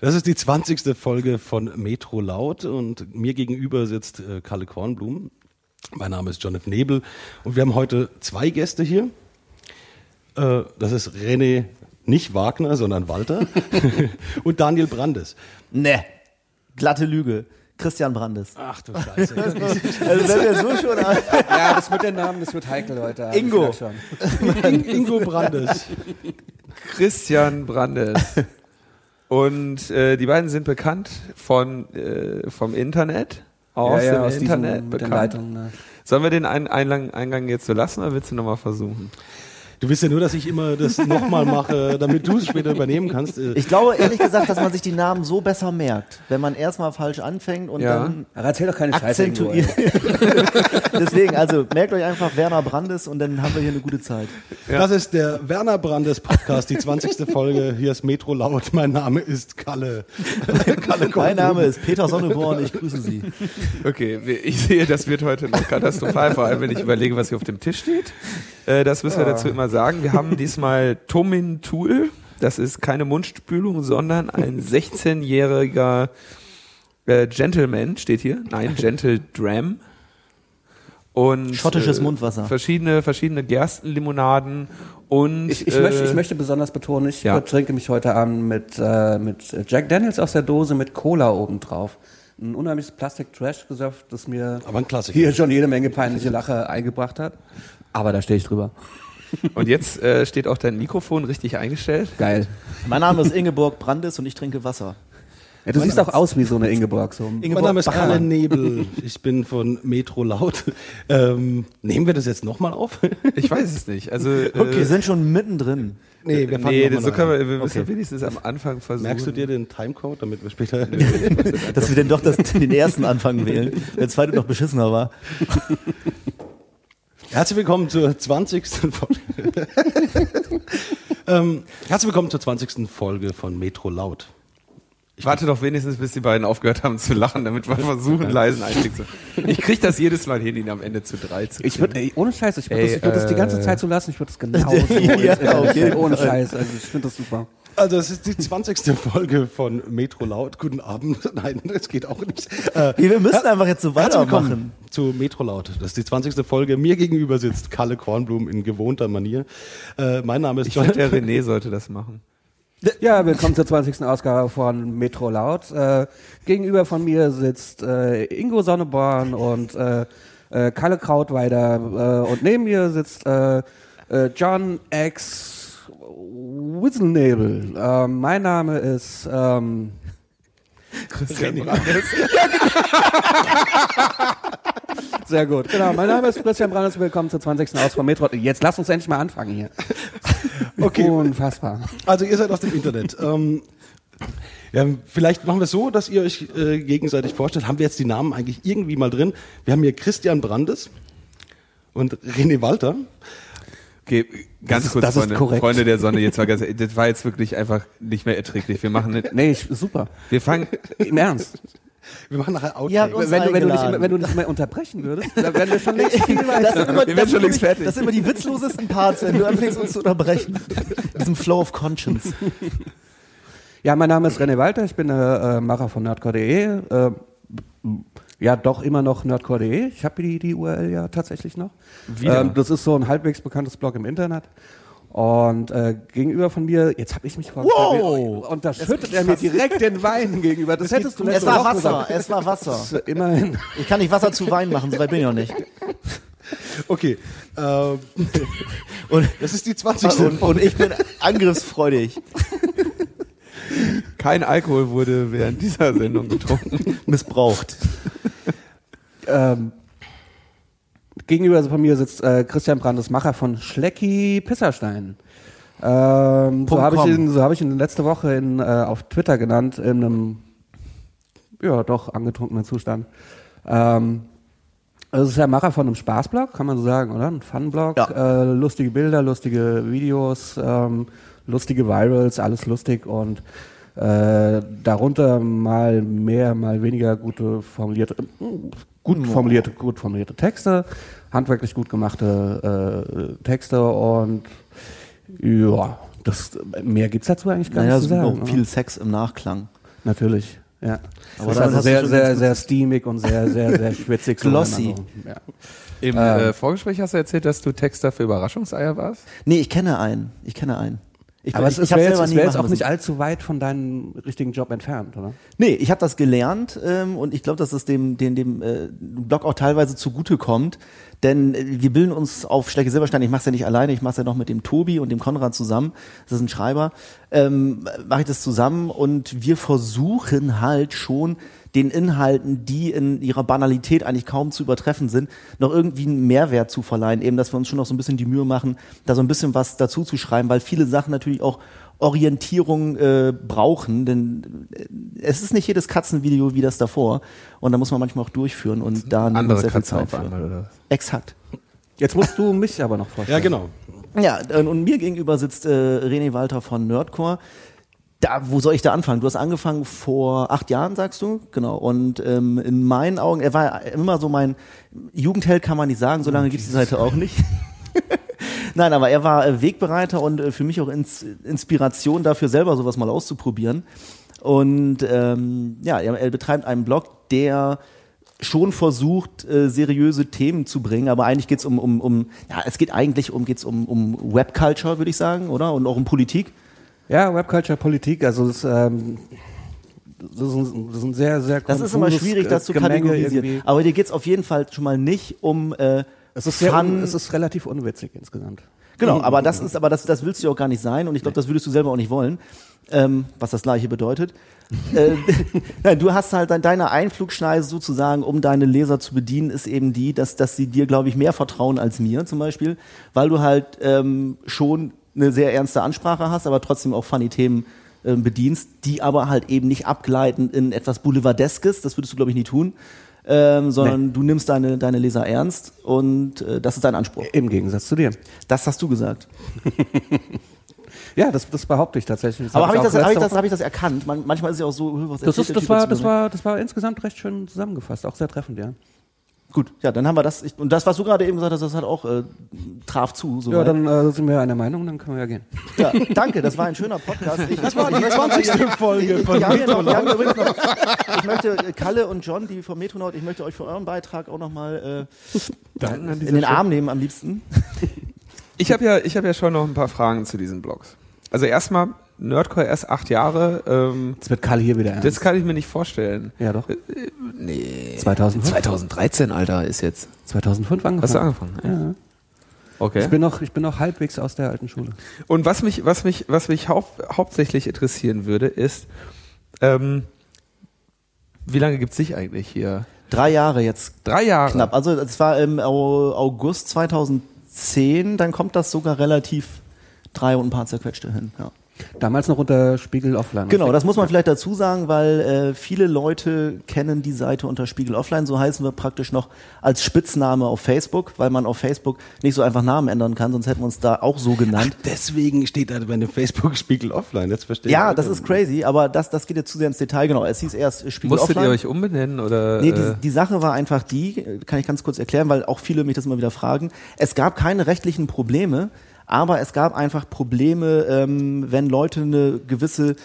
Das ist die 20. Folge von Metro Laut und mir gegenüber sitzt äh, Kalle Kornblum. Mein Name ist Jonathan Nebel und wir haben heute zwei Gäste hier. Äh, das ist René, nicht Wagner, sondern Walter und Daniel Brandes. Ne, glatte Lüge. Christian Brandes. Ach du Scheiße. Also wenn wir so schon Ja, das mit den Namen, das wird heikel. Also Ingo. schon. Ingo Brandes. Christian Brandes. Und äh, die beiden sind bekannt von, äh, vom Internet. Aus ja, ja, dem aus Internet diesem, mit den bekannt. Leitungen. Ne. Sollen wir den Ein Einlang Eingang jetzt so lassen oder willst du nochmal versuchen? Du willst ja nur, dass ich immer das nochmal mache, damit du es später übernehmen kannst. Äh, Ich glaube ehrlich gesagt, dass man sich die Namen so besser merkt, wenn man erstmal falsch anfängt und Ja. dann Aber erzähl doch keine Scheiße. Akzentuiert. Deswegen, also merkt euch einfach Werner Brandes und dann haben wir hier eine gute Zeit. Das ist der Werner Brandes Podcast, die 20. Folge. Hier ist Metro Laut. Mein Name ist Kalle. Kalle Mein Name ist Peter Sonneborn, ich grüße Sie. Okay, ich sehe, das wird heute noch katastrophal, vor allem wenn ich überlege, was hier auf dem Tisch steht. Äh, das müssen wir dazu immer sagen. Wir haben diesmal Tomin Tool. Das ist keine Mundspülung, sondern ein 16-jähriger äh, Gentleman, steht hier. Nein, Gentle Dram. Und, Schottisches äh, Mundwasser. Verschiedene, verschiedene Gerstenlimonaden und Ich, ich, äh, möchte, ich möchte besonders betonen, ich ja. trinke mich heute Abend mit, äh, mit Jack Daniels aus der Dose mit Cola obendrauf. Ein unheimliches Plastik-Trash-Gesöff, das mir Aber ein Klassiker. hier schon jede Menge peinliche Lache eingebracht hat. Aber da stehe ich drüber. Und jetzt äh, steht auch dein Mikrofon richtig eingestellt. Geil. Mein Name ist Ingeborg Brandes und ich trinke Wasser. Ja, du siehst auch aus wie so eine Ingeborg. So. Mein Name ist Kalle Nebel. Ich bin von Metro Laut. Ähm, nehmen wir das jetzt nochmal auf? Ich weiß es nicht. Also äh, Wir sind schon mittendrin. nee, wir fangen nee, so können wir, wir müssen Okay. wenigstens am Anfang versuchen. Merkst du dir den Timecode, damit wir später... Dass wir denn doch das, den ersten Anfang wählen. Der zweite noch beschissener war. Herzlich willkommen zur 20. Folge. ähm, herzlich willkommen zur 20. Folge von Metro Laut. Ich warte doch wenigstens, bis die beiden aufgehört haben zu lachen, damit wir versuchen, leisen Einstieg zu. Ich krieg das jedes Mal hin, ihn am Ende zu drei zu Ich würde, ey, ohne Scheiß, ich würde das, ich würd das die ganze äh, Zeit so lassen. Ich würde das genau so. Ja, jeden ohne. Scheiß. Also ich finde das super. Also es ist die 20. Folge von Metro Laut. Guten Abend. Nein, das geht auch nicht. Äh, Wir müssen einfach jetzt so weitermachen. zu Metro Laut. Das ist die 20. Folge. Mir gegenüber sitzt Kalle Kornblum in gewohnter Manier. Äh, mein Name ist Ich finde, der René sollte das machen. Ja, willkommen zur 20. Ausgabe von Metro Laut. Äh, gegenüber von mir sitzt äh, Ingo Sonneborn und äh, äh, Kalle Krautweider äh, und neben mir sitzt äh, äh, John X Whistlenebel. Ähm, mein Name ist ähm, Christian sehr gut. Genau, mein Name ist Christian Brandes. Willkommen zur 20. Ausgabe von Metro. Jetzt lass uns endlich mal anfangen hier. Okay. Unfassbar. Also ihr seid aus dem Internet. ähm, ja, vielleicht machen wir es so, dass ihr euch äh, gegenseitig vorstellt. Haben wir jetzt die Namen eigentlich irgendwie mal drin? Wir haben hier Christian Brandes und René Walter. Okay, ganz ist- kurz, Freunde. Freunde der Sonne, jetzt war ganz, das war jetzt wirklich einfach nicht mehr erträglich. Wir machen nicht, Nee, super. wir fangen, Im Ernst. Wir machen nachher Outtakes. Ja, Wenn du, wenn, du nicht, wenn du nicht mehr unterbrechen würdest, dann wären wir schon längst viel Das weiter. sind immer, Wir schon längst fertig. Das sind immer die witzlosesten Parts, wenn du anfängst uns zu unterbrechen. Diesem Flow of Conscience. Ja, mein Name ist René Walter, ich bin äh, äh, Macher von nerdcore.de. Äh, ja, doch immer noch nerdcore.de. Ich habe die, die URL ja tatsächlich noch. Ähm, das ist so ein halbwegs bekanntes Blog im Internet. Und äh, gegenüber von mir, jetzt habe ich mich vorgestellt, Wow! und da schüttet er mir direkt den Wein gegenüber. Das hättest du Es letzte war Wasser, gesagt. es war Wasser. Immerhin. Ich kann nicht Wasser zu Wein machen, so weit bin ich noch nicht. Okay. Ähm, Und, das ist die 20. und, und ich bin angriffsfreudig. kein Alkohol wurde während dieser Sendung getrunken. Missbraucht. Ähm, gegenüber von mir sitzt äh, Christian Brandes, Macher von Schlecki Pisserstein. Ähm, so habe ich ihn, so habe ich ihn letzte Woche in, äh, auf Twitter genannt in einem ja doch angetrunkenen Zustand. Ähm, das ist der Macher von einem Spaßblog, kann man so sagen, oder? Ein Funblog. Ja. Äh, lustige Bilder, lustige Videos, ähm, lustige Virals, alles lustig und Äh, darunter mal mehr, mal weniger gute formulierte, gut formulierte, gut formulierte Texte, handwerklich gut gemachte äh, Texte und ja, das, mehr gibt's dazu eigentlich gar Naja, nicht zu so sagen. auch oder? viel Sex im Nachklang. Natürlich, ja. Aber Aber ist also sehr, sehr, sehr steamig und sehr, sehr, sehr schwitzig. Glossy. Ja. Im Ähm. äh, Vorgespräch hast du erzählt, dass du Texter für Überraschungseier warst. Nee, ich kenne einen. Ich kenne einen. Ich, Aber ich, es wäre jetzt, wär jetzt auch müssen. nicht allzu weit von deinem richtigen Job entfernt, oder? Nee, ich habe das gelernt ähm, und ich glaube, dass es dem, dem, dem äh, Blog auch teilweise zugute kommt. Denn wir bilden uns auf Schlecke Silberstein, ich mache es ja nicht alleine, ich mache es ja noch mit dem Tobi und dem Konrad zusammen, das ist ein Schreiber, ähm, mache ich das zusammen? Und wir versuchen halt schon den Inhalten, die in ihrer Banalität eigentlich kaum zu übertreffen sind, noch irgendwie einen Mehrwert zu verleihen. Eben, dass wir uns schon noch so ein bisschen die Mühe machen, da so ein bisschen was dazu zu schreiben, weil viele Sachen natürlich auch Orientierung äh, brauchen, denn äh, es ist nicht jedes Katzenvideo wie das davor und da muss man manchmal auch durchführen und da nimmt Andere man sehr viel Zeit für. einmal, oder? Exakt. Jetzt musst du mich aber noch vorstellen. Ja, genau. Ja, äh, und mir gegenüber sitzt äh, René Walter von Nerdcore. Da, wo soll ich da anfangen? Du hast angefangen vor acht Jahren, sagst du? Genau. Und ähm, in meinen Augen, er war immer so mein Jugendheld, kann man nicht sagen, so lange gibt's die Seite auch nicht. Nein, aber er war äh, Wegbereiter und äh, für mich auch ins, Inspiration dafür, selber sowas mal auszuprobieren. Und ähm, ja, er, betreibt einen Blog, der schon versucht, äh, seriöse Themen zu bringen, aber eigentlich geht's um, um, um, ja, es geht eigentlich um, geht's um, um Webculture, würde ich sagen, oder? Und auch um Politik. Ja, Webculture, Politik, also das, ähm, das, ist, ein, das ist ein sehr, sehr Das ist immer schwierig, das zu kategorisieren. irgendwie. Aber dir geht's auf jeden Fall schon mal nicht um äh, Es ist, sehr, un- es ist relativ unwitzig insgesamt. Genau, aber das ist, aber das, das willst du ja auch gar nicht sein und ich glaube, das würdest du selber auch nicht wollen, ähm, was das Gleiche bedeutet. äh, nein, du hast halt deine Einflugschneise sozusagen, um deine Leser zu bedienen, ist eben die, dass, dass sie dir, glaube ich, mehr vertrauen als mir zum Beispiel, weil du halt ähm, schon eine sehr ernste Ansprache hast, aber trotzdem auch funny Themen ähm, bedienst, die aber halt eben nicht abgleiten in etwas Boulevardeskes, das würdest du, glaube ich, nie tun, ähm, sondern du nimmst deine, deine Leser ernst und äh, das ist dein Anspruch. Im Gegensatz zu dir. Das hast du gesagt. Ja, das, das behaupte ich tatsächlich. Aber habe ich, das, hab ich, das, hab ich das erkannt? Man, manchmal ist es ja auch so, was das, ist, das, war, das, war, das war insgesamt recht schön zusammengefasst, auch sehr treffend, ja. Gut, ja, dann haben wir das. Ich, und das, was du gerade eben gesagt hast, das hat auch äh, traf zu. Ja, soweit. dann äh, sind wir einer Meinung, dann können wir ja gehen. ja, danke, das war ein schöner Podcast. Ich, das war die 20. Folge von wir haben hier noch, wir haben Metronaut. übrigens noch, Ich möchte äh, Kalle und John, die vom Metronaut, ich möchte euch für euren Beitrag auch nochmal äh, in den Arm nehmen am liebsten. Ich habe ja, ich habe ja schon noch ein paar Fragen zu diesen Blogs. Also erstmal Nerdcore erst acht Jahre. Ähm, Jetzt wird Karl hier wieder ernst. das kann ich mir nicht vorstellen. ja, doch. Nee. 2005? 2013, Alter, ist jetzt. 2005 angefangen. Hast du angefangen? Ja. Okay. Ich bin noch, ich bin noch halbwegs aus der alten Schule. Und was mich, was mich, was mich haupt, hauptsächlich interessieren würde, ist, ähm, wie lange gibt's dich eigentlich hier? Drei Jahre jetzt Drei Jahre. knapp. Also es war im Au- August 2010, dann kommt das sogar relativ drei und ein paar zerquetschte hin. Ja. Damals noch unter Spiegel Offline. Genau, das muss man vielleicht dazu sagen, weil äh, viele Leute kennen die Seite unter Spiegel Offline. So heißen wir praktisch noch als Spitzname auf Facebook, weil man auf Facebook nicht so einfach Namen ändern kann, sonst hätten wir uns da auch so genannt. Deswegen steht da bei dem Facebook-Spiegel offline. Jetzt verstehe ja, ich. das ist crazy, aber das, das geht jetzt zu sehr ins Detail. Genau, es hieß erst Spiegel Musstet Offline. ihr euch umbenennen oder? Nee, äh, die, die Sache war einfach die, kann ich ganz kurz erklären, weil auch viele mich das immer wieder fragen. Es gab keine rechtlichen Probleme, aber es gab einfach Probleme, ähm, wenn Leute eine gewisse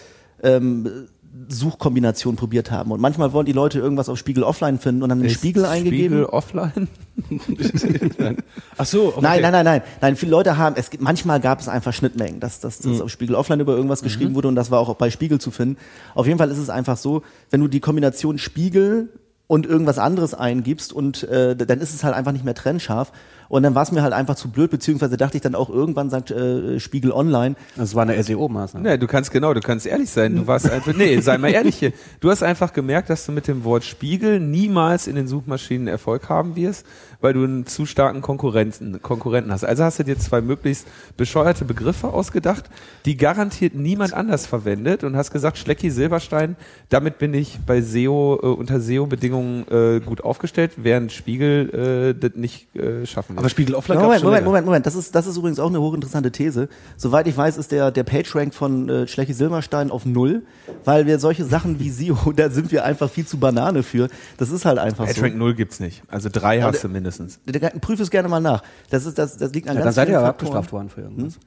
ähm, Suchkombination probiert haben. Und manchmal wollen die Leute irgendwas auf Spiegel Offline finden und haben den Spiegel eingegeben. Spiegel offline? Ach so, okay. Nein, nein, nein, nein. Nein, viele Leute haben, es gibt, manchmal gab es einfach Schnittmengen, dass, dass, dass auf Spiegel Offline über irgendwas geschrieben wurde und das war auch bei Spiegel zu finden. Auf jeden Fall ist es einfach so, wenn du die Kombination Spiegel und irgendwas anderes eingibst und äh, dann ist es halt einfach nicht mehr trennscharf. Und dann war es mir halt einfach zu blöd, beziehungsweise dachte ich dann auch irgendwann sagt äh, Spiegel Online, Das war eine SEO-Maßnahme. Nee, du kannst genau, du kannst ehrlich sein. Du warst einfach, nee, sei mal ehrlich hier. Du hast einfach gemerkt, dass du mit dem Wort Spiegel niemals in den Suchmaschinen Erfolg haben wirst, weil du einen zu starken Konkurrenten, Konkurrenten hast. Also hast du dir zwei möglichst bescheuerte Begriffe ausgedacht, die garantiert niemand anders verwendet und hast gesagt, Schlecki Silberstein, damit bin ich bei SEO, äh, unter SEO-Bedingungen äh, gut aufgestellt, während Spiegel äh, das nicht äh, schaffen wird. Aber Spiegel Offline gab's Moment, Moment. Moment, Moment. Das ist, das ist übrigens auch eine hochinteressante These. Soweit ich weiß, ist der, der PageRank von äh, Schlecki Silberstein auf Null, weil wir solche Sachen wie SEO, da sind wir einfach viel zu Banane für. Das ist halt einfach so. PageRank 0 gibt's nicht. Also drei hast du mindestens. Prüf es gerne mal nach. Das, ist, das, das liegt an Ja, dann ganz seid ihr aber abgestraft worden für irgendwas.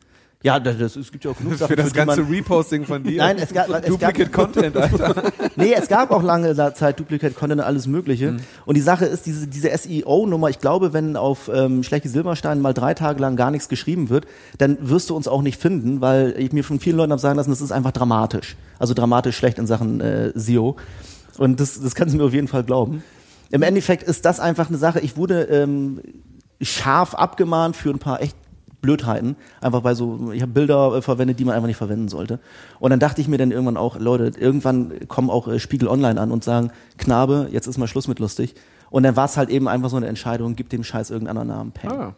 Ja, das, das, es gibt ja auch genug Sachen, Für das die ganze Reposting von dir. Nein, es gab- es Duplicate gab- Content, Alter. Nee, es gab auch lange Zeit Duplicate Content und alles Mögliche. Mhm. Und die Sache ist, diese, diese SEO-Nummer, ich glaube, wenn auf ähm, Schlecki Silberstein mal drei Tage lang gar nichts geschrieben wird, dann wirst du uns auch nicht finden, weil ich mir von vielen Leuten habe sagen lassen, das ist einfach dramatisch. Also dramatisch schlecht in Sachen äh, SEO. Und das, das kannst du mir auf jeden Fall glauben. Im Endeffekt ist das einfach eine Sache, ich wurde ähm, scharf abgemahnt für ein paar echt Blödheiten. Einfach bei so, ich habe Bilder äh, verwendet, die man einfach nicht verwenden sollte. Und dann dachte ich mir dann irgendwann auch, Leute, irgendwann kommen auch äh, Spiegel Online an und sagen, Knabe, jetzt ist mal Schluss mit lustig. Und dann war es halt eben einfach so eine Entscheidung, gib dem Scheiß irgendeinen anderen Namen. Peng. Ah.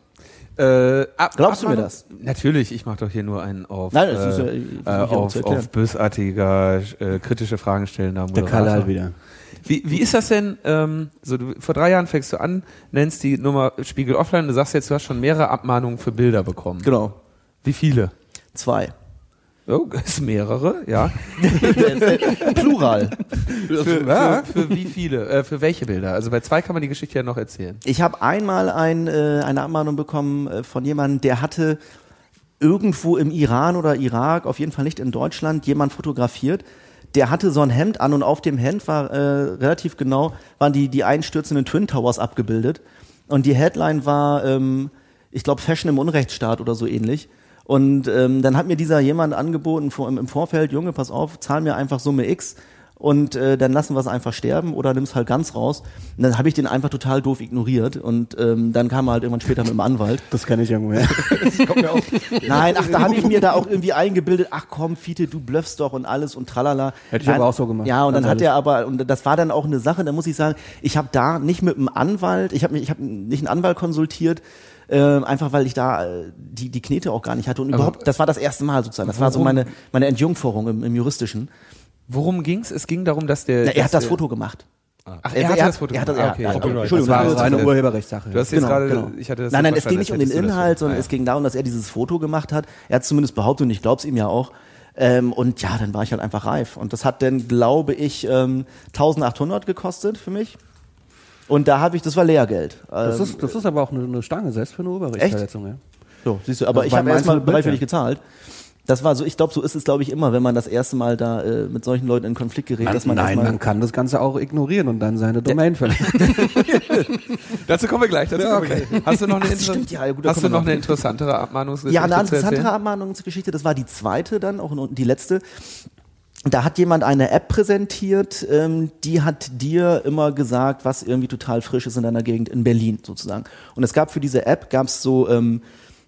Äh, ab, Glaubst du mir das? Natürlich, ich mache doch hier nur einen auf, Nein, das ist ja- äh, äh, ja auf, auf bösartiger, äh, kritische Fragen stellender Der Moderator. Kalle halt wieder. Wie, wie ist das denn? Ähm, so, du, vor drei Jahren fängst du an, nennst die Nummer Spiegel Offline, du sagst jetzt, du hast schon mehrere Abmahnungen für Bilder bekommen. Genau. Wie viele? Zwei. Oh, ist mehrere, ja. Plural. Für, für, für wie viele? Äh, für welche Bilder? Also bei zwei kann man die Geschichte ja noch erzählen. Ich habe einmal ein, äh, eine Abmahnung bekommen äh, von jemandem, der hatte irgendwo im Iran oder Irak, auf jeden Fall nicht in Deutschland, jemand fotografiert. Der hatte so ein Hemd an und auf dem Hemd war äh, relativ genau, waren die, die einstürzenden Twin Towers abgebildet. Und die Headline war, ähm, ich glaube, Fashion im Unrechtsstaat oder so ähnlich. Und ähm, dann hat mir dieser jemand angeboten vor, im, Vorfeld, Junge, pass auf, zahl mir einfach Summe X und äh, dann lassen wir es einfach sterben oder nimm's halt ganz raus. Und dann habe ich den einfach total doof ignoriert und ähm, dann kam er halt irgendwann später mit dem Anwalt. Das kenne ich irgendwoher. Nein, ach, da habe ich mir da auch irgendwie eingebildet, ach komm, Fiete, du bluffst doch und alles und tralala. Hätte ich Nein, aber auch so gemacht, Ja, und dann hat er aber, und das war dann auch eine Sache, da muss ich sagen, ich habe da nicht mit einem Anwalt, ich habe ich hab nicht einen Anwalt konsultiert, äh, einfach weil ich da äh, die, die Knete auch gar nicht hatte und Aber- überhaupt, das war das erste Mal sozusagen, das war so Warum? meine, meine Entjungferung im, im Juristischen. Worum ging's? Es ging darum, dass der. Na, er dass hat das Foto gemacht. Ach, Er- er, hat er das Foto er hat das- gemacht. ja, Ah, okay. ja. Entschuldigung, Das war das eine Urheberrechtssache. Du hast jetzt Genau, gerade, genau. ich hatte das nein, nein, es ging nicht um den das Inhalt, sondern Ah, es ging darum, dass er dieses Foto gemacht hat. Er hat zumindest behauptet und ich glaube es ihm ja auch. Ähm, und ja, dann war ich halt einfach reif. Und das hat dann, glaube ich, ähm, 1800 gekostet für mich. Und da habe ich, das war Lehrgeld. Das Ähm, ist, das ist aber auch eine, eine Stange selbst für eine Urheberrechtsverletzung. Ja. so, siehst du, aber Das ich war habe erstmal bereitwillig ja. gezahlt. Das war so, ich glaube, so ist es, glaube ich, immer, wenn man das erste Mal da äh, mit solchen Leuten in Konflikt gerät, dass man Nein, man kann das Ganze auch ignorieren und dann seine Domain verlieren. Dazu kommen wir gleich. Dazu kommen wir gleich. Hast du noch eine, Ach, inter stimmt, ja, gut, hast du noch eine interessantere Abmahnungsgeschichte Ja, eine interessantere? Abmahnungsgeschichte, das war die zweite dann auch die letzte. Da hat jemand eine App präsentiert, ähm, die hat dir immer gesagt, was irgendwie total frisch ist in deiner Gegend in Berlin sozusagen. Und es gab für diese App gab es so, ähm,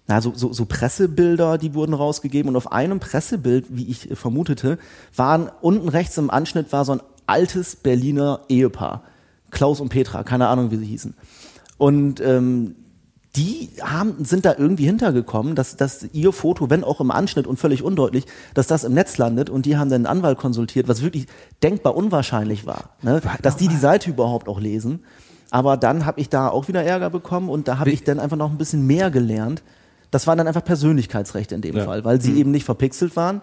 na, so, so, so Pressebilder, die wurden rausgegeben und auf einem Pressebild, wie ich vermutete, waren unten rechts im Anschnitt war so ein altes Berliner Ehepaar, Klaus und Petra, keine Ahnung, wie sie hießen. Und ähm, die haben, sind da irgendwie hintergekommen, dass, dass ihr Foto, wenn auch im Anschnitt und völlig undeutlich, dass das im Netz landet und die haben dann einen Anwalt konsultiert, was wirklich denkbar unwahrscheinlich war, ne? dass die die Seite überhaupt auch lesen. Aber dann habe ich da auch wieder Ärger bekommen und da habe ich dann einfach noch ein bisschen mehr gelernt. Das waren dann einfach Persönlichkeitsrechte in dem Ja. Fall, weil sie eben nicht verpixelt waren.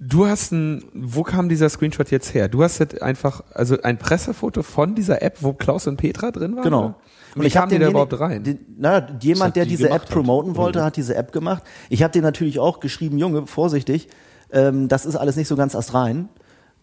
Du hast ein, wo kam dieser Screenshot jetzt her? Du hast jetzt einfach, also ein Pressefoto von dieser App, wo Klaus und Petra drin waren? Genau. Und wie kamen die da denjenigen- überhaupt rein? Den, na, jemand, hat der die diese App promoten wollte, hat diese App gemacht. Ich habe dir natürlich auch geschrieben, Junge, vorsichtig, ähm, das ist alles nicht so ganz astrein.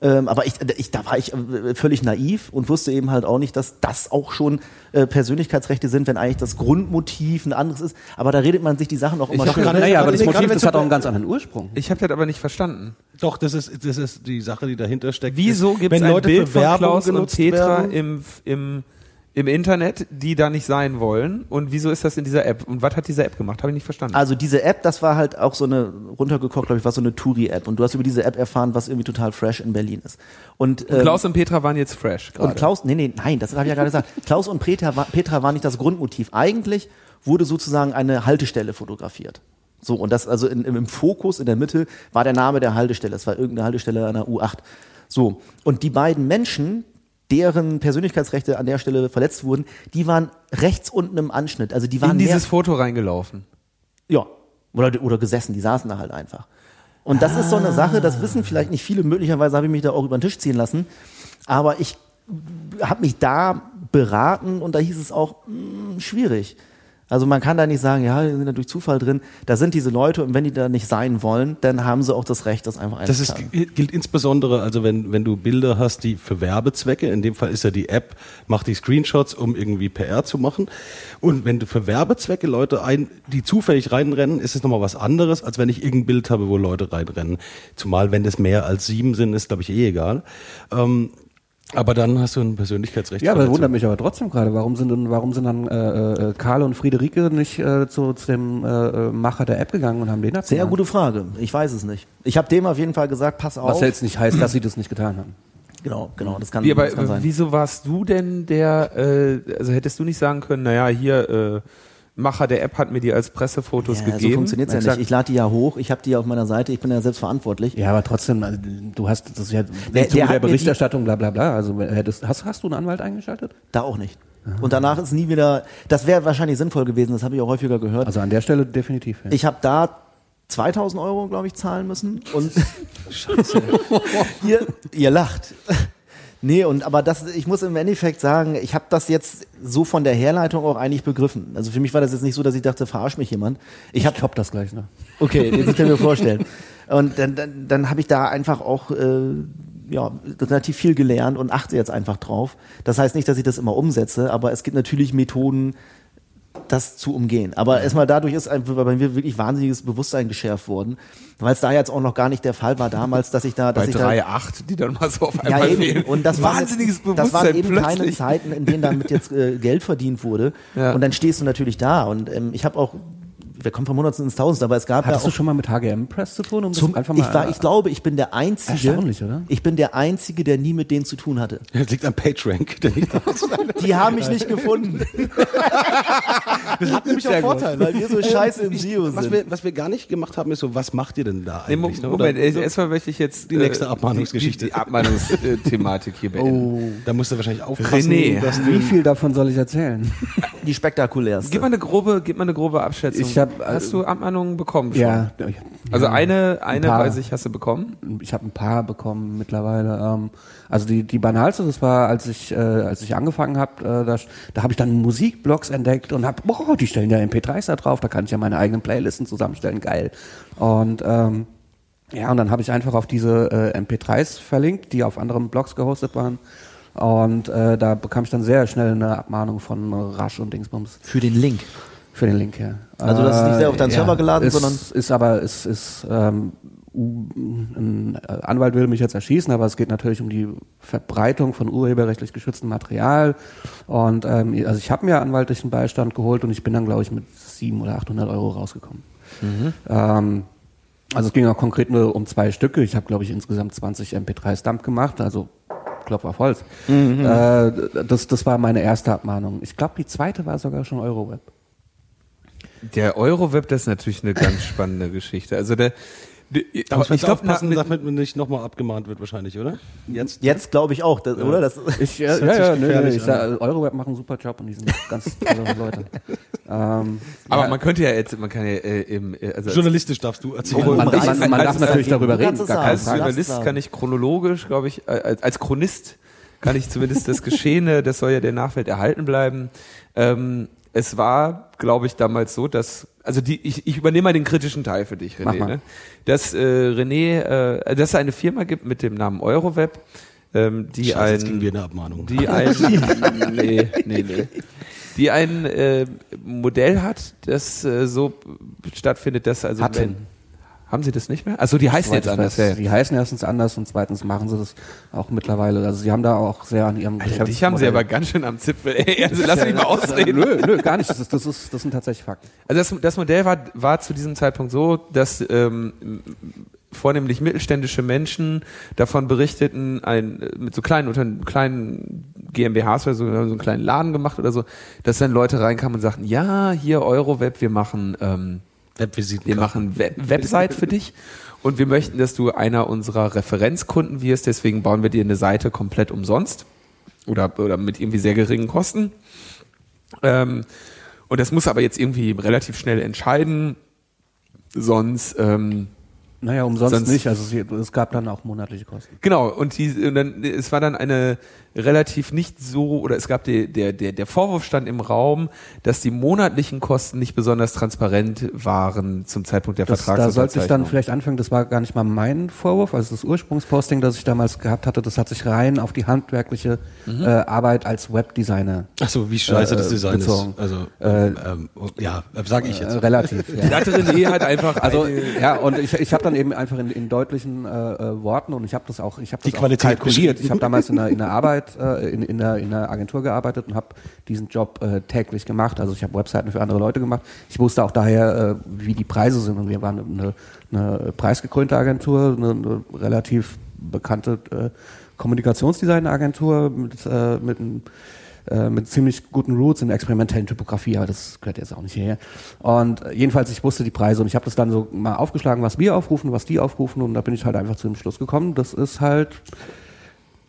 Ähm, aber ich, ich, da war ich äh, völlig naiv und wusste eben halt auch nicht, dass das auch schon äh, Persönlichkeitsrechte sind, wenn eigentlich das Grundmotiv ein anderes ist. Aber da redet man sich die Sachen auch immer hab schön. gerade- naja, aber das Motiv, das hat auch einen ganz anderen Ursprung. Ich habe das aber nicht verstanden. Doch, das ist, das ist die Sache, die dahinter steckt. Wieso gibt es ein Leute Bild von Werbung Klaus und Petra werden? im, im, im Internet, die da nicht sein wollen? Und wieso ist das in dieser App? Und was hat diese App gemacht? Habe ich nicht verstanden. Also diese App, das war halt auch so eine, runtergekocht, glaube ich, war so eine Touri-App. Und du hast über diese App erfahren, was irgendwie total fresh in Berlin ist. Und, und ähm, Klaus und Petra waren jetzt fresh gerade. Und Klaus, nee, nee, nein, das habe ich ja gerade gesagt. Klaus und Petra, war- Petra war nicht das Grundmotiv. Eigentlich wurde sozusagen eine Haltestelle fotografiert. So, und das, also in, im, im Fokus, in der Mitte, war der Name der Haltestelle. Es war irgendeine Haltestelle einer U8. So, und die beiden Menschen, deren Persönlichkeitsrechte an der Stelle verletzt wurden, die waren rechts unten im Anschnitt. Also die waren In dieses Foto reingelaufen. ja, oder, oder gesessen, die saßen da halt einfach. Und das ist so eine Sache, das wissen vielleicht nicht viele, möglicherweise habe ich mich da auch über den Tisch ziehen lassen, aber ich habe mich da beraten und da hieß es auch, mh, schwierig. Also man kann da nicht sagen, ja, die sind da durch Zufall drin. Da sind diese Leute und wenn die da nicht sein wollen, dann haben sie auch das Recht, das einfach Das ist, gilt insbesondere, also wenn, wenn du Bilder hast, die für Werbezwecke, in dem Fall ist ja die App, macht die Screenshots, um irgendwie PR zu machen. Und wenn du für Werbezwecke Leute ein, die zufällig reinrennen, ist es nochmal was anderes, als wenn ich irgendein Bild habe, wo Leute reinrennen. Zumal, wenn das mehr als sieben sind, ist, glaube ich, eh egal. Ähm, aber dann hast du ein Persönlichkeitsrecht. Ja, aber wundert mich aber trotzdem gerade. Warum sind, denn, warum sind dann äh, äh, Karl und Friederike nicht äh, zu, zu dem äh, äh, Macher der App gegangen und haben den Sehr abgemahnt? gute Frage. Ich weiß es nicht. Ich habe dem auf jeden Fall gesagt, pass auf. Was jetzt nicht heißt, dass sie das nicht getan haben. Genau, genau, das kann, Wie, aber das kann sein. wieso warst du denn der, äh, also hättest du nicht sagen können, naja, hier, äh, Macher der App hat mir die als Pressefotos ja, gegeben. so funktioniert's ja Exakt. nicht. Ich lade die ja hoch, ich habe die ja auf meiner Seite, ich bin ja selbst verantwortlich. Ja, aber trotzdem, also, du hast das ist ja Der- im der der Berichterstattung, bla bla bla. Also hättest, hast, hast du einen Anwalt eingeschaltet? Da auch nicht. Und danach ist nie wieder, das wäre wahrscheinlich sinnvoll gewesen, das habe ich auch häufiger gehört. Also an der Stelle definitiv. Ja. Ich habe da 2000 Euro, glaube ich, zahlen müssen. Und Scheiße. ihr, ihr lacht. Nee, und aber das, ich muss im Endeffekt sagen, ich habe das jetzt so von der Herleitung auch eigentlich begriffen. Also für mich war das jetzt nicht so, dass ich dachte, verarsch mich jemand. Ich habe top das gleich noch. Okay, das kann ich mir vorstellen. Und dann, dann, dann habe ich da einfach auch äh, ja, relativ viel gelernt und achte jetzt einfach drauf. Das heißt nicht, dass ich das immer umsetze, aber es gibt natürlich Methoden, das zu umgehen. Aber erstmal dadurch ist ein, bei mir wirklich wahnsinniges Bewusstsein geschärft worden, weil es da jetzt auch noch gar nicht der Fall war damals, dass ich da, dass bei ich da 3,8, die dann mal so auf ja, einmal eben. fehlen. Und das waren Wahnsinniges jetzt, Bewusstsein Das waren eben keine plötzlich. Zeiten, in denen damit jetzt äh, Geld verdient wurde. Ja. Und dann stehst du natürlich da. Und ähm, ich habe auch, wir kommen vom Hundertsten ins Tausend, aber es gab Hattest ja du auch schon mal mit HGM Press zu tun? Um zum, das einfach mal, ich, war, ich glaube, ich bin der Einzige, Erstaunlich, oder? ich bin der Einzige, der nie mit denen zu tun hatte. Das liegt am PageRank. der nicht da ist. Die haben mich nicht gefunden. Das hat nämlich auch Vorteile. weil wir so scheiße im SEO Was sind. wir, was wir gar nicht gemacht haben, ist so, was macht ihr denn da Nee, eigentlich? ne? Moment, äh, erstmal möchte ich jetzt Die nächste äh, Abmahnungsgeschichte. Die, die Abmahnungsthematik hier beenden. Da musst du wahrscheinlich aufpassen, René. dass Wie du viel davon soll ich erzählen? Die spektakulärste. Gib mal eine grobe, gib mal eine grobe Abschätzung. Ich hab, äh, hast du Abmahnungen bekommen schon? Ja. Also ja. eine, eine paar. weiß ich, hast du bekommen? ich habe ein paar bekommen mittlerweile. Ähm, also die die banalste, das war, als ich äh, als ich angefangen habe, äh, da, da habe ich dann Musikblogs entdeckt und habe, boah, die stellen ja MP3s da drauf, da kann ich ja meine eigenen Playlisten zusammenstellen, geil. Und ähm, ja, und dann habe ich einfach auf diese äh, MP3s verlinkt, die auf anderen Blogs gehostet waren. Und äh, da bekam ich dann sehr schnell eine Abmahnung von Rasch und Dingsbums Für den Link. Für den Link, ja. Also das ist nicht sehr auf deinen Server geladen, ist, sondern- ist aber es ist ähm, u- ein Anwalt will mich jetzt erschießen, aber es geht natürlich um die Verbreitung von urheberrechtlich geschütztem Material und ähm, also ich habe mir anwaltlichen Beistand geholt und ich bin dann glaube ich mit 700 oder 800 Euro rausgekommen. Ähm, also es ging auch konkret nur um zwei Stücke. Ich habe glaube ich insgesamt 20 MP3s Dump gemacht, also Klopf auf Holz. Äh, das, das war meine erste Abmahnung. Ich glaube, die zweite war sogar schon Euroweb. Der Euroweb, das ist natürlich eine ganz spannende Geschichte. Also der, der Da muss man ich glaube, aufpassen, damit man nicht nochmal abgemahnt wird wahrscheinlich, oder? Jetzt? Jetzt glaube ich auch, das, oder? Das, Ich, ja, Das ja, ja, nee, gefährlich ich sag, Euroweb macht einen super Job und die sind ganz tolle Leute. Ähm, aber ja, man könnte ja jetzt, man kann ja äh, im, äh, also als, Journalistisch darfst du erzählen. Man, man, man als- darf natürlich darüber reden, sagen. als. Journalist kann ich chronologisch, glaube ich, äh, als, als Chronist kann ich zumindest das Geschehene, das soll ja der Nachwelt erhalten bleiben. Ähm, es war, glaube ich, damals so, dass, also die, ich, ich übernehme mal den kritischen Teil für dich, René, ne? dass äh, René, äh, dass es eine Firma gibt mit dem Namen Euroweb, ähm, die Scheiße, jetzt ein, kriegen wir eine Abmahnung. die ein, nee, nee, nee, die ein äh, Modell hat, das äh, so stattfindet, dass also Hatten. wenn- haben Sie das nicht mehr? Also die heißen jetzt anders. Ja. Die heißen erstens anders und zweitens machen sie das auch mittlerweile. Also sie haben da auch sehr an ihrem Alter, dich haben sie aber ganz schön am Zipfel. Ey, also lass mich mal ausreden. Nö, nö, gar nicht. Das, ist, das, ist, das sind tatsächlich Fakten. Also das, das Modell war, war zu diesem Zeitpunkt so, dass ähm, vornehmlich mittelständische Menschen davon berichteten, ein, mit so kleinen, unter kleinen GmbHs oder so, so einen kleinen Laden gemacht oder so, dass dann Leute reinkamen und sagten, ja, hier Euroweb, wir machen, ähm, Webvisiten. wir machen Web Website für dich und wir möchten, dass du einer unserer Referenzkunden wirst, deswegen bauen wir dir eine Seite komplett umsonst. oder, oder mit irgendwie sehr geringen Kosten. Ähm, und das muss aber jetzt irgendwie relativ schnell entscheiden, sonst ähm, Naja, umsonst Sonst- nicht. Also sie, es gab dann auch monatliche Kosten. Genau, und, die, und dann, es war dann eine relativ nicht so, oder es gab die, der, der, der Vorwurf stand im Raum, dass die monatlichen Kosten nicht besonders transparent waren zum Zeitpunkt der Das, da sollte ich dann vielleicht anfangen, das war gar nicht mal mein Vorwurf, also das Ursprungsposting, das ich damals gehabt hatte, das hat sich rein auf die handwerkliche Mhm. äh, Arbeit als Webdesigner Ach so, wie scheiße Äh, das Design bezogen. ist. Also, Äh, ähm, ja, sage ich äh, jetzt. relativ. Die Ja. hatte René halt einfach Also ja, und ich, ich habe dann eben einfach in, in deutlichen äh, äh, Worten und ich habe das auch, ich habe Die das auch Qualität kalkuliert. Ich habe damals in der, in der Arbeit, äh, in, in, der, in der Agentur gearbeitet und habe diesen Job äh, täglich gemacht. Also ich habe Webseiten für andere Leute gemacht. Ich wusste auch daher, äh, wie die Preise sind und wir waren eine, eine preisgekrönte Agentur, eine, eine relativ bekannte äh, Kommunikationsdesign-Agentur mit, äh, mit einem äh, mit ziemlich guten Roots in der experimentellen Typografie, aber das gehört jetzt auch nicht hierher. Und äh, jedenfalls, ich wusste die Preise und ich habe das dann so mal aufgeschlagen, was wir aufrufen, was die aufrufen und da bin ich halt einfach zu dem Schluss gekommen, das ist halt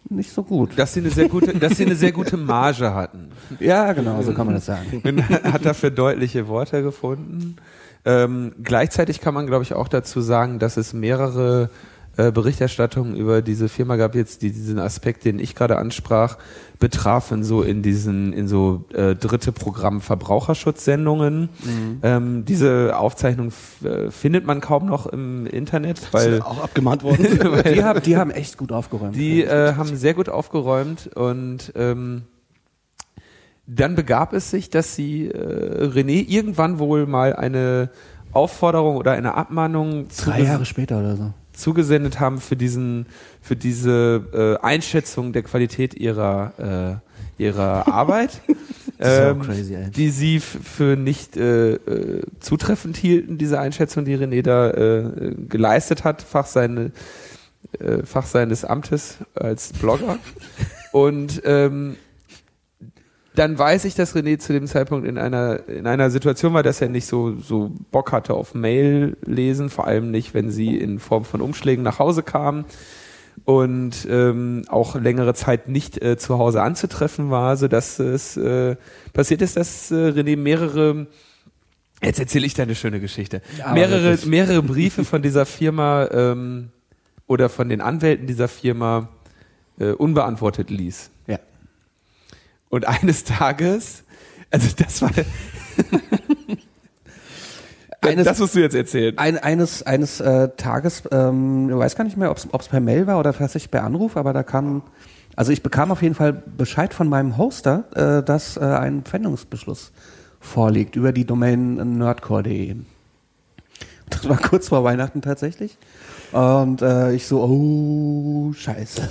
nicht so gut. dass sie eine sehr gute, dass sie eine sehr gute Marge hatten. Ja, genau, so kann man das sagen. und hat dafür deutliche Worte gefunden. Ähm, gleichzeitig kann man, glaube ich, auch dazu sagen, dass es mehrere äh, Berichterstattungen über diese Firma gab, jetzt die diesen Aspekt, den ich gerade ansprach, betrafen so in diesen, in so äh, dritte Programm Verbraucherschutzsendungen. Ähm, diese Aufzeichnung äh, findet man kaum noch im Internet, Ist weil auch abgemahnt worden. Die haben, die haben echt gut aufgeräumt. die äh, haben sehr gut aufgeräumt und ähm, dann begab es sich, dass sie äh, René irgendwann wohl mal eine Aufforderung oder eine Abmahnung Drei Jahre später oder so. Zugesendet haben für diesen für diese äh, Einschätzung der Qualität ihrer äh, ihrer Arbeit. So crazy, die sie für nicht äh, äh, zutreffend hielten, diese Einschätzung, die René da äh, geleistet hat, fach, seine, äh, fach seines Amtes als Blogger. Und ähm, dann weiß ich, dass René zu dem Zeitpunkt in einer, in einer Situation war, dass er nicht so, so Bock hatte auf Mail lesen, vor allem nicht, wenn sie in Form von Umschlägen nach Hause kam und ähm, auch längere Zeit nicht äh, zu Hause anzutreffen war, so dass es äh, passiert ist, dass äh, René mehrere Jetzt erzähle ich deine schöne Geschichte. Ja, mehrere, wirklich. mehrere Briefe von dieser Firma ähm, oder von den Anwälten dieser Firma äh, unbeantwortet ließ. Und eines Tages, also das war, Eines- das musst du jetzt erzählen. Ein, eines eines äh, Tages, ähm, ich weiß gar nicht mehr, ob es per Mail war oder tatsächlich per Anruf, aber da kam, also ich bekam auf jeden Fall Bescheid von meinem Hoster, äh, dass äh, ein Pfändungsbeschluss vorliegt über die Domain nerdcore.de. Das war kurz vor Weihnachten tatsächlich. Und äh, ich so, oh, scheiße.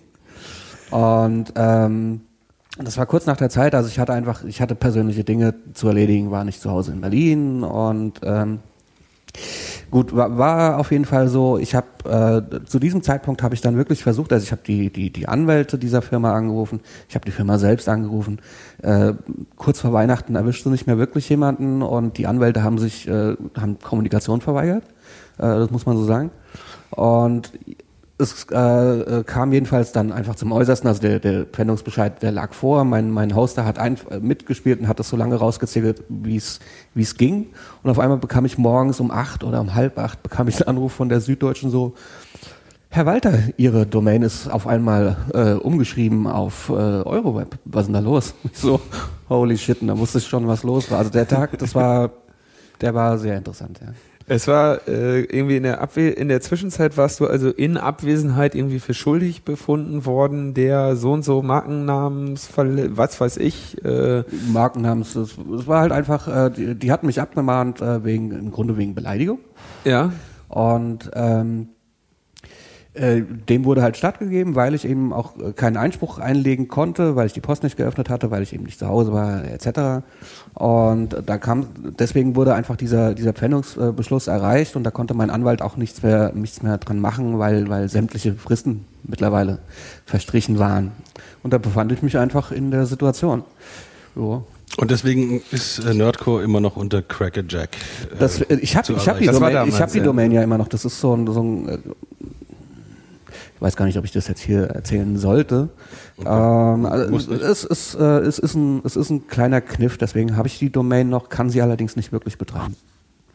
Und ähm, das war kurz nach der Zeit, also ich hatte einfach, ich hatte persönliche Dinge zu erledigen, war nicht zu Hause in Berlin und ähm, gut, war, war auf jeden Fall so, ich habe äh, zu diesem Zeitpunkt habe ich dann wirklich versucht, also ich habe die, die, die Anwälte dieser Firma angerufen, ich habe die Firma selbst angerufen, äh, kurz vor Weihnachten erwischte nicht mehr wirklich jemanden und die Anwälte haben sich, äh, haben Kommunikation verweigert, äh, das muss man so sagen. Und es äh, äh, kam jedenfalls dann einfach zum Äußersten, also der, der Pfändungsbescheid, der lag vor, mein, mein Hoster hat ein, äh, mitgespielt und hat das so lange rausgezählt, wie es ging. Und auf einmal bekam ich morgens um acht oder um halb acht bekam ich einen Anruf von der Süddeutschen so, Herr Walter, Ihre Domain ist auf einmal äh, umgeschrieben auf äh, Euroweb. Was ist denn da los? Ich so, holy shit, da wusste ich schon, was los war. Also der Tag, das war, der war sehr interessant, ja. Es war äh, irgendwie in der Abwe in der Zwischenzeit warst du also in Abwesenheit irgendwie für schuldig befunden worden, der so und so Markennamens, was weiß ich, äh, Markennamens, es war halt einfach, äh, die, die hatten mich abgemahnt äh, wegen, im Grunde wegen Beleidigung. ja. Und ähm, äh, dem wurde halt stattgegeben, weil ich eben auch äh, keinen Einspruch einlegen konnte, weil ich die Post nicht geöffnet hatte, weil ich eben nicht zu Hause war, etc. Und da kam, deswegen wurde einfach dieser, dieser Pfändungsbeschluss erreicht und da konnte mein Anwalt auch nichts mehr, nichts mehr dran machen, weil, weil sämtliche Fristen mittlerweile verstrichen waren. Und da befand ich mich einfach in der Situation. Jo. Und deswegen ist äh, Nerdcore immer noch unter Crackerjack. Äh, Das, ich habe hab die, Domain, ich hab die ja. Domain ja immer noch. Das ist so ein, so ein Ich weiß gar nicht, ob ich das jetzt hier erzählen sollte. Ähm, also es, ist, äh, es, ist ein, es ist ein kleiner Kniff, deswegen habe ich die Domain noch, kann sie allerdings nicht wirklich betreiben.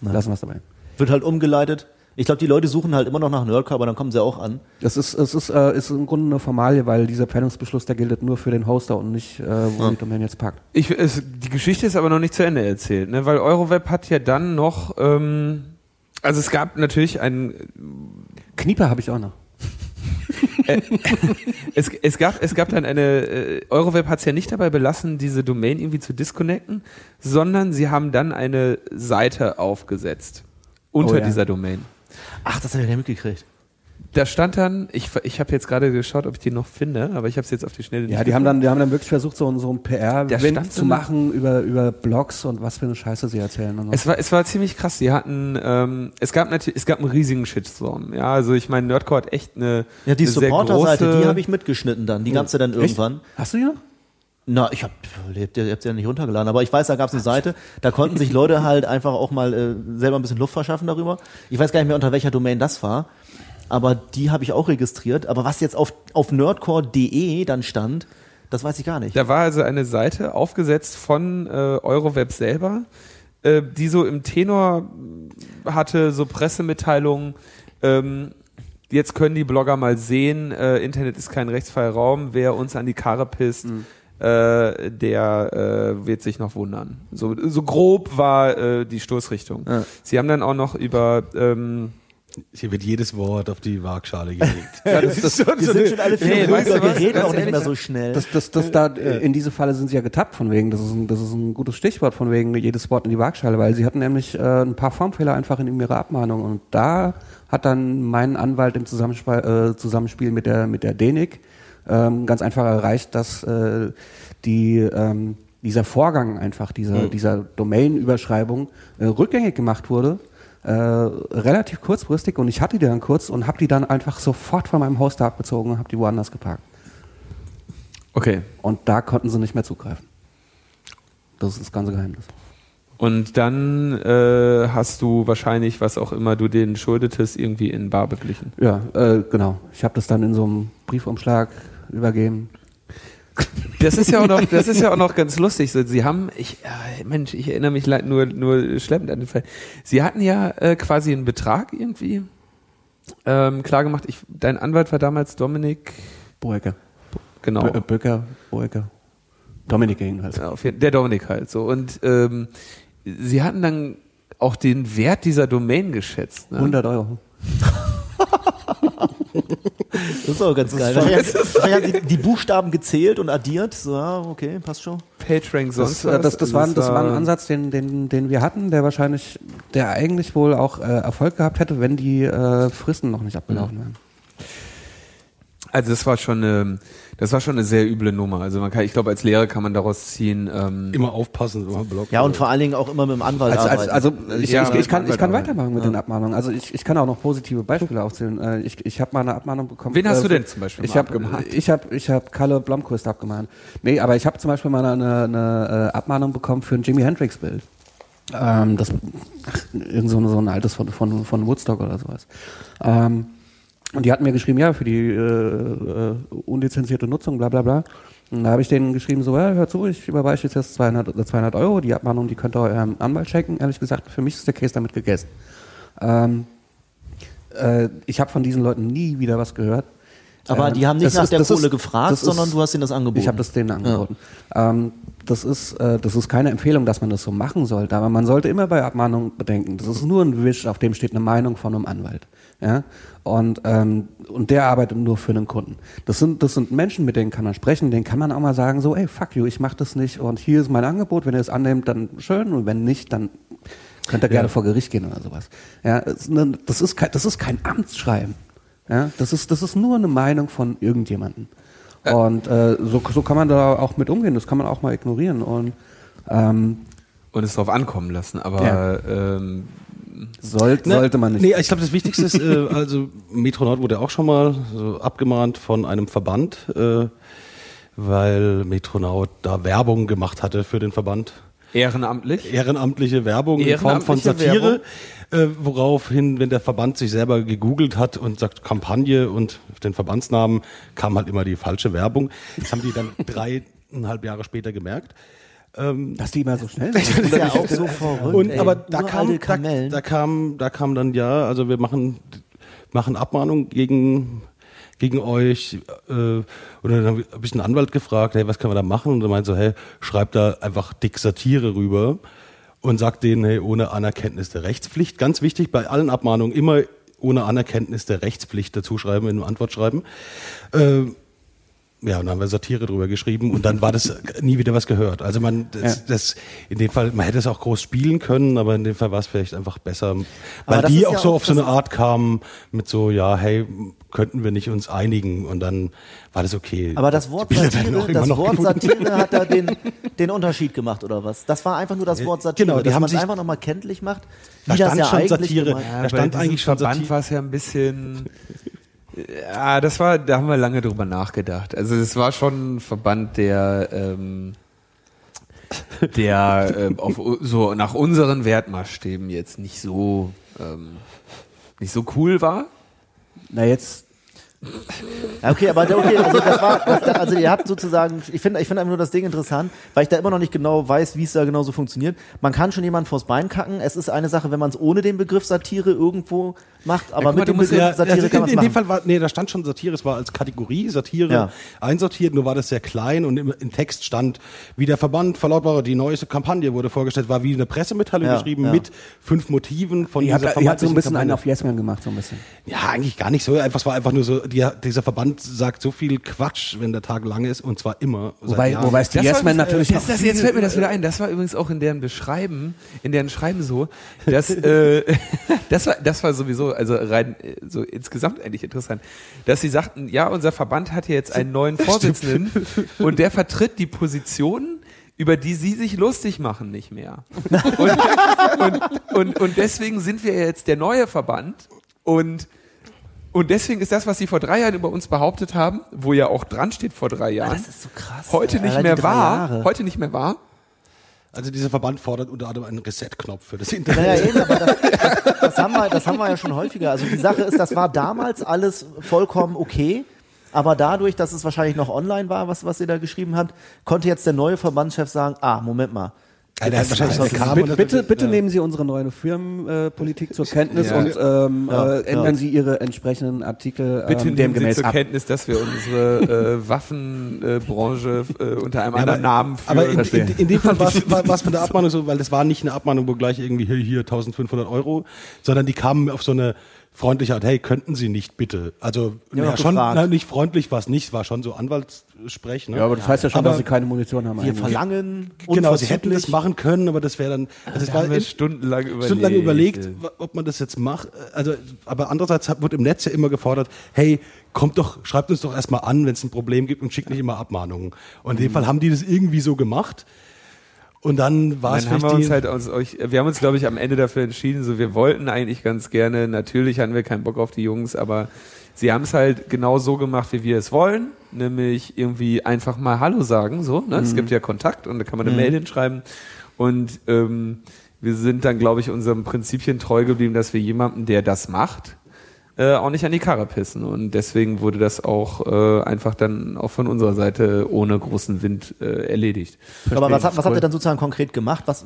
Lassen wir es dabei. Wird halt umgeleitet. Ich glaube, die Leute suchen halt immer noch nach Nerdcore, aber dann kommen sie auch an. Das ist, es ist, äh, ist im Grunde eine Formalie, weil dieser Trennungsbeschluss, der gilt nur für den Hoster und nicht, äh, wo die Domain jetzt parkt. Ich, es, die Geschichte ist aber noch nicht zu Ende erzählt, ne? weil Euroweb hat ja dann noch, ähm, also es gab natürlich einen, Knieper habe ich auch noch. es, es, gab, es gab dann eine, äh, Euroweb hat es ja nicht dabei belassen, diese Domain irgendwie zu disconnecten, sondern sie haben dann eine Seite aufgesetzt unter Oh ja. dieser Domain. Ach, das hat er ja mitgekriegt. Da stand dann, ich, ich habe jetzt gerade geschaut, ob ich die noch finde, aber ich habe es jetzt auf die Schnelle Ja, nicht die haben dann, die haben dann wirklich versucht, so, so ein Der PR-Wind stand zu machen über, über Blogs und was für eine Scheiße sie erzählen. Und so. Es war, es war ziemlich krass. Sie hatten, ähm, es gab natürlich, es gab einen riesigen Shitstorm. Ja, also ich meine, Nerdcore hat echt eine, Ja, die Supporter-Seite, große- die habe ich mitgeschnitten dann. Die gab's ja dann irgendwann. Hast du die noch? Na, ich hab, ihr habt, ihr habt sie ja nicht runtergeladen, aber ich weiß, da gab's eine Seite, da konnten sich Leute halt einfach auch mal äh, selber ein bisschen Luft verschaffen darüber. Ich weiß gar nicht mehr, unter welcher Domain das war, aber die habe ich auch registriert. Aber was jetzt auf, auf nerdcore.de dann stand, das weiß ich gar nicht. Da war also eine Seite aufgesetzt von äh, Euroweb selber, äh, die so im Tenor hatte, so Pressemitteilungen, ähm, jetzt können die Blogger mal sehen, äh, Internet ist kein rechtsfreier Raum, wer uns an die Karre pisst, äh, der äh, wird sich noch wundern. So, so grob war äh, die Stoßrichtung. Ja. Sie haben dann auch noch über ähm, Hier wird jedes Wort auf die Waagschale gelegt. Ja, das, das, Wir sind schon alle viel Nee, weißt du wir reden Ganz auch nicht mehr so schnell. das, das, das da, in diese Falle sind sie ja getappt von wegen. Das ist ein, das ist ein gutes Stichwort von wegen jedes Wort in die Waagschale, weil sie hatten nämlich äh, ein paar Formfehler einfach in ihrer Abmahnung und da hat dann mein Anwalt im Zusammenspiel, äh, Zusammenspiel mit der mit der DENIC ähm, ganz einfach erreicht, dass äh, die ähm, dieser Vorgang einfach dieser dieser Domain-Überschreibung äh, rückgängig gemacht wurde. Äh, relativ kurzfristig und ich hatte die dann kurz und habe die dann einfach sofort von meinem Hoster abgezogen und habe die woanders geparkt. okay. Und da konnten sie nicht mehr zugreifen. Das ist das ganze Geheimnis. Und dann äh, hast du wahrscheinlich, was auch immer du denen schuldetest, irgendwie in Bar beglichen. Ja, äh, genau. Ich habe das dann in so einem Briefumschlag übergeben. Das ist ja auch noch, das ist ja auch noch ganz lustig. So, sie haben, ich, äh, Mensch, ich erinnere mich nur, nur schleppend an den Fall. Sie hatten ja äh, quasi einen Betrag irgendwie ähm, klar gemacht. Ich, dein Anwalt war damals Dominik, Boecker. genau, Bö- äh, Böcker, Boecker. Dominik jedenfalls. Ja, auf jeden, der Dominik halt so. Und ähm, sie hatten dann auch den Wert dieser Domain geschätzt. Ne? 100 Euro. Das ist auch ganz geil. Wahrscheinlich hat die, die Buchstaben gezählt und addiert. So, okay, passt schon. PageRank sonst Das, äh, das, das, war, das war ein Ansatz, den, den, den wir hatten, der wahrscheinlich, der eigentlich wohl auch äh, Erfolg gehabt hätte, wenn die äh, Fristen noch nicht abgelaufen wären. Also das war schon eine, das war schon eine sehr üble Nummer. Also man kann, ich glaube, als Lehrer kann man daraus ziehen. Ähm, Immer aufpassen, immer Blog. Ja, und vor allen Dingen auch immer mit dem Anwalt Also, als, arbeiten. also ich, Ja, ich, ich, kann, ich kann weitermachen mit den Abmahnungen. Also ich, ich kann auch noch positive Beispiele aufzählen. Äh, Ich, ich habe mal eine Abmahnung bekommen. Wen hast äh, du denn zum Beispiel Ich habe abgemahnt? ich hab, ich hab Kalle Blomquist abgemahnt. Nee, aber ich habe zum Beispiel mal eine, eine äh, Abmahnung bekommen für ein Jimi Hendrix Bild. Ähm, das ach, irgend so, ein- so ein altes von, von, von Woodstock oder sowas. Ähm, und die hatten mir geschrieben, ja, für die äh, äh, unlizenzierte Nutzung, bla bla bla. Und da habe ich denen geschrieben, so, ja, hör zu, ich überweise jetzt 200, oder 200 Euro, die Abmahnung, die könnt ihr eurem Anwalt schenken. Ehrlich gesagt, für mich ist der Case damit gegessen. Ähm, äh, ich habe von diesen Leuten nie wieder was gehört. Aber Ähm, die haben nicht nach ist- der Kohle ist- gefragt, ist- sondern du hast ihnen das angeboten. Ich habe das denen angeboten. Ähm, das, ist, äh, das ist keine Empfehlung, dass man das so machen sollte, aber man sollte immer bei Abmahnungen bedenken, das ist nur ein Wisch, auf dem steht eine Meinung von einem Anwalt. Ja? Und, ähm, und der arbeitet nur für einen Kunden. Das sind, das sind Menschen, mit denen kann man sprechen, denen kann man auch mal sagen, so, ey, fuck you, ich mach das nicht und hier ist mein Angebot, wenn ihr es annehmt, dann schön und wenn nicht, dann könnt ihr gerne vor Gericht gehen oder sowas. Ja, es ist eine- das, ist kein, das ist kein Amtsschreiben. Ja, das ist, das ist nur eine Meinung von irgendjemandem. Und äh, so, so kann man da auch mit umgehen, das kann man auch mal ignorieren. Und ähm, und es drauf ankommen lassen. Aber Ja. ähm, sollte, Ne, sollte man nicht. Nee, ich glaube, das Wichtigste ist, äh, also Metronaut wurde auch schon mal so abgemahnt von einem Verband, äh, weil Metronaut da Werbung gemacht hatte für den Verband. Ehrenamtlich. ehrenamtliche Werbung in Form von Ehrenamtliche Satire, äh, woraufhin, wenn der Verband sich selber gegoogelt hat und sagt Kampagne und den Verbandsnamen, kam halt immer die falsche Werbung. Das haben die dann dreieinhalb Jahre später gemerkt. Dass die immer so schnell Das sind. ist ja auch so verrückt. Und ey. aber da kam, da, da kam, da kam dann ja, also wir machen, machen Abmahnung gegen gegen euch äh, und dann habe ich einen Anwalt gefragt, hey, was können wir da machen? Und er meinte so, hey, schreibt da einfach dick Satire rüber und sagt denen, hey, ohne Anerkenntnis der Rechtspflicht, ganz wichtig, bei allen Abmahnungen immer ohne Anerkenntnis der Rechtspflicht dazu schreiben, in einem Antwortschreiben. Äh, ja, und dann haben wir Satire drüber geschrieben und dann war das nie wieder was gehört. Also man, das, Ja. das in dem Fall, man hätte es auch groß spielen können, aber in dem Fall war es vielleicht einfach besser, weil die auch ja so auch- auf so eine Art kamen mit so, ja, hey, könnten wir nicht uns einigen und dann war das okay. Aber das Wort Satire, das Wort. Satire hat da den, den Unterschied gemacht oder was? Das war einfach nur das Wort Satire, genau, die dass haben man es sich- einfach nochmal kenntlich macht, Da wie das stand ja schon eigentlich Satire. gemeint- Da stand eigentlich schon Verband war es ja ein bisschen. Ja, das war, da haben wir lange drüber nachgedacht. Also es war schon ein Verband, der, ähm, der ähm, auf, so nach unseren Wertmaßstäben jetzt nicht so ähm, nicht so cool war. Na jetzt, okay, aber okay, also das war, das, also ihr habt sozusagen, ich finde, ich finde einfach nur das Ding interessant, weil ich da immer noch nicht genau weiß, wie es da genau so funktioniert. Man kann schon jemanden vors Bein kacken. Es ist eine Sache, wenn man es ohne den Begriff Satire irgendwo macht, aber guck mal, mit dem Begriff Ja, Satire also kann in, man es in dem machen. Fall war, nee, da stand schon Satire, es war als Kategorie Satire Ja. einsortiert, nur war das sehr klein und im, im Text stand, wie der Verband verlautbare, die neueste Kampagne wurde vorgestellt, war wie eine Pressemitteilung Ja, geschrieben ja. mit fünf Motiven von ihr habt, dieser ihr habt so ein bisschen einen vermeintlichen auf Yes Man gemacht, so ein bisschen. Ja, eigentlich gar nicht so. Einfach, es war einfach nur so, die, dieser Verband sagt so viel Quatsch, wenn der Tag lang ist und zwar immer. Wobei, Jahren. wobei es die Das Yes war- Man natürlich das, noch das, viel, Jetzt fällt mir das wieder ein. Das war übrigens auch in deren Beschreiben, in deren Schreiben so, dass äh, das war das war sowieso also rein äh, so insgesamt eigentlich interessant, dass sie sagten, ja, unser Verband hat ja jetzt einen neuen Vorsitzenden und der vertritt die Positionen über die sie sich lustig machen, nicht mehr. Und, und, und, und deswegen sind wir jetzt der neue Verband und und deswegen ist das, was sie vor drei Jahren über uns behauptet haben, wo ja auch dran steht vor drei Jahren, Das ist so krass. heute ey. nicht mehr wahr, heute nicht mehr wahr. Also dieser Verband fordert unter anderem einen Reset-Knopf für das Internet. Naja, eben, aber das, das, das, haben wir, das haben wir ja schon häufiger. Also die Sache ist, das war damals alles vollkommen okay. Aber dadurch, dass es wahrscheinlich noch online war, was, was ihr da geschrieben habt, konnte jetzt der neue Verbandschef sagen, ah, Moment mal. Hat wahrscheinlich das- so kam Bitte, bitte, bitte ja. nehmen Sie unsere neue Firmenpolitik zur Kenntnis Ja. und ähm, Ja, äh, ändern ja. Sie Ihre entsprechenden Artikel Bitte ähm, nehmen Sie zur ab. Kenntnis, dass wir unsere äh, Waffenbranche äh, unter einem Ja, anderen Namen führen. aber in, in, in dem Fall war es von der Abmahnung so, weil das war nicht eine Abmahnung, wo gleich irgendwie hier, hier 1500 Euro, sondern die kamen auf so eine freundliche Art, hey, könnten Sie nicht bitte? Also Ja, ja, noch schon, na, nicht freundlich war es nicht, war schon so Anwaltssprech. Ne? Ja, aber das heißt ja schon, Aber dass Sie keine Munition haben. Wir verlangen Genau, sie hätten das machen können, aber das wäre dann, also es da war haben wir in- stundenlang überlegt. stundenlang überlegt, ob man das jetzt macht. Also, aber andererseits wird im Netz ja immer gefordert, hey, kommt doch, schreibt uns doch erstmal an, wenn es ein Problem gibt und schickt nicht immer Abmahnungen. Und in dem Fall haben die das irgendwie so gemacht. Und dann war es Dann haben wir uns halt aus euch, wir haben uns glaube ich am Ende dafür entschieden, so wir wollten eigentlich ganz gerne, natürlich hatten wir keinen Bock auf die Jungs, aber sie haben es halt genau so gemacht, wie wir es wollen, nämlich irgendwie einfach mal Hallo sagen, so, ne? Es gibt ja Kontakt und da kann man eine Mail hinschreiben. Und ähm, wir sind dann glaube ich unserem Prinzipien treu geblieben, dass wir jemanden, der das macht, äh, auch nicht an die Karre pissen. Und deswegen wurde das auch äh, einfach dann auch von unserer Seite ohne großen Wind äh, erledigt. Aber was, habt- was habt ihr dann sozusagen konkret gemacht? Was,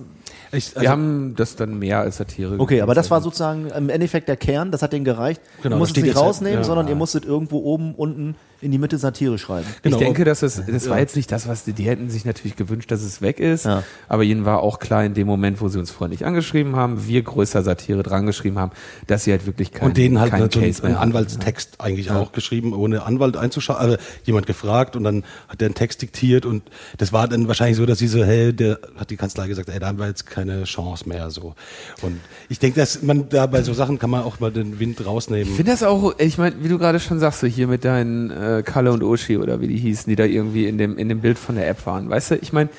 ich, also, Wir haben das dann mehr als Satire. okay, aber das war sozusagen im Endeffekt der Kern, das hat denen gereicht. Genau, ihr musstet sie jetzt halt- rausnehmen, ja. sondern ihr musstet irgendwo oben, unten in die Mitte Satire schreiben. genau, ich denke, dass es, das war jetzt nicht das, was die, die hätten sich natürlich gewünscht, dass es weg ist. Ja. Aber ihnen war auch klar in dem Moment, wo sie uns freundlich angeschrieben haben, wir größer Satire dran geschrieben haben, dass sie halt wirklich keinen und denen halt keinen so einen, Case einen. Anwaltstext eigentlich auch geschrieben, ohne Anwalt einzuschauen, also jemand gefragt und dann hat der einen Text diktiert und das war dann wahrscheinlich so, dass sie so, hey, der hat die Kanzlei gesagt, ey, da haben wir jetzt keine Chance mehr, so. Und ich denke, dass man da bei so Sachen kann man auch mal den Wind rausnehmen. Ich finde das auch, ich meine, wie du gerade schon sagst, so hier mit deinen äh, Kalle und Oshi oder wie die hießen, die da irgendwie in dem, in dem Bild von der App waren. Weißt du, ich meine,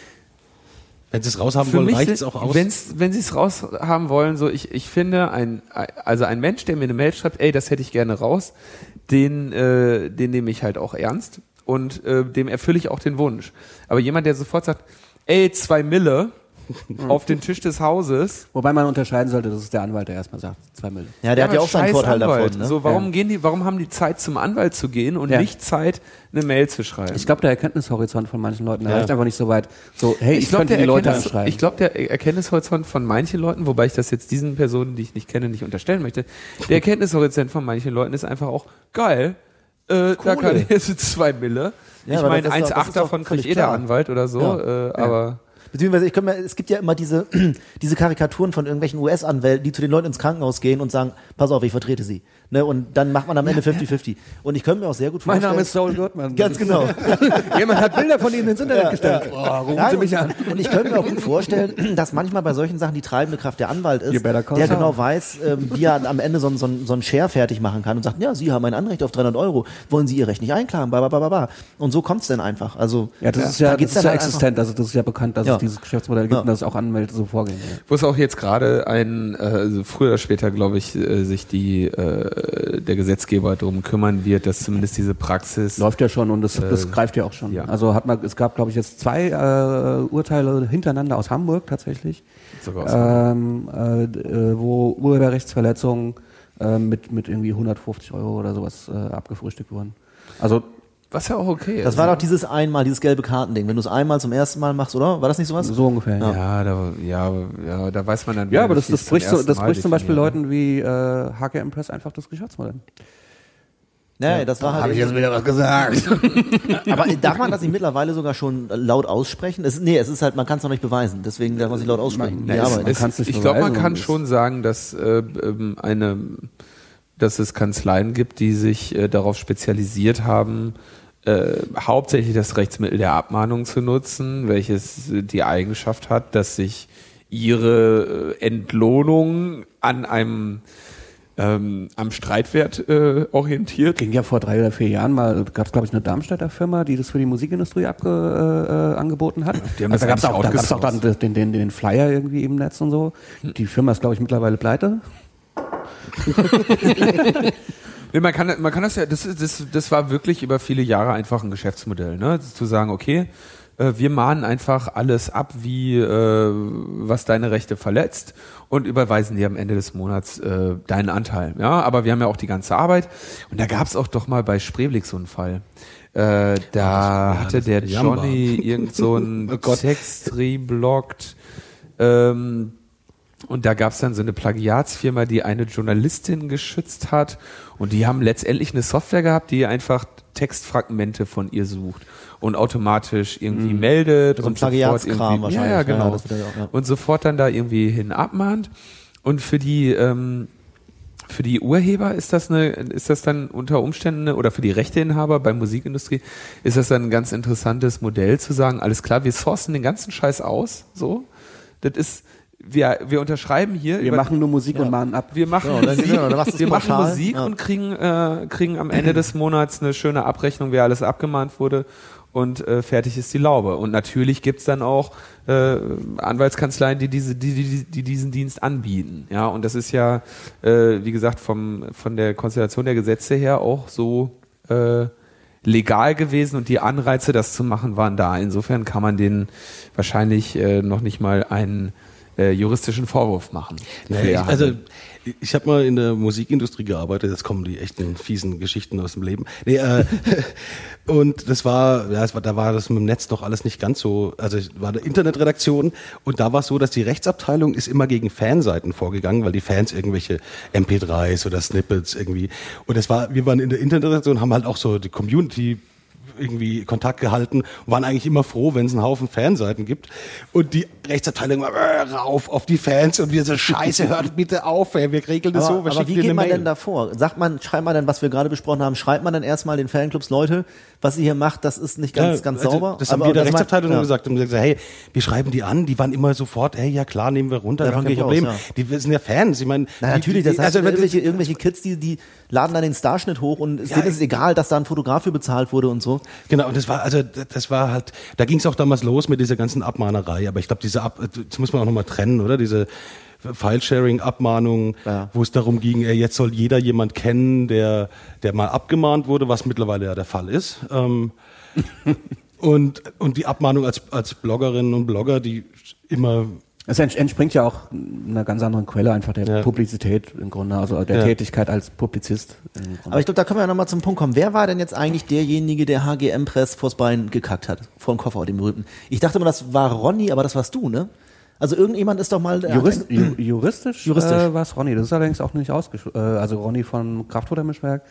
Wenn sie es raushaben wollen, reicht es auch aus. Wenn's, wenn sie es raushaben wollen, so ich, ich finde, ein, also ein Mensch, der mir eine Mail schreibt, ey, das hätte ich gerne raus, den, äh, den nehme ich halt auch ernst und äh, dem erfülle ich auch den Wunsch. Aber jemand, der sofort sagt, ey, zwei Mille, auf den Tisch des Hauses. Wobei man unterscheiden sollte, das ist der Anwalt, der erstmal sagt, zwei Mille. Ja, der hat ja auch seinen Vorteil Anwalt. davon. Ne? So, warum Ja. gehen die, warum haben die Zeit zum Anwalt zu gehen und Ja. nicht Zeit, eine Mail zu schreiben? Ich glaube, der Erkenntnishorizont von manchen Leuten reicht einfach nicht so weit. So, hey, ich, ich glaube, könnte der, die Leute anschreiben. ich glaub, der Erkenntnishorizont von manchen Leuten, wobei ich das jetzt diesen Personen, die ich nicht kenne, nicht unterstellen möchte, der Erkenntnishorizont von manchen Leuten ist einfach auch geil. Äh, da kann ich jetzt zwei Mille. Ja, ich meine, das ist doch- das 1,8 ist doch davon kriegt völlig eh der klar. Anwalt oder so, Ja. äh, aber Beziehungsweise ich kann mir, es gibt ja immer diese, diese Karikaturen von irgendwelchen US-Anwälten, die zu den Leuten ins Krankenhaus gehen und sagen, pass auf, ich vertrete sie. Ne? Und dann macht man am Ende 50-50. Und ich könnte mir auch sehr gut mein vorstellen. Name ist Saul Goodman. Ganz genau. Jemand hat Bilder von Ihnen ins Internet gestellt. Oh, rufen Nein, Sie mich an. und, ich könnte mir auch gut vorstellen, dass manchmal bei solchen Sachen die treibende Kraft der Anwalt You ist, der Saul. genau weiß, ähm, wie er am Ende so, ein- so, ein- so ein Share fertig machen kann und sagt, ja, Sie haben ein Anrecht auf 300 Euro, wollen Sie Ihr Recht nicht einklagen, ba, ba, ba, ba, ba. Und so kommt's dann einfach. Also, Ja, das ist ja, da das geht's ist ja halt existent. Also das ist ja bekannt, dass Ja. es dieses Geschäftsmodell gibt Ja. und dass auch Anwälte so vorgehen. Ja. wo es auch jetzt gerade ein, äh, also früher oder später, glaube ich, äh, sich die, äh, der Gesetzgeber darum kümmern wird, dass zumindest diese Praxis Läuft ja schon und das, das greift ja auch schon. ja. Also hat man, es gab, glaube ich, jetzt zwei äh, Urteile hintereinander aus Hamburg tatsächlich, sogar aus ähm, äh, äh, wo Urheberrechtsverletzungen äh, mit, mit irgendwie 150 Euro oder sowas äh, abgefrühstückt wurden. Also Was ja auch okay Das ist. war doch dieses einmal, dieses gelbe Kartending. Wenn du es einmal zum ersten Mal machst, oder? War das nicht sowas? so ungefähr. Ja, ja, da, ja, ja, da weiß man dann. ja aber das, das bricht, so, das bricht zum Beispiel. Leuten wie äh, HKM Press einfach das Geschäftsmodell. Nee, das war halt. wieder was gesagt. aber darf man das nicht mittlerweile sogar schon laut aussprechen? Es, nee, es ist halt, man kann es noch nicht beweisen. Deswegen darf man es nicht laut aussprechen. Die es- es- nicht ich glaube, man kann schon sagen, dass äh, ähm, eine, dass es Kanzleien gibt, die sich äh, darauf spezialisiert haben, äh, hauptsächlich das Rechtsmittel der Abmahnung zu nutzen, welches die Eigenschaft hat, dass sich ihre äh, Entlohnung an einem ähm, am Streitwert äh, orientiert. Ging ja vor drei oder vier Jahren mal, gab es glaube ich eine Darmstädter Firma, die das für die Musikindustrie abge, äh, angeboten hat. Haben also da gab es auch, da auch dann den, den, den Flyer irgendwie im Netz und so. Die Firma ist glaube ich mittlerweile pleite. Nee, man kann, man kann das ja, das, ist, das, das war wirklich über viele Jahre einfach ein Geschäftsmodell, ne? Zu sagen, okay, äh, wir mahnen einfach alles ab, wie äh, was deine Rechte verletzt und überweisen dir am Ende des Monats äh, deinen Anteil. Ja, aber wir haben ja auch die ganze Arbeit. Und da gab es auch doch mal bei Spreeblick so einen Fall. Äh, da ja, hatte der. Johnny irgend so einen Oh. Text reblockt. Ähm, und da gab es dann so eine Plagiatsfirma, die eine Journalistin geschützt hat. Und die haben letztendlich eine Software gehabt, die einfach Textfragmente von ihr sucht und automatisch irgendwie meldet Mhm. So ein und sofort irgendwie, ja, wahrscheinlich. ja, genau. ja auch, ja. Und sofort dann da irgendwie hin abmahnt. Und für die ähm, für die Urheber ist das eine, ist das dann unter Umständen oder für die Rechteinhaber bei Musikindustrie ist das dann ein ganz interessantes Modell zu sagen, alles klar, wir sourcen den ganzen Scheiß aus, so. Das ist, wir, wir unterschreiben hier. Wir über- machen nur Musik und mahnen ab. wir machen dann- Musik, genau, wir machen pauschal. Musik Ja. und kriegen, äh, kriegen am Ende des Monats eine schöne Abrechnung, wer alles abgemahnt wurde und äh, fertig ist die Laube. Und natürlich gibt's dann auch äh, Anwaltskanzleien, die, diese, die, die, die diesen Dienst anbieten. Ja, und das ist ja, äh, wie gesagt, vom, von der Konstellation der Gesetze her auch so äh, legal gewesen und die Anreize, das zu machen, waren da. Insofern kann man denen wahrscheinlich äh, noch nicht mal einen äh, juristischen Vorwurf machen. Für ich, also ich habe mal in der Musikindustrie gearbeitet, jetzt kommen die echten fiesen Geschichten aus dem Leben. Nee, äh, und das war, ja, es war, da war das mit dem Netz noch alles nicht ganz so, also es war eine Internetredaktion und da war es so, dass die Rechtsabteilung ist immer gegen Fanseiten vorgegangen, weil die Fans irgendwelche MP3s oder Snippets irgendwie und das war, wir waren in der Internetredaktion, haben halt auch so die Community irgendwie Kontakt gehalten und waren eigentlich immer froh, wenn es einen Haufen Fanseiten gibt. Und die Rechtsabteilung war äh, rauf auf die Fans und wir so, scheiße, hört bitte auf, ey, wir regeln das so, Aber, wir aber wie geht man Mail. denn da vor? Sagt man, schreibt man dann, was wir gerade besprochen haben, schreibt man dann erstmal den Fanclubs, Leute, was ihr hier macht, das ist nicht ganz, Ja, ganz also sauber. Das haben Aber wir der Rechtsabteilung ja. gesagt. Und gesagt, hey, wir schreiben die an. Die waren immer sofort, hey, ja klar, nehmen wir runter, Davon gar kein Problem. aus, ja. Die sind ja Fans. Ich meine, Na, die- natürlich, die, das heißt, also, irgendwelche, irgendwelche Kids, die, die laden dann den Starschnitt hoch und Ja, denen ist es egal, dass da ein Fotograf für bezahlt wurde und so. Genau, und das war, also das war halt, da ging es auch damals los mit dieser ganzen Abmahnerei, aber ich glaube, diese Ab, das muss man auch nochmal trennen, oder? Diese File-Sharing-Abmahnungen, Ja. wo es darum ging, ey, jetzt soll jeder jemand kennen, der, der mal abgemahnt wurde, was mittlerweile ja der Fall ist. Ähm, und, und die Abmahnung als, als Bloggerinnen und Blogger, die immer Es ents- entspringt ja auch einer ganz anderen Quelle, einfach der Ja. Publizität im Grunde, also der Ja. Tätigkeit als Publizist. Aber ich glaube, da können wir ja nochmal zum Punkt kommen. Wer war denn jetzt eigentlich derjenige, der HGM Press vors Bein gekackt hat? Vor dem Koffer, dem berühmten. Ich dachte immer, das war Ronny, aber das warst du, ne? Also irgendjemand ist doch mal. Jurist, ju, juristisch, Juristisch. Äh, war es Ronny. Das ist allerdings auch nicht ausgeschlossen. Äh, also Ronny von Kraftfuttermischwerk.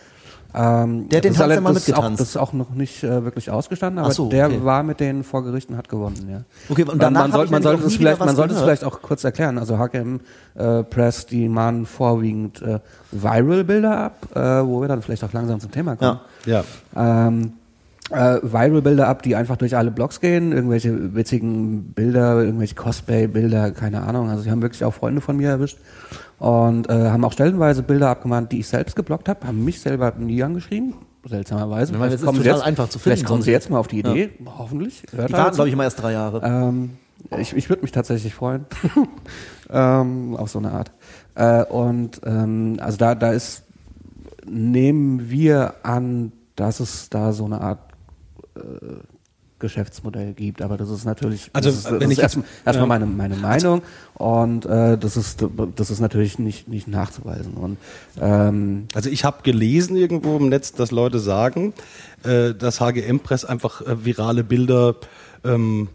Ähm, Der hat den Tanz alle- mal mitgetanzt. das ist auch noch nicht äh, wirklich ausgestanden, aber so, der okay. war mit denen vor Gericht und hat gewonnen. Ja. Okay, und Man- danach man, soll, ich man sollte auch es vielleicht, man sollte es vielleicht auch kurz erklären. Also HGM äh, Press, die mahnen vorwiegend äh, Viral-Bilder ab, äh, wo wir dann vielleicht auch langsam zum Thema kommen. Ja. ja. ähm, äh, Viral-Bilder ab, die einfach durch alle Blogs gehen, irgendwelche witzigen Bilder, irgendwelche Cosplay-Bilder, keine Ahnung. Also sie haben wirklich auch Freunde von mir erwischt und äh, haben auch stellenweise Bilder abgemahnt, die ich selbst geblockt habe, haben mich selber nie angeschrieben, seltsamerweise. Ja, weil das ist kommen total jetzt, einfach zu Vielleicht finden, kommen sonst- sie jetzt mal auf die Idee, hoffentlich. Hört Die halt warten, glaube ich, immer erst drei Jahre. Ähm, ich ich würde mich tatsächlich freuen. ähm, auf so eine Art. Äh, und ähm, also da, da ist, nehmen wir an, dass es da so eine Art Geschäftsmodell gibt, aber das ist natürlich Also, das ist, das wenn ich erstmal erstmal ja. meine, meine Meinung. Und äh, das ist das ist natürlich nicht nicht nachzuweisen. Und ähm, Also ich habe gelesen irgendwo im Netz, dass Leute sagen, äh, dass HGM Press einfach äh, virale Bilder, ähm,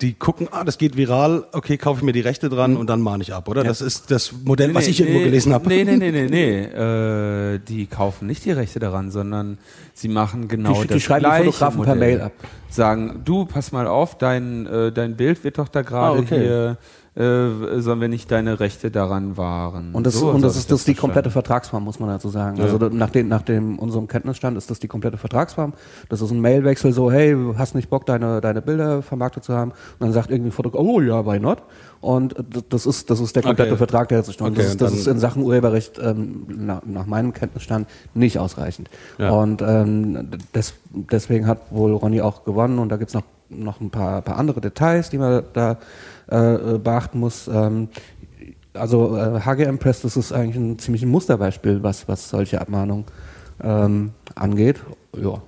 die gucken, ah, das geht viral, okay, kaufe ich mir die Rechte dran und dann mahne ich ab, oder? Das ist das Modell, was ich irgendwo gelesen habe. Nee, nee, nee, nee, nee. Äh, die kaufen nicht die Rechte daran, sondern sie machen genau Die- die das schreiben die Fotografen per Modell. Mail ab. Sagen, du, pass mal auf, dein, äh, dein Bild wird doch da gerade Ah, okay. hier, sollen wir nicht deine Rechte daran wahren. Und das, So, und das ist das die komplette Vertragsform, muss man dazu sagen. Also da- nach, dem, nach dem unserem Kenntnisstand ist das die komplette Vertragsform. Das ist ein Mailwechsel so, hey, hast nicht Bock, deine, deine Bilder vermarktet zu haben? Und dann sagt irgendwie ein Fotograf, oh ja, why not? Und das ist, das ist der komplette Okay. Vertrag, der jetzt stand. Okay, das, ist, und das ist in Sachen Urheberrecht ähm, nach, nach meinem Kenntnisstand nicht ausreichend. Ja. Und ähm, des, deswegen hat wohl Ronny auch gewonnen und da gibt's noch, noch ein paar, paar andere Details, die man da äh, äh, beachten muss. Ähm, also äh, HGM Press, das ist eigentlich ein ziemlich ein Musterbeispiel, was, was solche Abmahnungen ähm, angeht. Ja.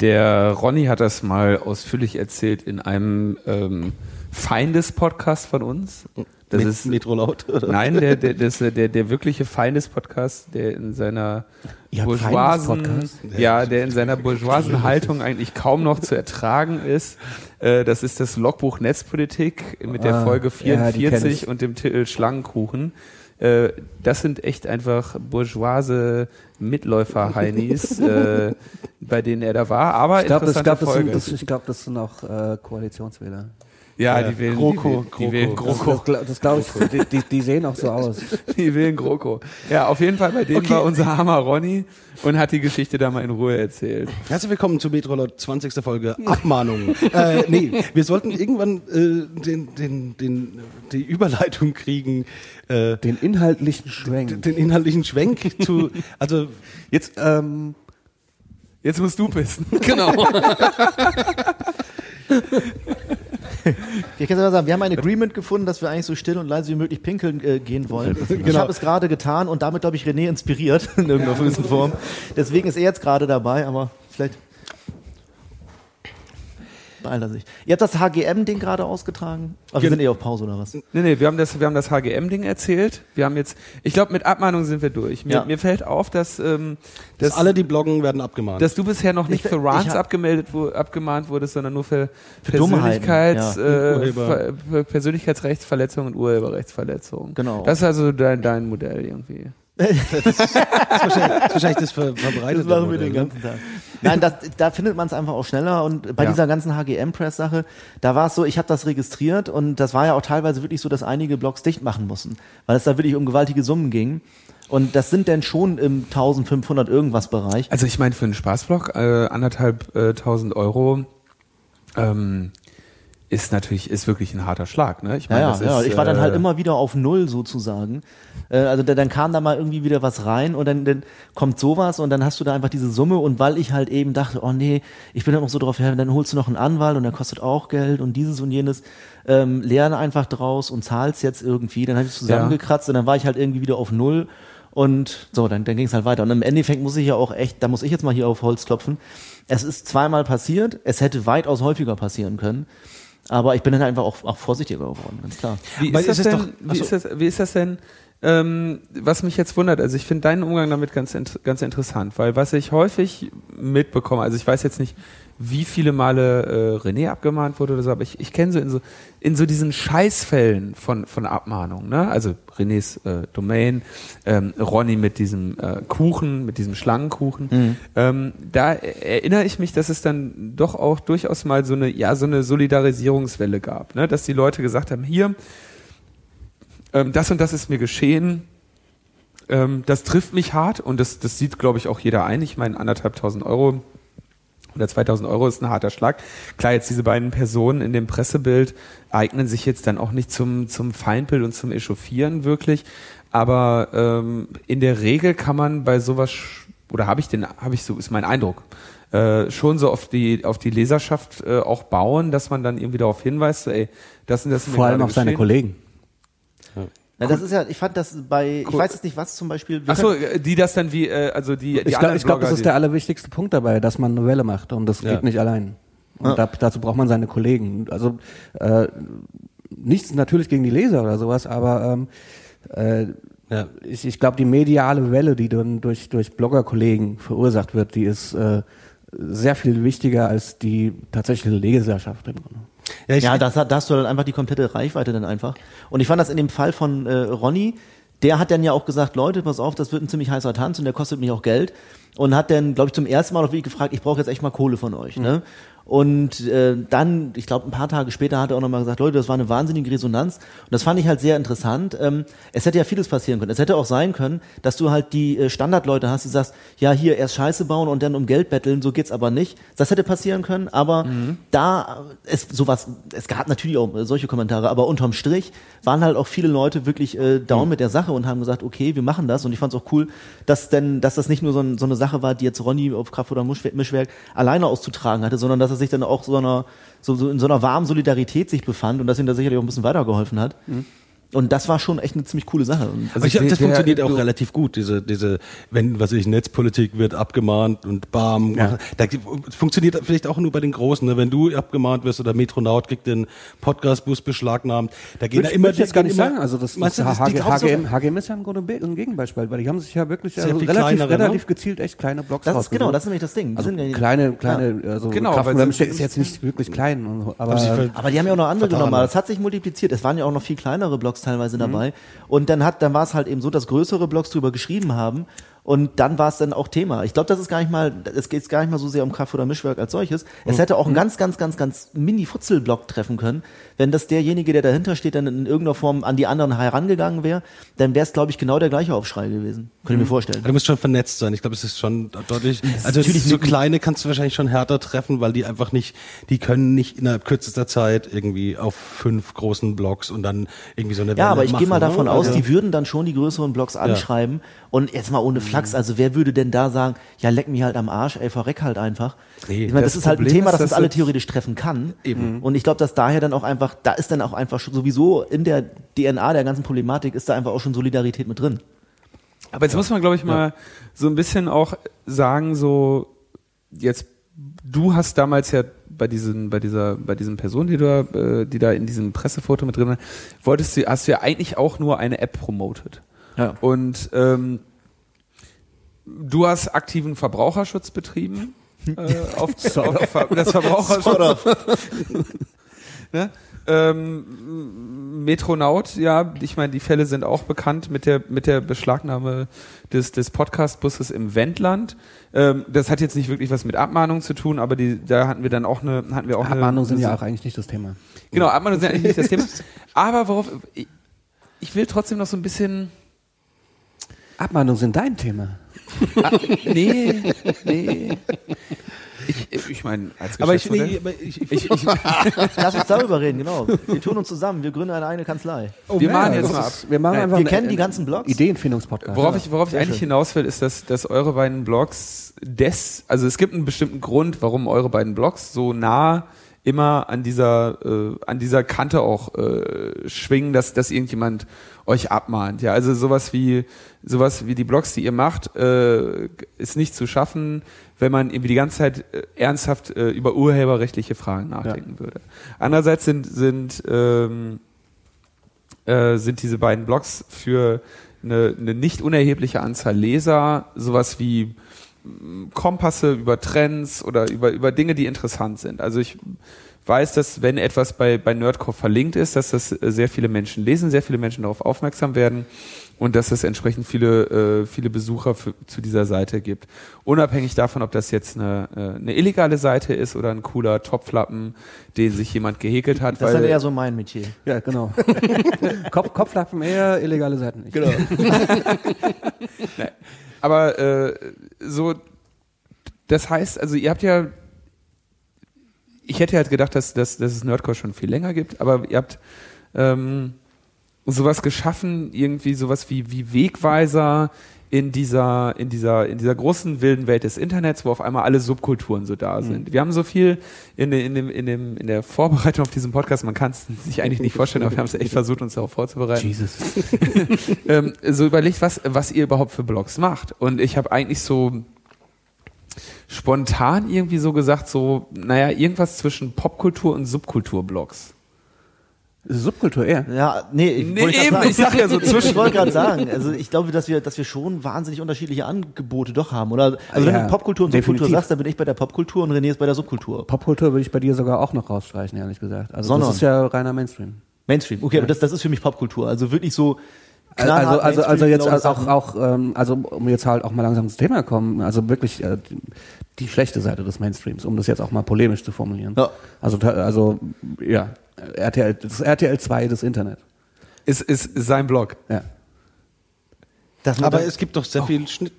Der Ronny hat das mal ausführlich erzählt in einem ähm, Feindes-Podcast von uns. Das Met- ist Metro laut. Oder? Nein, der, der, das, der, der wirkliche Feindes-Podcast, der in seiner bourgeoisen, ja, der in seiner bourgeoisen Haltung eigentlich kaum noch zu ertragen ist. Äh, das ist das Logbuch Netzpolitik mit der Ah, Folge ja, die kenn 44 ich. und dem Titel Schlangenkuchen. Äh, das sind echt einfach bourgeoise Mitläufer-Heinis, äh, bei denen er da war. Aber Ich glaube, das, glaub, das, sind- das, ich glaub, das sind auch äh, Koalitionswähler. Ja, Ja, die wählen, GroKo, die, wählen- GroKo. GroKo. Das, das glaube ich, die, die, die sehen auch so aus. Die wählen GroKo. Ja, auf jeden Fall bei denen Okay. war unser Hammer Ronny und hat die Geschichte da mal in Ruhe erzählt. Herzlich willkommen zu Metro laut 20. Folge Abmahnungen. äh, nee, wir sollten irgendwann äh, den, den, den, die Überleitung kriegen, äh, Den inhaltlichen Schwenk. den inhaltlichen Schwenk zu, also Jetzt, ähm, Jetzt musst du pissen. genau. Ich kann es sagen, wir haben ein Agreement gefunden, dass wir eigentlich so still und leise wie möglich pinkeln äh, gehen wollen. Ich habe es gerade getan und damit, glaube ich, René inspiriert in irgendeiner gewissen Form. Deswegen ist er jetzt gerade dabei, aber vielleicht beeilt er sich. Ihr habt das HGM-Ding gerade ausgetragen? Aber wir sind eh auf Pause oder was? Nee, nee, wir haben das, wir haben das HGM-Ding erzählt. Wir haben jetzt, ich glaube, mit Abmahnungen sind wir durch. Mir, Ja. mir fällt auf, dass, ähm, dass dass, alle, die bloggen, werden abgemahnt. dass du bisher noch nicht Ich- für Rants abgemeldet, wo, abgemahnt wurdest, sondern nur für, Für Persönlichkeits, ja. äh. Ver, Ver- Persönlichkeitsrechtsverletzungen und Urheberrechtsverletzungen. Genau. Das ist also dein, dein Modell irgendwie. das ist wahrscheinlich das, ist wahrscheinlich das ver verbreitete Das machen wir Modell, den ne? ganzen Tag. Nein, das, da findet man es einfach auch schneller. Und bei Ja. dieser ganzen HGM-Press-Sache, da war es so, ich habe das registriert und das war ja auch teilweise wirklich so, dass einige Blogs dicht machen mussten, weil es da wirklich um gewaltige Summen ging. Und das sind dann schon im 1500 irgendwas Bereich. Also ich meine, für einen Spaßblog äh, anderthalb äh, tausend Euro ähm, ist natürlich, ist wirklich ein harter Schlag. Ne? Ich Ja, meine, ja, das ja. ist, Ich war dann halt äh, immer wieder auf Null sozusagen. Äh, also da, dann kam da mal irgendwie wieder was rein und dann, dann kommt sowas und dann hast du da einfach diese Summe und weil ich halt eben dachte, oh nee, ich bin dann noch so drauf her, dann holst du noch einen Anwalt und der kostet auch Geld und dieses und jenes, ähm, lerne einfach draus und zahlst jetzt irgendwie. Dann habe ich es zusammengekratzt und dann war ich halt irgendwie wieder auf Null und so, dann, dann ging es halt weiter. Und im Endeffekt muss ich ja auch echt, da muss ich jetzt mal hier auf Holz klopfen. Es ist zweimal passiert, es hätte weitaus häufiger passieren können. Aber ich bin dann einfach auch, auch vorsichtiger geworden, ganz klar. Wie ist, das denn, doch- wie, ist das, wie ist das denn, ähm, was mich jetzt wundert, also ich finde deinen Umgang damit ganz, ganz interessant, weil was ich häufig mitbekomme, also ich weiß jetzt nicht, wie viele Male äh, René abgemahnt wurde oder so, aber ich, ich kenne so in so in so diesen Scheißfällen von von Abmahnungen, ne? Also Renés äh, Domain, ähm, Ronny mit diesem äh, Kuchen, mit diesem Schlangenkuchen. Ähm, da erinnere ich mich, dass es dann doch auch durchaus mal so eine ja so eine Solidarisierungswelle gab, ne? Dass die Leute gesagt haben, hier ähm, das und das ist mir geschehen. Ähm, das trifft mich hart und das, das sieht, glaube ich, auch jeder ein. Ich meine, anderthalbtausend Euro oder 2000 Euro ist ein harter Schlag. Klar, jetzt diese beiden Personen in dem Pressebild eignen sich jetzt dann auch nicht zum, zum Feindbild und zum Echauffieren wirklich. Aber ähm, in der Regel kann man bei sowas, oder habe ich den, habe ich so, ist mein Eindruck, äh, schon so auf die, auf die Leserschaft äh, auch bauen, dass man dann irgendwie darauf hinweist, so, ey, das und das Vor allem auf seine geschehen. Kollegen. Na, das ist ja, ich fand das bei, ich weiß jetzt nicht was zum Beispiel. wir Ach so, können- äh, die das dann wie, äh, also die, die Ich glaube, glaub, das ist der allerwichtigste Punkt dabei, dass man eine Welle macht und das Ja. geht nicht allein. Und da, dazu braucht man seine Kollegen. Also äh, nichts natürlich gegen die Leser oder sowas, aber ähm, äh, Ja. ich, ich glaube, die mediale Welle, die dann durch, durch Bloggerkollegen verursacht wird, die ist äh, sehr viel wichtiger als die tatsächliche Leserschaft im Grunde. Ja, ja, das, hat- da hast du dann einfach die komplette Reichweite dann einfach. Und ich fand das in dem Fall von äh, Ronny, der hat dann ja auch gesagt, Leute, pass auf, das wird ein ziemlich heißer Tanz und der kostet mich auch Geld. Und hat dann, glaube ich, zum ersten Mal auch wirklich gefragt, ich brauche jetzt echt mal Kohle von euch. Ne? Und äh, dann, ich glaube, ein paar Tage später hat er auch nochmal gesagt, Leute, das war eine wahnsinnige Resonanz. Und das fand ich halt sehr interessant. Ähm, es hätte ja vieles passieren können. Es hätte auch sein können, dass du halt die äh, Standardleute hast, die sagst, ja, hier erst Scheiße bauen und dann um Geld betteln, so geht's aber nicht. Das hätte passieren können, aber da es sowas, es gab natürlich auch äh, solche Kommentare, aber unterm Strich waren halt auch viele Leute wirklich äh, down mit der Sache und haben gesagt, okay, wir machen das. Und ich fand es auch cool, dass denn, dass das nicht nur so, ein, so eine Sache war, die jetzt Ronny auf Kraft oder Mischwerk, Mischwerk alleine auszutragen hatte, sondern dass er sich dann auch so einer, so, so in so einer warmen Solidarität sich befand und dass ihm da sicherlich auch ein bisschen weitergeholfen hat. Und das war schon echt eine ziemlich coole Sache. Aber ich glaube, das der- funktioniert du- auch relativ gut. Diese, diese, wenn, was weiß ich, Netzpolitik wird abgemahnt und bam. Ja. Da funktioniert vielleicht auch nur bei den Großen. Ne? Wenn du abgemahnt wirst oder Metronaut kriegt den Podcastbus beschlagnahmt, da gehen da ich, immer ich jetzt gar nicht immer, sagen. Also das, meinst das die HG, HGM, HGM ist ja ein Gegenbeispiel, weil die haben sich ja wirklich Sehr also relativ, kleinere, ne? relativ gezielt echt kleine Blogs das ist genau, das ist nämlich das Ding. Die Also sind ja- kleine, kleine, also Genau, Kraft weil und sie- Remscheid ist jetzt nicht wirklich klein, aber Aber die haben ja auch noch andere genommen. Das hat sich multipliziert. Es waren ja auch noch viel kleinere Blogs teilweise Mhm. dabei. Und dann hat, dann war es halt eben so, dass größere Blogs drüber geschrieben haben. Und dann war es dann auch Thema. Ich glaube, das ist gar nicht mal, es geht gar nicht mal so sehr um Kraft oder Mischwerk als solches. Mhm. Es hätte auch ein ganz, ganz, ganz, ganz Mini-Futzel-Blog treffen können. Wenn das derjenige, der dahinter steht, dann in irgendeiner Form an die anderen herangegangen wäre, dann wäre es, glaube ich, genau der gleiche Aufschrei gewesen. Könnte ich mir vorstellen. Du musst schon vernetzt sein. Ich glaube, es ist schon deutlich. Also natürlich so kleine kannst du wahrscheinlich schon härter treffen, weil die einfach nicht, die können nicht innerhalb kürzester Zeit irgendwie auf fünf großen Blogs und dann irgendwie so eine Ja, Welle aber ich gehe mal machen, davon ne? aus, Also- die würden dann schon die größeren Blogs anschreiben. Und jetzt mal ohne Flachs, also wer würde denn da sagen, ja, leck mich halt am Arsch, ey, verreck halt einfach. Nee, ich meine, das, das ist halt ein Problem Thema, ist, das uns dass alle das- theoretisch treffen kann. Eben. Und ich glaube, dass daher dann auch einfach, da ist dann auch einfach schon sowieso in der DNA der ganzen Problematik ist da einfach auch schon Solidarität mit drin. Aber jetzt muss man, glaube ich, mal so ein bisschen auch sagen, so jetzt du hast damals ja bei diesen, bei dieser, bei diesen Personen, die da, äh, die da in diesem Pressefoto mit drin waren, wolltest du, hast du ja eigentlich auch nur eine App promotet. Ja. Und ähm, du hast aktiven Verbraucherschutz betrieben. äh, auf, auf, das Verbraucherschutz. ne? ähm, Metronaut, ja, ich meine, die Fälle sind auch bekannt mit der mit der Beschlagnahme des des Podcastbusses im Wendland. Ähm, das hat jetzt nicht wirklich was mit Abmahnung zu tun, aber die da hatten wir dann auch eine hatten wir auch Abmahnungen eine, sind ja auch eigentlich nicht das Thema. Genau, Abmahnungen sind eigentlich nicht das Thema. Aber worauf ich, ich will trotzdem noch so ein bisschen Abmahnungen sind dein Thema. Ah, nee, nee. Ich, ich meine, als Aber ich, nee, aber ich, ich, ich, ich, Lass uns darüber reden, genau. Wir tun uns zusammen, wir gründen eine eigene Kanzlei. wir machen jetzt mal ab. Wir machen einfach wir kennen die einen ganzen Blogs. Ideenfindungspodcast. Worauf ich, worauf ich eigentlich schön. hinaus will, ist, dass, dass eure beiden Blogs des, also es gibt einen bestimmten Grund, warum eure beiden Blogs so nah immer an dieser äh, an dieser Kante auch äh, schwingen, dass dass irgendjemand euch abmahnt. Ja, also sowas wie sowas wie die Blogs, die ihr macht, äh, ist nicht zu schaffen, wenn man irgendwie die ganze Zeit äh, ernsthaft äh, über urheberrechtliche Fragen nachdenken würde. Andererseits sind sind ähm, äh, sind diese beiden Blogs für eine, eine nicht unerhebliche Anzahl Leser sowas wie Kompasse über Trends oder über, über Dinge, die interessant sind. Also ich weiß, dass wenn etwas bei, bei Nerdcore verlinkt ist, dass das äh, sehr viele Menschen lesen, sehr viele Menschen darauf aufmerksam werden und dass es entsprechend viele, äh, viele Besucher für, zu dieser Seite gibt. Unabhängig davon, ob das jetzt eine, äh, eine illegale Seite ist oder ein cooler Topflappen, den sich jemand gehäkelt hat. Das ist dann eher so mein Metier. Ja, genau. Kopf, Kopflappen eher, illegale Seiten nicht. Genau. Aber äh, so, das heißt, also ihr habt ja, ich hätte halt gedacht, dass, dass, dass es Nerdcore schon viel länger gibt, aber ihr habt ähm, sowas geschaffen, irgendwie sowas wie, wie Wegweiser in dieser, in dieser, in dieser großen wilden Welt des Internets, wo auf einmal alle Subkulturen so da sind. Wir haben so viel in, in, dem, in, dem, in der Vorbereitung auf diesen Podcast, man kann es sich eigentlich nicht vorstellen, aber wir haben es echt versucht, uns darauf vorzubereiten Jesus. ähm, so überlegt, was, was ihr überhaupt für Blogs macht. Und ich habe eigentlich so spontan irgendwie so gesagt, so, naja, irgendwas zwischen Popkultur und Subkultur-Blogs. Subkultur eher. Ja, nee, ich, Nee, wollte grad eben, sagen. ich sag ja so zwischen- Ich wollte gerade sagen, also ich glaube, dass wir, dass wir schon wahnsinnig unterschiedliche Angebote doch haben, oder? Also wenn Ja, du Popkultur und Subkultur definitiv. sagst, dann bin ich bei der Popkultur und René ist bei der Subkultur. Popkultur würde ich bei dir sogar auch noch rausstreichen, ehrlich gesagt. Also Sondern? das ist ja reiner Mainstream. Mainstream. Okay, aber das, das ist für mich Popkultur. Also wirklich so. Also, knallhart also, also Mainstream, jetzt laute auch, Sachen. auch ähm, also um jetzt halt auch mal langsam ins Thema kommen, also wirklich äh, die, die schlechte Seite des Mainstreams, um das jetzt auch mal polemisch zu formulieren. Ja. Also, also ja, RTL, das RTL 2 des Internet. Ist, ist, sein Blog. Ja. Das Aber es gibt doch sehr viel Schnitt,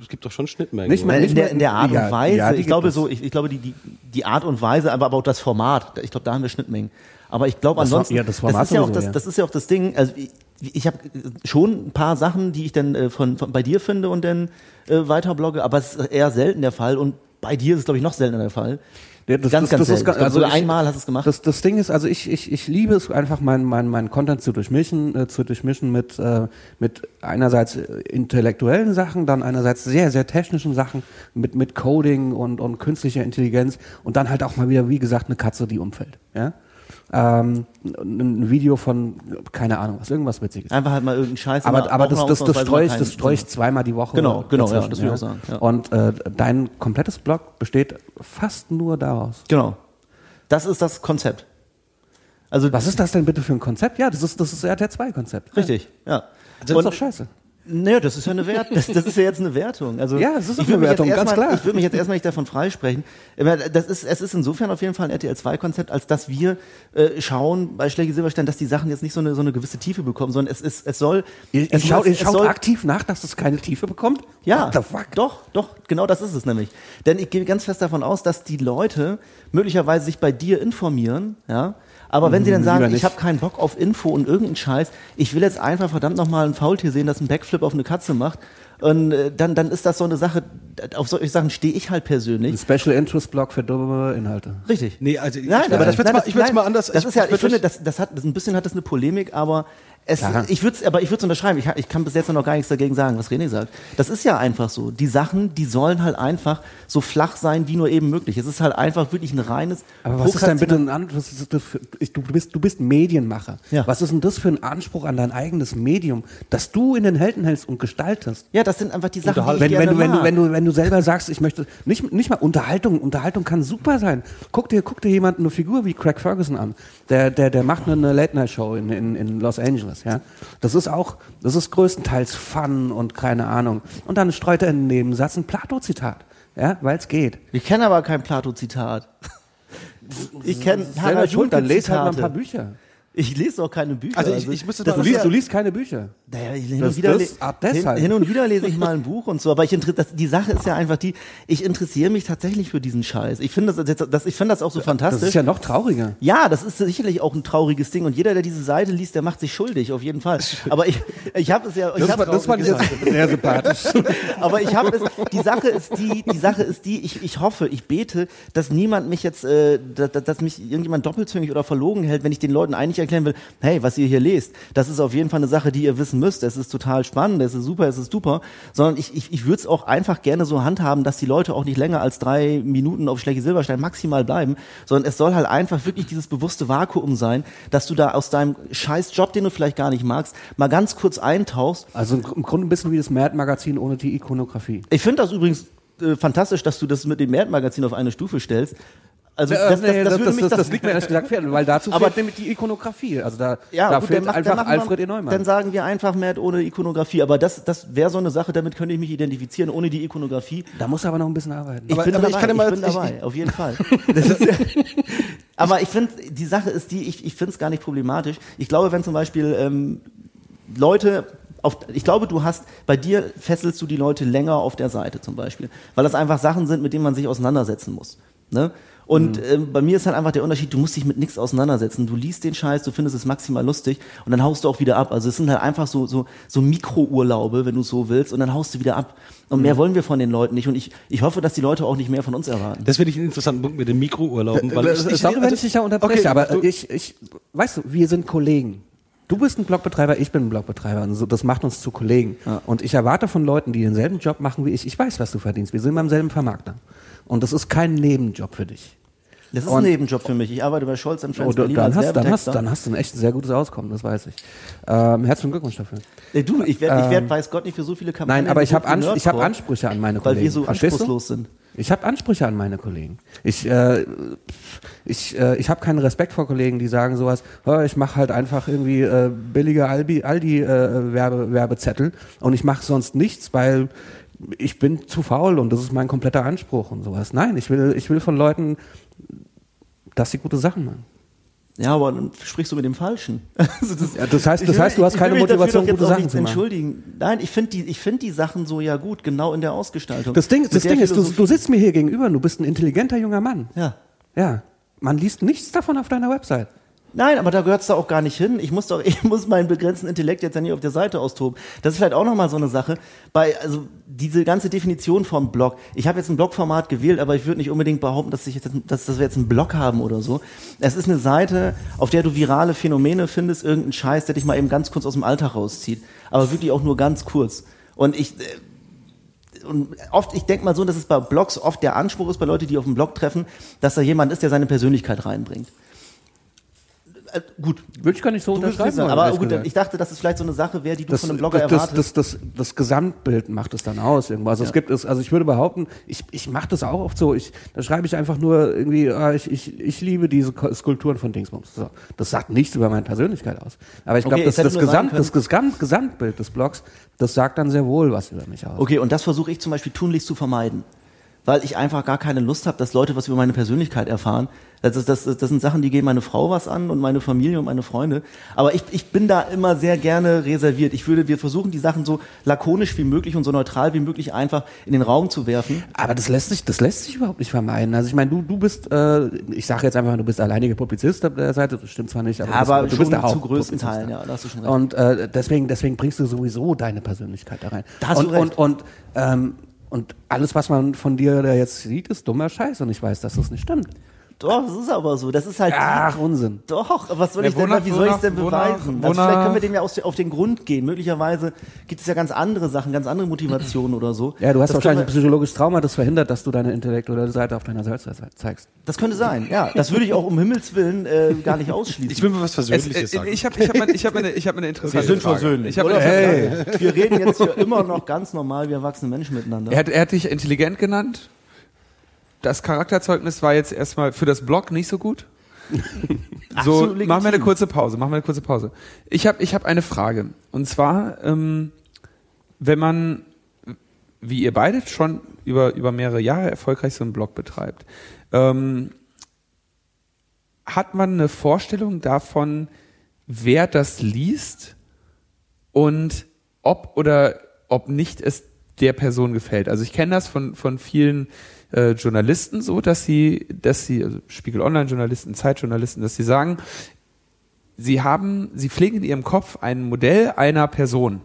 es gibt doch schon Schnittmengen. Nicht mal- Nein, in, der, in der Art Ja, und Weise. ja, ich glaube so, ich, ich glaube die, die, die Art und Weise, aber, aber auch das Format. Ich glaube, da haben wir Schnittmengen. Aber ich glaube Das ansonsten, ja, das Format ist ja auch das, ja. das ist ja auch das Ding. Also ich, ich habe schon ein paar Sachen, die ich dann äh, von, von bei dir finde und dann äh, weiter blogge, aber es ist eher selten der Fall und bei dir ist es glaube ich noch seltener der Fall. Ja, das- ganz, das- ganz das ist also ich- einmal hast du es gemacht. Das, das Ding ist, also ich, ich, ich liebe es einfach, meinen mein, mein Content zu durchmischen, äh, zu durchmischen mit, äh, mit einerseits äh, intellektuellen Sachen, dann einerseits sehr, sehr technischen Sachen, mit, mit Coding und, und künstlicher Intelligenz und dann halt auch mal wieder, wie gesagt, eine Katze, die umfällt. Ja? Ähm, ein Video von, keine Ahnung, was, irgendwas Witziges. Einfach halt mal irgendeinen Scheiß. Aber, aber das, das, das ausnahmsweise streue ich, mal das ich zweimal die Woche. Genau, genau, ja, das will ich auch sagen, ja. Und äh, dein komplettes Blog besteht fast nur daraus. Genau. Das ist das Konzept. Also Was ist das denn bitte für ein Konzept? Ja, das ist das ist RTL 2 Konzept. richtig? Ja. Das ist doch scheiße. Naja, das ist ja eine Wert, das, das ist ja jetzt eine Wertung. Also Ja, es ist auch eine Wertung, ganz erstmal- klar. Ich würde mich jetzt erstmal nicht davon freisprechen. Das ist, es ist insofern auf jeden Fall ein RTL 2 Konzept, als dass wir äh, schauen bei Schläge Silberstein, dass die Sachen jetzt nicht so eine, so eine gewisse Tiefe bekommen, sondern es ist, es soll, Ihr, es schaut, muss- es schaut soll, aktiv nach, dass es keine Tiefe bekommt? ja, What the fuck? doch, doch, genau das ist es nämlich. Denn ich gehe ganz fest davon aus, dass die Leute möglicherweise sich bei dir informieren, ja. Aber wenn sie dann Hm, sagen, ich habe keinen Bock auf Info und irgendeinen Scheiß, ich will jetzt einfach verdammt nochmal ein Faultier sehen, das einen Backflip auf eine Katze macht, und äh, dann, dann ist das so eine Sache, auf solche Sachen stehe ich halt Ein persönlich. Special Interest Blog für dumme Inhalte. Richtig. Nee, also ich- Nein, aber ich würde nein, mal, ich würd's nein, mal anders. Das ist ja, ich würd finde, das- das, das hat, das ein bisschen hat das eine Polemik, aber es, ich würde es, aber ich würde es unterschreiben. Ich, ich kann bis jetzt noch gar nichts dagegen sagen, was René sagt. Das ist ja einfach so. Die Sachen, die sollen halt einfach so flach sein, wie nur eben möglich. Es ist halt einfach wirklich ein reines. Aber was ist denn bitte ein An was ist das für, ich, du, bist, du bist Medienmacher. Ja. Was ist denn das für ein Anspruch an dein eigenes Medium, das du in den Händen hältst und gestaltest? Ja, das sind einfach die Sachen, die ich wenn, gerne wenn, du, wenn, du, wenn, du, wenn du selber sagst, ich möchte nicht, nicht mal Unterhaltung, Unterhaltung kann super sein. Guck dir, guck dir jemand eine Figur wie Craig Ferguson an. Der, der, der macht eine Late-Night-Show in, in, in Los Angeles. Ja? Das ist auch, das ist größtenteils Fun und keine Ahnung. Und dann streut er in den Nebensatz ein Plato-Zitat. Ja, weil es geht. Ich kenne aber kein Plato-Zitat. Ich kenne Selber schuld, dann lese halt mal ein paar. Bücher. Ich lese doch keine Bücher. Also ich- ich müsste das da- Du liest, ja, du liest keine Bücher. Naja, hin, Das- und wieder das- ab hin, deshalb. hin und wieder lese ich mal ein Buch und so, aber ich das, die Sache ist ja einfach die, ich interessiere mich tatsächlich für diesen Scheiß. Ich finde das, das, das, ich finde das auch so Das fantastisch. ist ja noch trauriger. Ja, das ist sicherlich auch ein trauriges Ding und jeder, der diese Seite liest, der macht sich schuldig, auf jeden Fall. Aber ich, ich habe es ja, ich Das, hab war, das fand ich sehr sympathisch. aber ich habe es, die Sache ist die, die Sache ist die, ich, ich hoffe, ich bete, dass niemand mich jetzt, äh, dass, dass mich irgendjemand doppelzüngig oder verlogen hält, wenn ich den Leuten eigentlich erklären will, hey, was ihr hier lest, das ist auf jeden Fall eine Sache, die ihr wissen müsst. Es ist total spannend, es ist super, es ist super. Sondern ich, ich, ich würde es auch einfach gerne so handhaben, dass die Leute auch nicht länger als drei Minuten auf Schlecke Silberstein maximal bleiben, sondern es soll halt einfach wirklich dieses bewusste Vakuum sein, dass du da aus deinem scheiß Job, den du vielleicht gar nicht magst, mal ganz kurz eintauchst Also im Grunde ein bisschen wie das Mad-Magazin ohne die Ikonografie. ich finde das übrigens äh, fantastisch, dass du das mit dem Mad-Magazin auf eine Stufe stellst. Also das, das, das, würde mich das, liegt mir ehrlich gesagt fern, weil dazu Aber- fehlt nämlich die Ikonografie. Also da, ja, da gut, fehlt dann mach- dann einfach Alfred E. Neumann. Dann sagen wir einfach Mad ohne Ikonografie. Aber das, das wäre so eine Sache, damit könnte ich mich identifizieren, ohne die Ikonografie. da muss er aber noch ein bisschen arbeiten. Ich Aber- bin aber dabei, ich kann mal- bin ich- dabei, auf jeden Fall. Das aber ich finde, die Sache ist die, ich, ich finde es gar nicht problematisch. Ich glaube, wenn zum Beispiel ähm, Leute auf, ich glaube, du hast, bei dir fesselst du die Leute länger auf der Seite zum Beispiel, weil das einfach Sachen sind, mit denen man sich auseinandersetzen muss. Ne? Und Mhm. ähm, bei mir ist halt einfach der Unterschied, du musst dich mit nichts auseinandersetzen. Du liest den Scheiß, du findest es maximal lustig und dann haust du auch wieder ab. Also es sind halt einfach so, so, so Mikrourlaube, wenn du so willst, und dann haust du wieder ab. Und Mhm. mehr wollen wir von den Leuten nicht. Und ich, ich hoffe, dass die Leute auch nicht mehr von uns erwarten. Das finde ich einen interessanten Punkt mit den Mikrourlauben. Weil Das- ich, ich, Sorry, wenn also- ich dich da unterbreche, Okay, aber du- ich, ich, weißt du, wir sind Kollegen. Du bist ein Blogbetreiber, ich bin ein Blogbetreiber. Und so, das macht uns zu Kollegen. Und ich erwarte von Leuten, die denselben Job machen wie ich, ich weiß, was du verdienst. Wir sind beim selben Vermarkter. Und das ist kein Nebenjob für dich. Das ist Und- ein Nebenjob für mich. Ich arbeite bei Scholz Oh, Friends du, Berlin dann, hast, dann, hast, dann hast du ein echt sehr gutes Auskommen, das weiß ich. Ähm, herzlichen Glückwunsch dafür. Nee, du, ich werde, ich werd, weiß Gott nicht für so viele Kampagnen. Nein, aber ich habe Ans ich hab Ansprüche an meine Weil Kollegen. wir so anspruchslos sind. Ich habe Ansprüche an meine Kollegen. Ich, äh, ich, äh, ich habe keinen Respekt vor Kollegen, die sagen sowas, "Oh, ich mache halt einfach irgendwie äh, billige Aldi, Aldi äh, und ich mache sonst nichts, weil ich bin zu faul und das ist mein kompletter Anspruch und sowas. Nein, ich will, ich will von Leuten, dass sie gute Sachen machen. Ja, aber dann sprichst du mit dem Falschen. Also das, Ja, das heißt- das will heißt, du hast keine Motivation, gute Sachen zu machen. entschuldigen. Nein, ich finde die, ich finde die Sachen so ja gut, genau in der Ausgestaltung. Das Ding, das Ding ist, du, du sitzt mir hier gegenüber und du bist ein intelligenter junger Mann. Ja. Ja. Man liest nichts davon auf deiner Website. Nein, aber da gehört's da auch gar nicht hin. Ich muss doch, ich muss meinen begrenzten Intellekt jetzt ja nicht auf der Seite austoben. Das ist vielleicht auch nochmal so eine Sache. Bei, also diese ganze Definition vom Blog. Ich habe jetzt ein Blogformat gewählt, aber ich würde nicht unbedingt behaupten, dass, ich jetzt, dass, dass wir jetzt einen Blog haben oder so. Es ist eine Seite, auf der du virale Phänomene findest, irgendeinen Scheiß, der dich mal eben ganz kurz aus dem Alltag rauszieht. Aber wirklich auch nur ganz kurz. Und ich, äh, und oft, ich denke mal so, dass es bei Blogs oft der Anspruch ist, bei Leuten, die auf dem Blog treffen, dass da jemand ist, der seine Persönlichkeit reinbringt. Äh, gut, Würde ich gar nicht so Du unterschreiben. wollen, aber gut, gesagt. ich dachte, das ist vielleicht so eine Sache wäre, die du das, von einem Blogger das, das, erwartest. das, das, das Gesamtbild macht es dann aus irgendwo. Also es gibt es, also ich würde behaupten, ich, ich mache das auch oft so. Ich, da schreibe ich einfach nur irgendwie, ah, ich, ich, ich liebe diese Skulpturen von Dingsbums. So. Das sagt nichts über meine Persönlichkeit aus. Aber ich glaube, Okay, das, es das, Gesamt, das Gesamt, Gesamtbild des Blogs, das sagt dann sehr wohl was über mich aus. okay, und das versuche ich zum Beispiel tunlichst zu vermeiden. Weil ich einfach gar keine Lust habe, dass Leute was über meine Persönlichkeit erfahren. Das, ist, das, das sind Sachen, die gehen meine Frau was an und meine Familie und meine Freunde. Aber ich, ich bin da immer sehr gerne reserviert. Ich würde, wir versuchen, die Sachen so lakonisch wie möglich und so neutral wie möglich einfach in den Raum zu werfen. Aber das lässt sich, das lässt sich überhaupt nicht vermeiden. Also ich meine, du, du bist, äh, ich sage jetzt einfach, du bist alleiniger Publizist auf der Seite. Das stimmt zwar nicht, aber, Aber du bist, du bist der zu größten Teilen, da. ja, da hast du schon recht. Und äh, deswegen, deswegen bringst du sowieso deine Persönlichkeit da rein. Da hast und, du recht. und und ähm, und alles, was man von dir da jetzt sieht, ist dummer Scheiß. Und ich weiß, dass das nicht stimmt. Doch, das ist aber so. Das ist halt. Ach, Unsinn. Doch, aber was soll Ja, ich denn, wonach- wie soll ich es denn wonach- beweisen? wonach- also vielleicht können wir dem ja aus, auf den Grund gehen. Möglicherweise gibt es ja ganz andere Sachen, ganz andere Motivationen oder so. Ja, du hast das wahrscheinlich ein psychologisches Trauma, das verhindert, dass du deine intellektuelle Seite auf deiner Seite zeigst. Das könnte sein, ja. Das würde ich auch um Himmels Willen äh, gar nicht ausschließen. Ich will mal was Es, Versöhnliches äh, sagen. ich habe ich hab ich hab mal eine, ich hab mal eine interessante Wir sind Frage. versöhnlich, oder? Hey. wir reden jetzt hier immer noch ganz normal wie erwachsene Menschen miteinander. Er hat, er hat dich intelligent genannt. Das Charakterzeugnis war jetzt erstmal für das Blog nicht so gut. So, Absolut machen wir eine kurze Pause. Machen wir eine kurze Pause. Ich habe ich hab eine Frage. Und zwar, ähm, wenn man, wie ihr beide schon über, über mehrere Jahre erfolgreich so einen Blog betreibt, ähm, hat man eine Vorstellung davon, wer das liest und ob oder ob nicht es der Person gefällt. Also ich kenne das von, von vielen äh, Journalisten so, dass sie, dass sie, also Spiegel Online-Journalisten, Zeitjournalisten, dass sie sagen, sie haben, sie pflegen in ihrem Kopf ein Modell einer Person.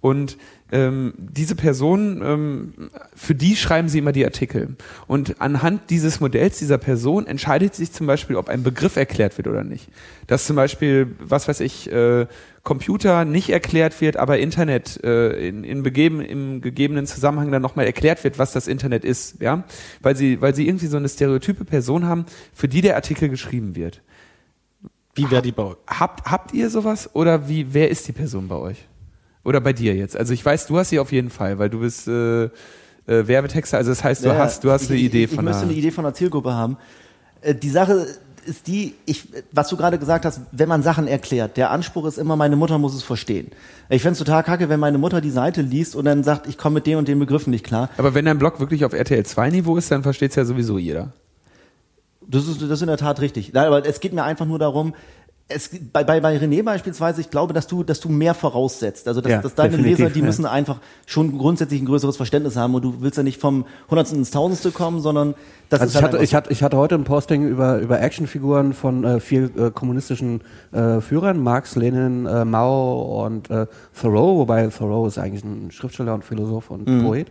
Und ähm, diese Person, ähm, für die schreiben sie immer die Artikel. Und anhand dieses Modells dieser Person entscheidet sich zum Beispiel, ob ein Begriff erklärt wird oder nicht. Dass zum Beispiel, was weiß ich, äh, Computer nicht erklärt wird, aber Internet äh, in, in begeben, im gegebenen Zusammenhang dann nochmal erklärt wird, was das Internet ist, ja, weil sie, weil sie irgendwie so eine stereotype Person haben, für die der Artikel geschrieben wird. Wie wäre die bei euch? Habt, habt ihr sowas oder wie, wer ist die Person bei euch? Oder bei dir jetzt? Also ich weiß, du hast sie auf jeden Fall, weil du bist äh, äh, Werbetexter, also das heißt, du Ja, hast, du hast ich, eine Idee ich, von Ich müsste eine Idee von einer Zielgruppe haben. Äh, Die Sache ist die, ich, was du gerade gesagt hast, wenn man Sachen erklärt, der Anspruch ist immer, meine Mutter muss es verstehen. Ich fände es total kacke, wenn meine Mutter die Seite liest und dann sagt, ich komme mit dem und den Begriffen nicht klar. Aber wenn dein Blog wirklich auf RTL 2 Niveau ist, dann versteht es ja sowieso jeder. Das ist, das ist in der Tat richtig. Nein, aber es geht mir einfach nur darum, es, bei, bei, bei René beispielsweise, ich glaube, dass du, dass du mehr voraussetzt. Also, dass, Ja, dass deine Leser, die ja. müssen einfach schon grundsätzlich ein größeres Verständnis haben und du willst ja nicht vom Hundertsten ins Tausendste kommen, sondern das Also ist ich halt hatte, ich, hatte, ich hatte heute ein Posting über, über Actionfiguren von äh, vier äh, kommunistischen äh, Führern, Marx, Lenin, äh, Mao und äh, Thoreau, wobei Thoreau ist eigentlich ein Schriftsteller und Philosoph und Poet.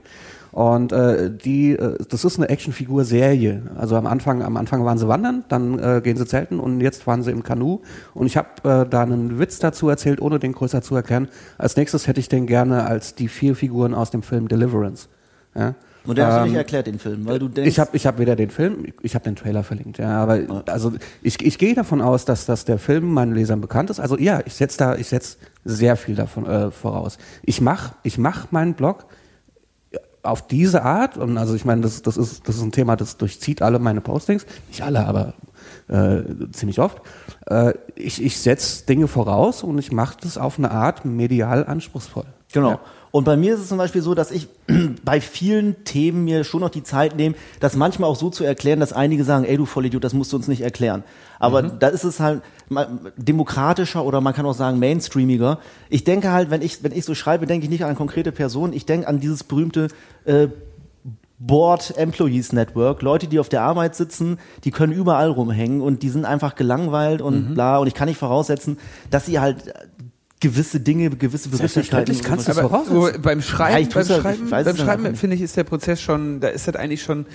Und äh, die, äh, das ist eine Actionfigur-Serie. Also am Anfang, am Anfang waren sie wandern, dann äh, gehen sie zelten und jetzt waren sie im Kanu. Und ich habe äh, da einen Witz dazu erzählt, ohne den größer zu erklären. Als nächstes hätte ich den gerne als die vier Figuren aus dem Film Deliverance. Ja? Und den hast du Ähm, nicht erklärt, den Film, weil du denkst, ich habe ich hab weder den Film, ich habe den Trailer verlinkt, ja, aber also ich, ich gehe davon aus, dass, dass der Film meinen Lesern bekannt ist. Also ja, ich setze da, ich setze sehr viel davon äh, voraus. Ich mach, ich mach meinen Blog auf diese Art und also ich meine, das, das ist das ist ein Thema, das durchzieht alle meine Postings, nicht alle, aber äh, ziemlich oft. Äh, ich ich setze Dinge voraus und ich mache das auf eine Art medial anspruchsvoll. Genau. Ja. Und bei mir ist es zum Beispiel so, dass ich bei vielen Themen mir schon noch die Zeit nehme, das manchmal auch so zu erklären, dass einige sagen, ey du Vollidiot, das musst du uns nicht erklären. Aber da ist es halt demokratischer oder man kann auch sagen mainstreamiger. Ich denke halt, wenn ich, wenn ich so schreibe, denke ich nicht an konkrete Personen, ich denke an dieses berühmte äh, Board Employees Network, Leute, die auf der Arbeit sitzen, die können überall rumhängen und die sind einfach gelangweilt und bla. Und ich kann nicht voraussetzen, dass sie halt gewisse Dinge, gewisse Begrifflichkeiten. Selbstverständlich kannst du Aber voraussetzen. so, beim Ja, Schreiben, ich beim ja- Schreiben, ich beim ja Schreiben finde ich, ist der Prozess schon, da ist das eigentlich schon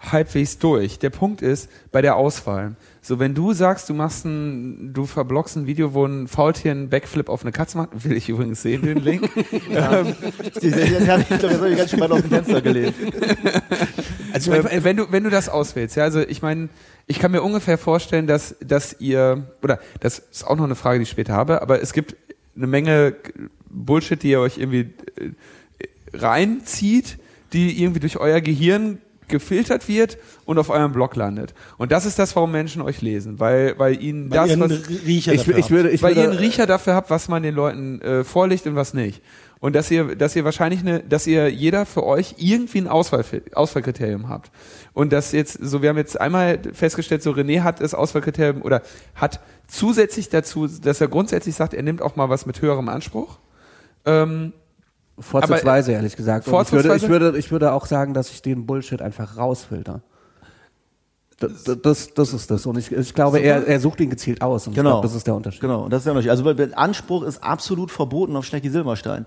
halbwegs durch. Der Punkt ist bei der Auswahl. So, wenn du sagst, du machst ein, du verblockst ein Video, wo ein Faultier einen Backflip auf eine Katze macht, will ich übrigens sehen, den Link. ähm, die, hab ich glaube, jetzt habe ich ganz schön weit aus dem Fenster gelehnt. Also ich wenn du wenn du das auswählst, ja, also ich meine, ich kann mir ungefähr vorstellen, dass dass ihr oder das ist auch noch eine Frage, die ich später habe, aber es gibt eine Menge Bullshit, die ihr euch irgendwie äh, reinzieht, die irgendwie durch euer Gehirn gefiltert wird und auf eurem Blog landet. Und das ist das, warum Menschen euch lesen, weil weil ihnen Weil das ihr was Riecher Ich, dafür ich habt. würde, ich weil ihr einen Riecher dafür habt, was man den Leuten äh, vorlegt und was nicht. Und dass ihr, dass ihr wahrscheinlich eine, dass ihr jeder für euch irgendwie ein Auswahl, Auswahlkriterium habt. Und das jetzt, so wir haben jetzt einmal festgestellt, so René hat das Auswahlkriterium oder hat zusätzlich dazu, dass er grundsätzlich sagt, er nimmt auch mal was mit höherem Anspruch. Ähm, Vorzugsweise, ehrlich gesagt. Und ich, Vorzugsweise? würde, ich, würde, ich würde auch sagen, dass ich den Bullshit einfach rausfilter. Das, das, das ist das. Und ich, ich glaube, er, er sucht ihn gezielt aus. Und Genau. ich glaube, das ist der Unterschied. Genau, das ist der Unterschied. Also Anspruch ist absolut verboten auf Stecki Silberstein.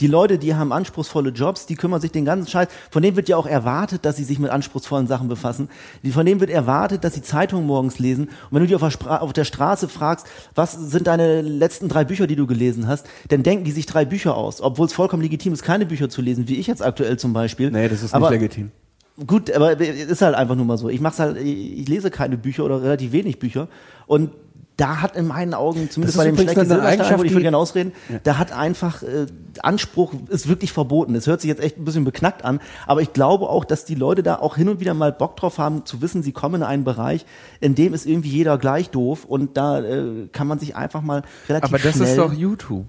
Die Leute, die haben anspruchsvolle Jobs, die kümmern sich den ganzen Scheiß. Von denen wird ja auch erwartet, dass sie sich mit anspruchsvollen Sachen befassen. Von denen wird erwartet, dass sie Zeitungen morgens lesen. Und wenn du die auf der, Spra auf der Straße fragst, was sind deine letzten drei Bücher, die du gelesen hast, dann denken die sich drei Bücher aus. Obwohl es vollkommen legitim ist, keine Bücher zu lesen, wie ich jetzt aktuell zum Beispiel. Nee, das ist Aber- nicht legitim. Gut, aber ist halt einfach nur mal so. Ich mach's halt, ich lese keine Bücher oder relativ wenig Bücher. Und da hat in meinen Augen, zumindest Das bei dem schlechten Silberstein, wo ich würde gerne ausreden, da hat einfach äh, Anspruch ist wirklich verboten. Es hört sich jetzt echt ein bisschen beknackt an, aber ich glaube auch, dass die Leute da auch hin und wieder mal Bock drauf haben, zu wissen, sie kommen in einen Bereich, in dem ist irgendwie jeder gleich doof und da äh, kann man sich einfach mal relativ aber das schnell ist doch YouTube.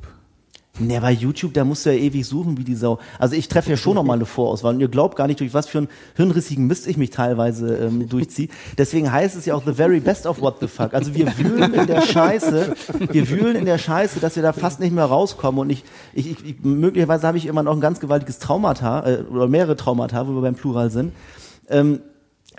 Ne, bei YouTube, da musst du ja ewig suchen wie die Sau. Also ich treffe ja schon noch mal eine Vorauswahl und ihr glaubt gar nicht, durch was für einen hirnrissigen Mist ich mich teilweise ähm, durchziehe. Deswegen heißt es ja auch the very best of what the fuck. Also wir wühlen in der Scheiße, wir wühlen in der Scheiße, dass wir da fast nicht mehr rauskommen und ich, ich, ich möglicherweise habe ich immer noch ein ganz gewaltiges Traumata äh, oder mehrere Traumata, wo wir beim Plural sind. Ähm,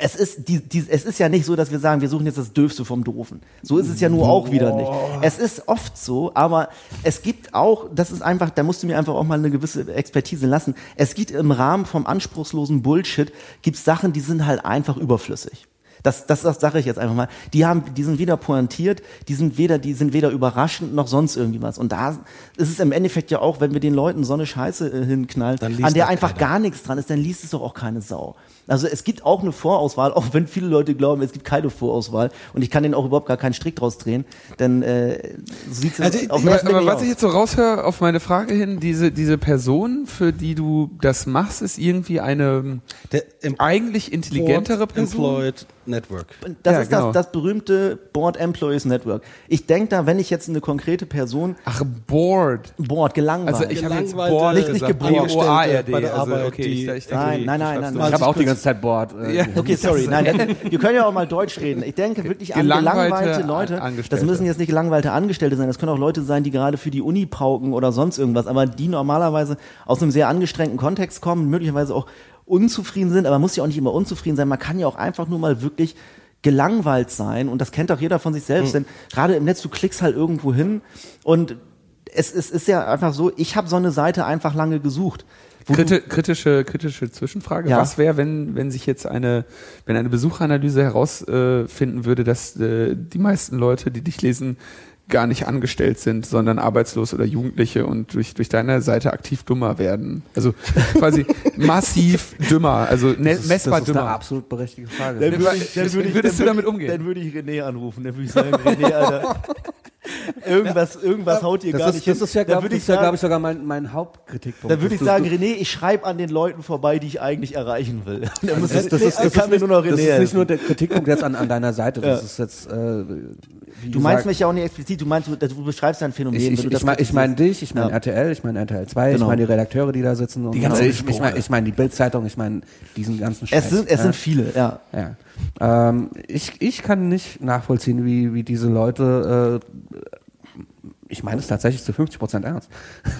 es ist, die, die, es ist ja nicht so, dass wir sagen, wir suchen jetzt das Döfste vom Doofen. So ist es ja nur auch wieder nicht. Es ist oft so, aber es gibt auch, das ist einfach, da musst du mir einfach auch mal eine gewisse Expertise lassen. Es gibt im Rahmen vom anspruchslosen Bullshit, gibt Sachen, die sind halt einfach überflüssig. Das, das, das sage ich jetzt einfach mal. Die haben, die sind weder pointiert, die sind weder, die sind weder überraschend noch sonst irgendwie was. Und da ist es im Endeffekt ja auch, wenn wir den Leuten so eine Scheiße äh, hinknallen, an der einfach keiner. gar nichts dran ist, dann liest es doch auch keine Sau. Also es gibt auch eine Vorauswahl, auch wenn viele Leute glauben, es gibt keine Vorauswahl. Und ich kann denen auch überhaupt gar keinen Strick draus drehen, denn äh, so sieht's Also, auf den Aber, aber nicht was aus. ich jetzt so raushöre auf meine Frage hin, diese, diese Person, für die du das machst, ist irgendwie eine Der eigentlich intelligentere Board Person. Employed Network. Das Ja, ist genau. das, das berühmte Board Employees Network. Ich denke da, wenn ich jetzt eine konkrete Person, Ach, Board. Board, gelangweilt. Also ich habe jetzt Board Nicht- nicht bei der Also, Arbeit, okay, die- ich, ich denke, Nein, nein, nein, nein, nein. Ich habe auch die ganze Zeit Board. Äh, Ja. Okay, sorry. Nein, wir können ja auch mal Deutsch reden. Ich denke wirklich an Gelangweilte Leute. Das müssen jetzt nicht gelangweilte Angestellte sein. Das können auch Leute sein, die gerade für die Uni pauken oder sonst irgendwas, aber die normalerweise aus einem sehr angestrengten Kontext kommen, möglicherweise auch unzufrieden sind, aber man muss ja auch nicht immer unzufrieden sein. Man kann ja auch einfach nur mal wirklich gelangweilt sein und das kennt auch jeder von sich selbst, denn gerade im Netz, du klickst halt irgendwo hin und es, es ist ja einfach so, ich habe so eine Seite einfach lange gesucht. Kriti kritische, kritische Zwischenfrage. Ja. Was wäre, wenn, wenn sich jetzt eine, wenn eine Besucheranalyse herausfinden äh, würde, dass äh, die meisten Leute, die dich lesen, gar nicht angestellt sind, sondern arbeitslos oder Jugendliche und durch, durch deine Seite aktiv dummer werden. Also quasi massiv dümmer, also ne, das ist, messbar das ist eine dümmer. absolut berechtigte Frage. Dann würde ich, dann würde ich, würdest dann du damit umgehen? Dann würde ich René anrufen. Dann würde ich sagen, René, Alter, irgendwas, irgendwas haut hier Das gar ist, nicht das hin. ist ja, Dann glaube würde ich, ja, glaub sagen, ich, sogar mein, mein Hauptkritikpunkt. dann würde ich Du- sagen, du- René, ich schreibe an den Leuten vorbei, die ich eigentlich erreichen will. Muss das, das, ist, das, ist nicht, das ist nur der Kritikpunkt jetzt an, an deiner Seite, das Ja. ist jetzt, äh, Du meinst gesagt, mich ja auch nicht explizit, du meinst, du, du beschreibst ein Phänomen. ich, ich, ich, mein, ich meine dich, ich meine Ja. RTL, ich meine RTL 2, Genau. ich meine die Redakteure, die da sitzen. Und Die ganzen ich, ich Sprüche. meine ich mein die Bildzeitung, ich meine diesen ganzen Scheiß. Es sind, es ja. sind viele, ja. Ja. Ähm, ich, ich kann nicht nachvollziehen, wie, wie diese Leute, äh, ich meine es tatsächlich zu 50 Prozent ernst,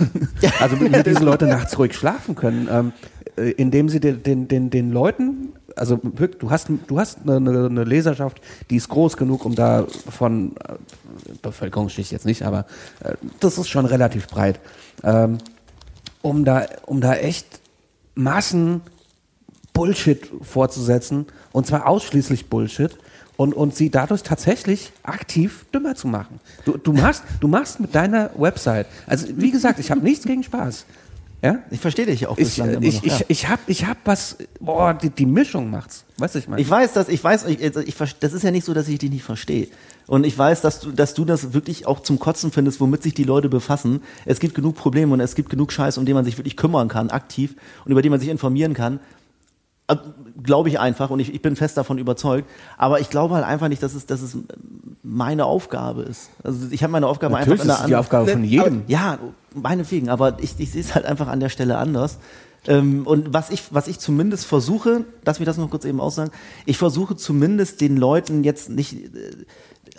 also wie wie diese Leute nachts ruhig schlafen können, ähm, äh, indem sie den, den, den, den Leuten, also du hast, du hast eine, eine, eine Leserschaft, die ist groß genug, um da von äh, Bevölkerungsschicht jetzt nicht, aber äh, das ist schon relativ breit, ähm, um da, um da echt Massen Bullshit vorzusetzen und zwar ausschließlich Bullshit und, und sie dadurch tatsächlich aktiv dümmer zu machen. Du, du, machst, du machst mit deiner Website, also wie gesagt, ich habe nichts gegen Spaß. Ja? Ich verstehe dich auch Ich, bislang immer ich, noch. ich, ja. ich habe ich hab was, boah, die, die Mischung macht's. Weißt du, ich meine? Ich weiß, dass ich weiß, ich, ich, ver- das ist ja nicht so, dass ich dich nicht verstehe. Und ich weiß, dass du, dass du das wirklich auch zum Kotzen findest, womit sich die Leute befassen. Es gibt genug Probleme und es gibt genug Scheiß, um den man sich wirklich kümmern kann, aktiv und über den man sich informieren kann. Äh, Glaube ich einfach und ich, ich bin fest davon überzeugt. Aber ich glaube halt einfach nicht, dass es, dass es meine Aufgabe ist. Also ich habe meine Aufgabe Natürlich einfach ist es die Aufgabe von jedem. ja, meinetwegen, aber ich, ich sehe es halt einfach an der Stelle anders. Ähm, und was ich, was ich zumindest versuche, lass mich das noch kurz eben aussagen, ich versuche zumindest den Leuten jetzt nicht, äh,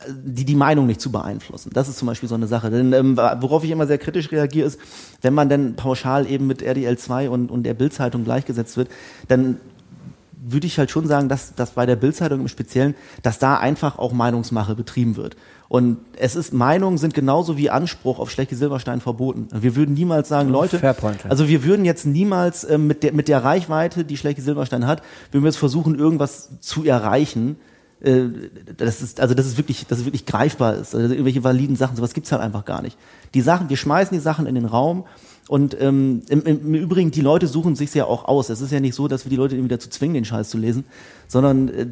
die, die Meinung nicht zu beeinflussen. Das ist zum Beispiel so eine Sache. Denn ähm, worauf ich immer sehr kritisch reagiere, ist, wenn man dann pauschal eben mit RDL 2 und, und der Bild-Zeitung gleichgesetzt wird, dann würde ich halt schon sagen, dass, dass bei der Bildzeitung im Speziellen, dass da einfach auch Meinungsmache betrieben wird. Und es ist, Meinungen sind genauso wie Anspruch auf Schlecke Silberstein verboten. Wir würden niemals sagen, Leute, fair point, ja. also wir würden jetzt niemals ähm, mit, der, mit der Reichweite, die Schlecke Silberstein hat, würden wir jetzt versuchen, irgendwas zu erreichen, äh, das ist, also das ist wirklich, das ist wirklich greifbar ist. Also irgendwelche validen Sachen, sowas gibt's halt einfach gar nicht. Die Sachen, wir schmeißen die Sachen in den Raum und ähm, im, im Übrigen, die Leute suchen sich ja auch aus. Es ist ja nicht so, dass wir die Leute irgendwie dazu zwingen, den Scheiß zu lesen, sondern äh,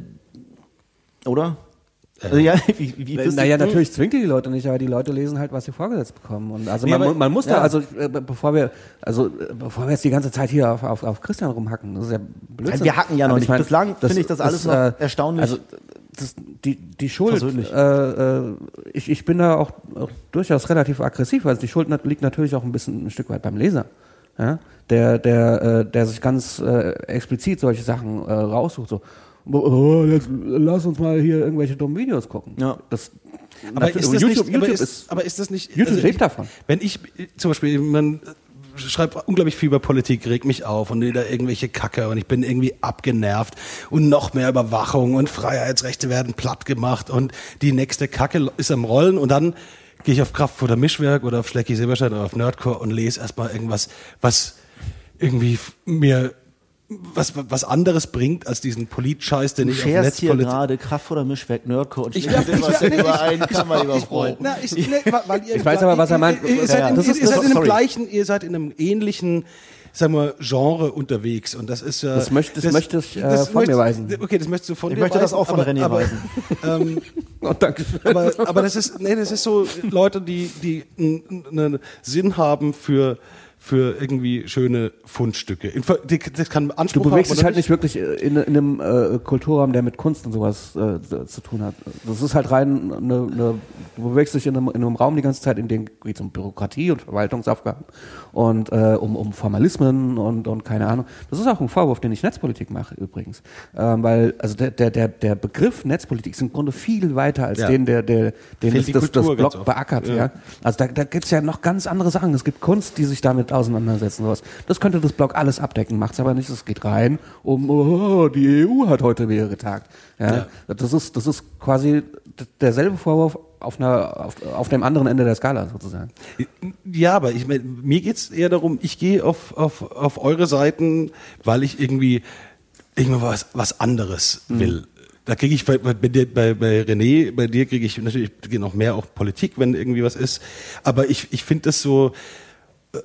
oder? Also, ja, wie, wie, naja, du- natürlich zwingt ihr die Leute nicht, aber die Leute lesen halt, was sie vorgesetzt bekommen. Und also Nee, man, man muss ja. da, also äh, be- bevor wir, also äh, bevor wir jetzt die ganze Zeit hier auf, auf, auf Christian rumhacken, das ist ja Blödsinn. Wir hacken ja noch Aber nicht. mein, Bislang finde ich das alles noch erstaunlich. Also das, die, die Schuld, äh, äh, ich, ich bin da auch, auch durchaus relativ aggressiv, weil die Schuld liegt natürlich auch ein bisschen ein Stück weit beim Leser. Ja? Der, der, äh, der sich ganz äh, explizit solche Sachen äh, raussucht. So, oh, jetzt lass uns mal hier irgendwelche dummen Videos gucken. Ja. Das, Aber ist das YouTube, nicht, aber YouTube ist, aber ist das nicht, YouTube ich- lebt davon. Wenn ich, zum Beispiel, man schreibt unglaublich viel über Politik, regt mich auf und wieder irgendwelche Kacke und ich bin irgendwie abgenervt und noch mehr Überwachung und Freiheitsrechte werden platt gemacht und die nächste Kacke ist am Rollen und dann gehe ich auf Kraftfutter Mischwerk oder auf Schlecki Silberstein oder auf Nerdcore und lese erstmal irgendwas, was irgendwie mir was, was anderes bringt als diesen Politscheiß, den Du ich auf scherst hier gerade Kraft oder Mischwerk, Nerdcore und Ich ich werf- Silberstein nee, über ich- einen Kamm, mein lieber ich- Freund. Na, ich, wa- weil ihr, Ich weiß aber, was er meint. Ihr, ihr seid, Ja, in, das ihr, ist- ihr seid das- in einem sorry. gleichen, ihr seid in einem ähnlichen, sagen wir, Genre unterwegs und das ist ja. Das möchte- das möchte ich, äh, von mir möchtest- weisen. Okay, das möchtest du von Ich dir möchte das weisen, auch von aber, René aber, weisen. Ähm, Oh, danke aber, aber das ist, nee, das ist so Leute, die, die einen Sinn haben für für irgendwie schöne Fundstücke. Das kann Anspruch Du bewegst haben dich halt nicht wirklich äh, in, in einem äh, Kulturraum, der mit Kunst und sowas äh, zu tun hat. Das ist halt rein eine, eine du bewegst dich in einem, in einem Raum die ganze Zeit, in dem geht es um Bürokratie und Verwaltungsaufgaben und äh, um, um Formalismen und, und keine Ahnung. Das ist auch ein Vorwurf, den ich Netzpolitik mache übrigens. Ähm, weil also der, der, der, Begriff Netzpolitik ist im Grunde viel weiter als Ja. den, der, der den das, das, das Blog beackert. Ja. Ja. Also da, da gibt's ja noch ganz andere Sachen. Es gibt Kunst, die sich damit auseinandersetzen. Sowas. Das könnte das Blog alles abdecken, macht's aber nicht. Es geht rein um, oh, die EU hat heute wieder getagt. Ja. Das, ist, das ist quasi derselbe Vorwurf auf, einer, auf, auf dem anderen Ende der Skala sozusagen. Ja, aber ich mein, mir geht's eher darum, ich gehe auf, auf, auf eure Seiten, weil ich irgendwie, irgendwie was, was anderes will. Da kriege ich bei, bei, bei, bei René, bei dir kriege ich natürlich noch mehr auch Politik, wenn irgendwie was ist. Aber ich, ich finde das so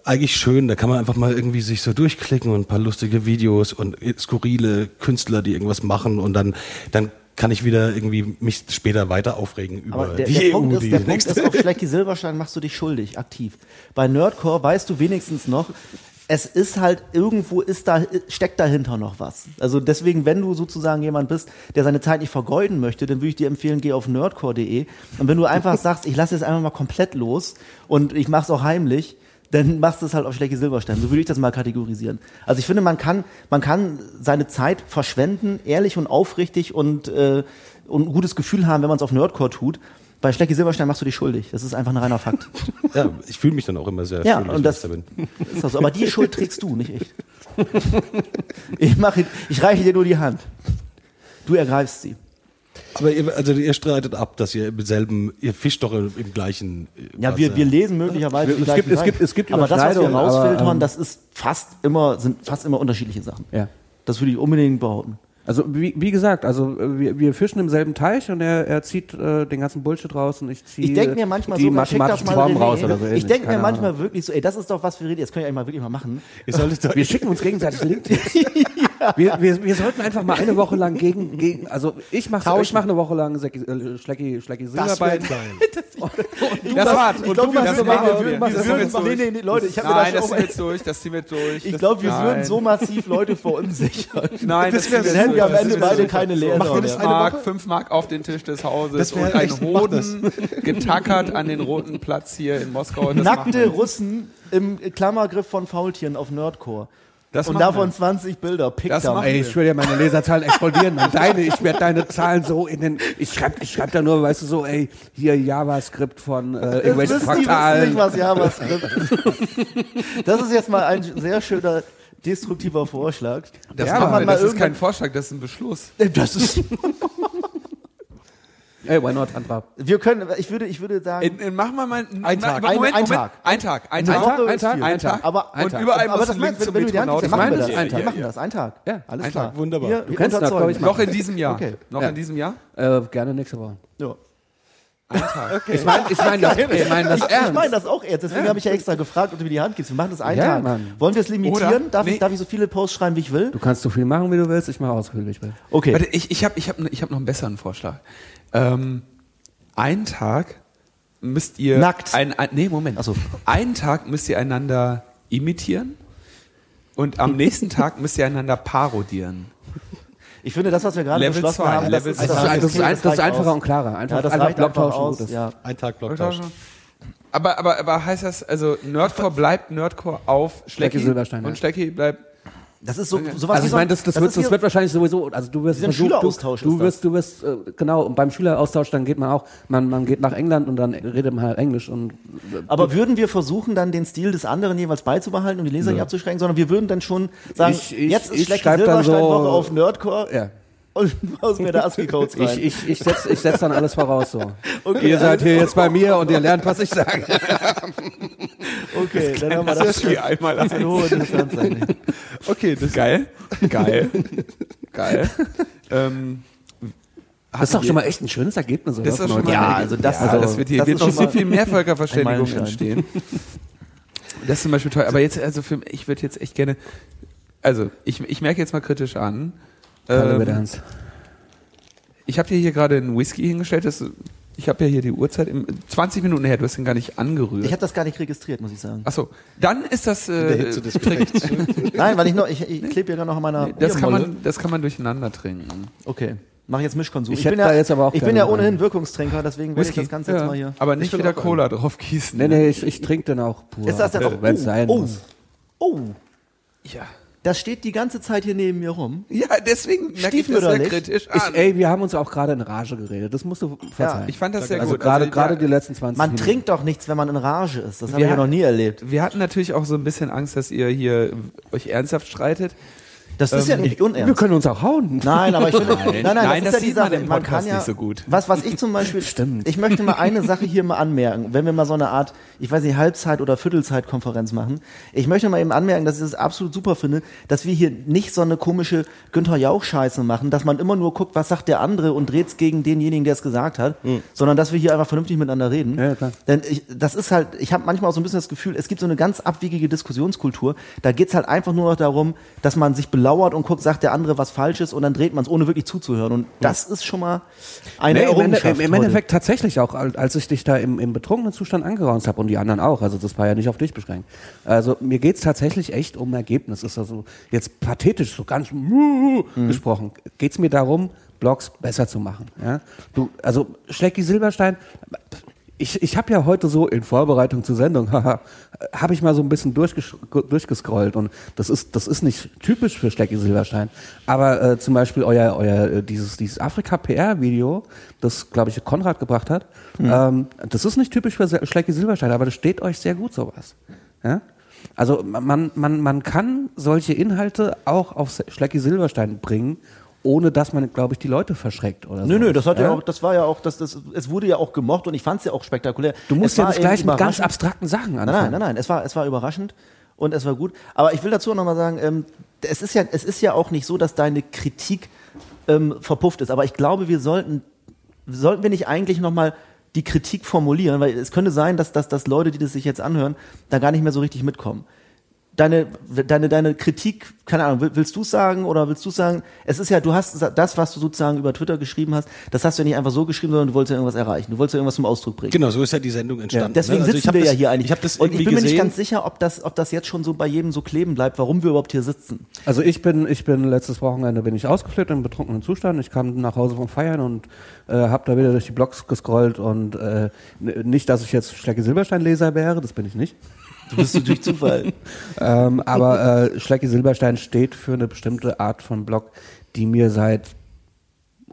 eigentlich schön. Da kann man einfach mal irgendwie sich so durchklicken und ein paar lustige Videos und skurrile Künstler, die irgendwas machen und dann, dann kann ich wieder irgendwie mich später weiter aufregen über Aber der, die der EU, Punkt ist, die der Punkt ist, auf Schlecki Silberstein machst du dich schuldig, aktiv. Bei Nerdcore weißt du wenigstens noch, es ist halt, irgendwo ist da, steckt dahinter noch was. Also deswegen, wenn du sozusagen jemand bist, der seine Zeit nicht vergeuden möchte, dann würde ich dir empfehlen, geh auf nerdcore.de. Und wenn du einfach sagst, ich lasse jetzt einfach mal komplett los und ich mache es auch heimlich, dann machst du es halt auf Schlecki Silberstein. So würde ich das mal kategorisieren. Also ich finde, man kann, man kann seine Zeit verschwenden, ehrlich und aufrichtig und, äh, und ein gutes Gefühl haben, wenn man es auf Nerdcore tut. Bei Schlecki Silberstein machst du dich schuldig. Das ist einfach ein reiner Fakt. Ja, ich fühle mich dann auch immer sehr Ja, schuldig, und wenn das ich da bin. ist das so. Aber die Schuld trägst du, nicht ich. Ich, mache, ich reiche dir nur die Hand. Du ergreifst sie. Aber ihr, also ihr streitet ab, dass ihr im selben, ihr fischt doch im, gleichen. äh, Ja, wir, wir lesen möglicherweise Es die gibt- es gibt- es gibt Aber das, was wir rausfiltern, ähm, das ist fast immer, sind fast immer unterschiedliche Sachen. Ja. Das würde ich unbedingt behaupten. Also wie, wie gesagt, also wir, wir fischen im selben Teich und er, er zieht äh, den ganzen Bullshit raus und ich ziehe Ich denke mir manchmal die das mathematischen mal Formen raus oder so. Ich denke mir manchmal Ahnung. wirklich so, ey, das ist doch was für Rede, jetzt könnt ihr eigentlich mal wirklich mal machen. Doch, Wir schicken uns gegenseitig LinkedIn. wir, wir, wir sollten einfach mal eine Woche lang gegen, gegen also ich mache ich mach eine Woche lang Säcki, äh, Schlecki, Schlecki das wäre geil. Das war's. Ich glaube, wir das Das würden- jetzt nee, nee, nee, Leute, ich habe mir Nein, das das schon ziehen wir jetzt durch, das ziehen wir durch. Ich Das- glaube, wir Nein. würden so massiv Leute verunsichern. Nein, Das das, wär- ziehen Dann hätten wir am. Ende Das beide keine Lehrer wir das eine Mark, Woche? fünf Mark auf den Tisch des Hauses Das und ein das. Hoden getackert an den roten Platz hier in Moskau. Das Nackte. Russen im Klammergriff von Faultieren auf Nerdcore. Das und davon wir. 20 Bilder. Das Pickdown. machen Ey, ich schwöre dir, meine Leserzahlen explodieren. Und deine, ich werde deine Zahlen so in den. Ich schreibe ich schreib da nur, weißt du, so, ey, hier JavaScript von äh, irgendwelchen wissen die wissen nicht, Fraktalen. was JavaScript ist. Das ist jetzt mal ein sehr schöner destruktiver Vorschlag. Das, Ja, aber wir. mal das ist kein Vorschlag, das ist ein Beschluss. Das ist, Ey, why not, Handra? wir können, ich würde, ich würde sagen, In, in, machen wir mal einen Ein Tag. Moment, Moment, Ein- ein. Tag. Ein Tag. Ein Tag. Ein Tag, viel. ein Tag. Aber, Ein Und Tag. überall aber muss das ein meinst du, zum wenn du die Hand gibst, dann machen wir das. Metronauten Wir stehen. machen das, ein Tag. Alles Ein klar. Tag, wunderbar. Wir, Du wir kennst das, ich, Noch in diesem Jahr. Okay. Noch Ja. in diesem Jahr? Äh, gerne nächste Woche. Ja. Ein Tag. Ich meine ich mein das, ich mein das Ich, ich ernst. meine das auch ernst. Deswegen habe ich ja extra gefragt, ob du mir die Hand gibst. Wir machen das einen Ja, Tag. Mann. Wollen wir es limitieren? Oder? Darf, ich, Nee. darf ich so viele Posts schreiben, wie ich will? Du kannst so viel machen, wie du willst. Ich mache aus, wie ich will. Okay. Warte, ich, ich habe ich hab, ich hab noch einen besseren Vorschlag. Ähm, einen Tag müsst ihr... Nackt. Ein, ein, nee, Moment. Ach so. Einen Tag müsst ihr einander imitieren und am nächsten Tag müsst ihr einander parodieren. Ich finde, das, was wir gerade Level beschlossen zwei, haben, das Level. Das, ist, reicht das, ist, okay, ein- das ist einfacher aus. und klarer. Einfach, Ja, das einfach reicht einfach Blocktausch aus. Ja. Ein Tag Blocktausch. Aber, aber, aber heißt das, also Nerdcore bleibt Nerdcore auf Schlecki Silberstein, ja. und Schlecki bleibt Das ist so, sowas Also ich meine, das, das, das wird, das wird wahrscheinlich sowieso, also du wirst versucht, Schüleraustausch du, du wirst, du wirst, äh, genau, und beim Schüleraustausch dann geht man auch, man, man geht nach England und dann redet man halt Englisch und äh, Aber würden wir versuchen, dann den Stil des anderen jeweils beizubehalten und die Leser nicht abzuschränken, sondern wir würden dann schon sagen, Ich- ich- jetzt ist dann Silberstein-Woche so- auf Nerdcore. Ja. Und aus mir der ASCII-Codes rein. Ich, ich, ich setze ich setz dann alles voraus so. Okay, ihr seid hier jetzt bei mir und ihr lernt, was ich sage. okay, dann haben wir das. hier einmal Das wird hohe Distanz sein. Okay, das geil. Geil. geil. ähm, Das ist doch schon mal echt ein schönes Ergebnis. Oder? Das ist schon mal. Ja, also das- ja, also das wird hier das wird ist noch schon so viel mehr Völkerverständigung entstehen. Das ist zum Beispiel toll. Aber jetzt, also für, ich würde jetzt echt gerne, also ich, ich merke jetzt mal kritisch an. Hallo, Ähm, ich habe dir hier gerade einen Whisky hingestellt. Das, ich habe ja hier die Uhrzeit. Im, 20 Minuten her, du hast ihn gar nicht angerührt. Ich habe das gar nicht registriert, muss ich sagen. Achso, dann ist das. In der Äh, Hitze des Gefechts. Nein, weil ich noch, ich, ich klebe ja gerade noch an meiner das, kann man, das kann man durcheinander trinken. Okay, mach jetzt Mischkonsum. Ich Ich, bin ja, jetzt aber auch ich bin ja einen. ohnehin Wirkungstrinker, deswegen werde ich das Ganze jetzt mal hier. Aber nicht will wieder Cola drauf gießen. Nee, nee, ich, ich trinke den auch pur. Ist das denn auch? Wenn es sein oh, muss. oh, Ja. Das steht die ganze Zeit hier neben mir rum. Ja, deswegen merke ich das sehr Stiefmütterlich. kritisch Ich, an. ey, wir haben uns auch gerade in Rage geredet. Das musst du verzeihen. ich fand das sehr also gut. gerade Also, gerade ja, die letzten 20 Man Minuten. trinkt doch nichts, wenn man in Rage ist. Das habe Wir ich ja noch nie erlebt. Wir hatten natürlich auch so ein bisschen Angst, dass ihr hier euch ernsthaft streitet. Das ist ja nicht Wir unernst. können uns auch hauen. Nein, aber ich finde, nein, nein, Nein, das, das ist ja die sieht man Sache. im Man Podcast kann ja, nicht so gut. Was, was ich zum Beispiel, Stimmt. ich möchte mal eine Sache hier mal anmerken, wenn wir mal so eine Art, ich weiß nicht, Halbzeit- oder Viertelzeitkonferenz machen. Ich möchte mal eben anmerken, dass ich das absolut super finde, dass wir hier nicht so eine komische Günther Jauch-Scheiße machen, dass man immer nur guckt, was sagt der andere und dreht's gegen denjenigen, der es gesagt hat, sondern dass wir hier einfach vernünftig miteinander reden. Ja, klar. Denn ich, das ist halt, ich habe manchmal auch so ein bisschen das Gefühl, es gibt so eine ganz abwegige Diskussionskultur. Da geht's halt einfach nur noch darum, dass man sich belauert und guckt, sagt der andere was Falsches und dann dreht man es, ohne wirklich zuzuhören. Und das ist schon mal eine Nee, im, Ende, Errungenschaft. im, Im heute. Endeffekt tatsächlich auch, als ich dich da im, im betrunkenen Zustand angeraunzt habe und die anderen auch, also das war ja nicht auf dich beschränkt. Also mir geht's tatsächlich echt um Ergebnis. Ist also jetzt pathetisch, so ganz Mhm. gesprochen. Geht's mir darum, Blogs besser zu machen. Ja? Du, also Schlecki Silberstein, ich, ich habe ja heute so in Vorbereitung zur Sendung, habe ich mal so ein bisschen durchgescrollt und das ist das ist nicht typisch für Schlecki Silberstein, aber äh, zum Beispiel euer euer äh, dieses dieses Afrika PR Video, das glaube ich Konrad gebracht hat, ähm, das ist nicht typisch für Schlecki Silberstein, aber das steht euch sehr gut sowas. Ja? Also man man man kann solche Inhalte auch auf Schlecki Silberstein bringen, ohne dass man glaube ich die Leute verschreckt oder so. Nö, nö, das hat ja, auch, das war ja auch, das, das, es wurde ja auch gemocht und ich fand es ja auch spektakulär. Du musst Es ja nicht gleich mit ganz abstrakten Sachen Nein, anfangen. nein, nein, nein, es war, es war überraschend und es war gut. Aber ich will dazu noch mal sagen, ähm, es ist ja, es ist ja auch nicht so, dass deine Kritik ähm, verpufft ist. Aber ich glaube, wir sollten, sollten wir nicht eigentlich noch mal die Kritik formulieren, weil es könnte sein, dass, dass, dass Leute, die das sich jetzt anhören, da gar nicht mehr so richtig mitkommen. Deine, deine, deine Kritik, keine Ahnung, will- willst du sagen oder willst du sagen, es ist ja, du hast das, was du sozusagen über Twitter geschrieben hast, das hast du ja nicht einfach so geschrieben, sondern du wolltest ja irgendwas erreichen. Du wolltest ja irgendwas zum Ausdruck bringen. Genau, so ist ja die Sendung entstanden. Deswegen ne? Also ich sitzen wir das, ja hier eigentlich. Ich habe das und ich bin mir nicht ganz sicher, ob das, ob das jetzt schon so bei jedem so kleben bleibt, warum wir überhaupt hier sitzen. Also ich bin, ich bin letztes Wochenende bin ich ausgeflippt im betrunkenen Zustand. Ich kam nach Hause vom Feiern und äh, habe da wieder durch die Blogs gescrollt und äh, nicht, dass ich jetzt Schlecke Silberstein-Leser wäre, das bin ich nicht. Du bist durch Zufall. ähm, aber äh, Schlecke Silberstein steht für eine bestimmte Art von Blog, die mir seit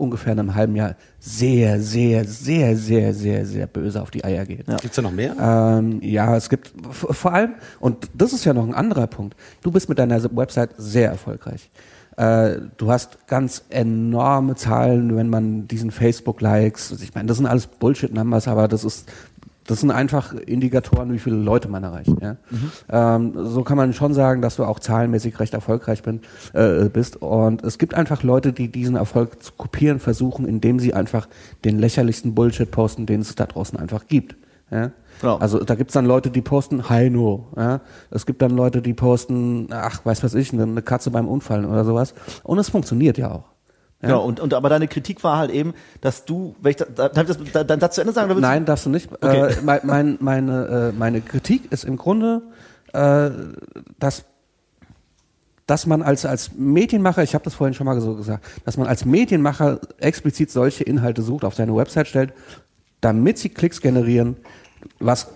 ungefähr einem halben Jahr sehr, sehr, sehr, sehr, sehr, sehr böse auf die Eier geht. Ja. Gibt's da noch mehr? Ähm, ja, es gibt vor allem, und das ist ja noch ein anderer Punkt, du bist mit deiner Website sehr erfolgreich. Äh, du hast ganz enorme Zahlen, wenn man diesen Facebook-Likes, also ich meine, das sind alles Bullshit-Numbers, aber das ist, das sind einfach Indikatoren, wie viele Leute man erreicht. Ja? Ähm, so kann man schon sagen, dass du auch zahlenmäßig recht erfolgreich bin, äh, bist. Und es gibt einfach Leute, die diesen Erfolg zu kopieren versuchen, indem sie einfach den lächerlichsten Bullshit posten, den es da draußen einfach gibt. Ja? Genau. Also da gibt's dann Leute, die posten Heino. Ja? Es gibt dann Leute, die posten, ach, weiß was ich, eine Katze beim Unfallen oder sowas. Und es funktioniert ja auch. Ja? Genau, und, und aber deine Kritik war halt eben, dass du, wenn ich da, da, darf ich das da, dann das zu Ende sagen? Nein, darfst du nicht. Okay. Äh, mein, mein, meine, äh, meine Kritik ist im Grunde, äh, dass, dass man als, als Medienmacher, ich habe das vorhin schon mal so gesagt, dass man als Medienmacher explizit solche Inhalte sucht, auf seine Website stellt, damit sie Klicks generieren, was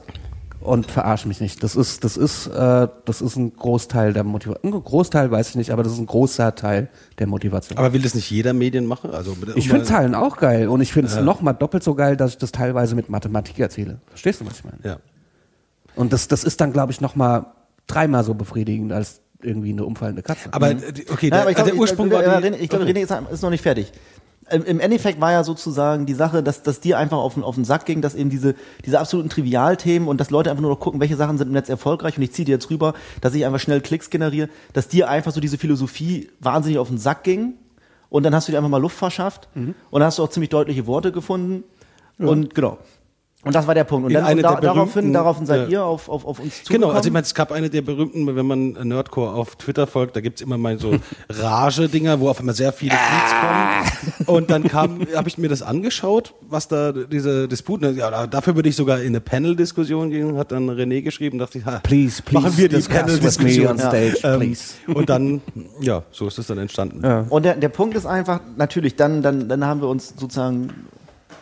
und verarsch mich nicht. Das ist, das ist, äh, das ist ein Großteil der Motivation. Ein Großteil weiß ich nicht, aber das ist ein großer Teil der Motivation. Aber will das nicht jeder Medienmacher? Also ich finde Zahlen auch geil und ich finde es ja. noch mal doppelt so geil, dass ich das teilweise mit Mathematik erzähle. Verstehst du, was ich meine? Ja. Und das, das ist dann, glaube ich, noch mal dreimal so befriedigend als irgendwie eine umfallende Katze. Aber mhm. okay, der, ja, aber ich glaub, der Ursprung ich, war die, ich glaube, okay. René ist, ist noch nicht fertig im Endeffekt war ja sozusagen die Sache, dass, dass dir einfach auf den, auf den Sack ging, dass eben diese, diese absoluten Trivialthemen und dass Leute einfach nur noch gucken, welche Sachen sind im Netz erfolgreich und ich ziehe dir jetzt rüber, dass ich einfach schnell Klicks generiere, dass dir einfach so diese Philosophie wahnsinnig auf den Sack ging und dann hast du dir einfach mal Luft verschafft mhm. und dann hast du auch ziemlich deutliche Worte gefunden ja. und genau. Und das war der Punkt. Und, dann, und da, daraufhin, daraufhin seid ihr auf, auf, auf uns zugekommen. Genau, also ich meine, es gab eine der berühmten, wenn man Nerdcore auf Twitter folgt, da gibt's immer mal so Rage-Dinger, wo auf einmal sehr viele Tweets kommen. Und dann kam, habe ich mir das angeschaut, was da diese Disputen, ja, dafür würde ich sogar in eine Panel-Diskussion gehen, hat dann René geschrieben, dachte ich, ha, please, please, machen wir die Panel-Diskussion. Ja. Ähm, und dann, ja, so ist es dann entstanden. Ja. Und der, der Punkt ist einfach, natürlich, dann, dann, dann haben wir uns sozusagen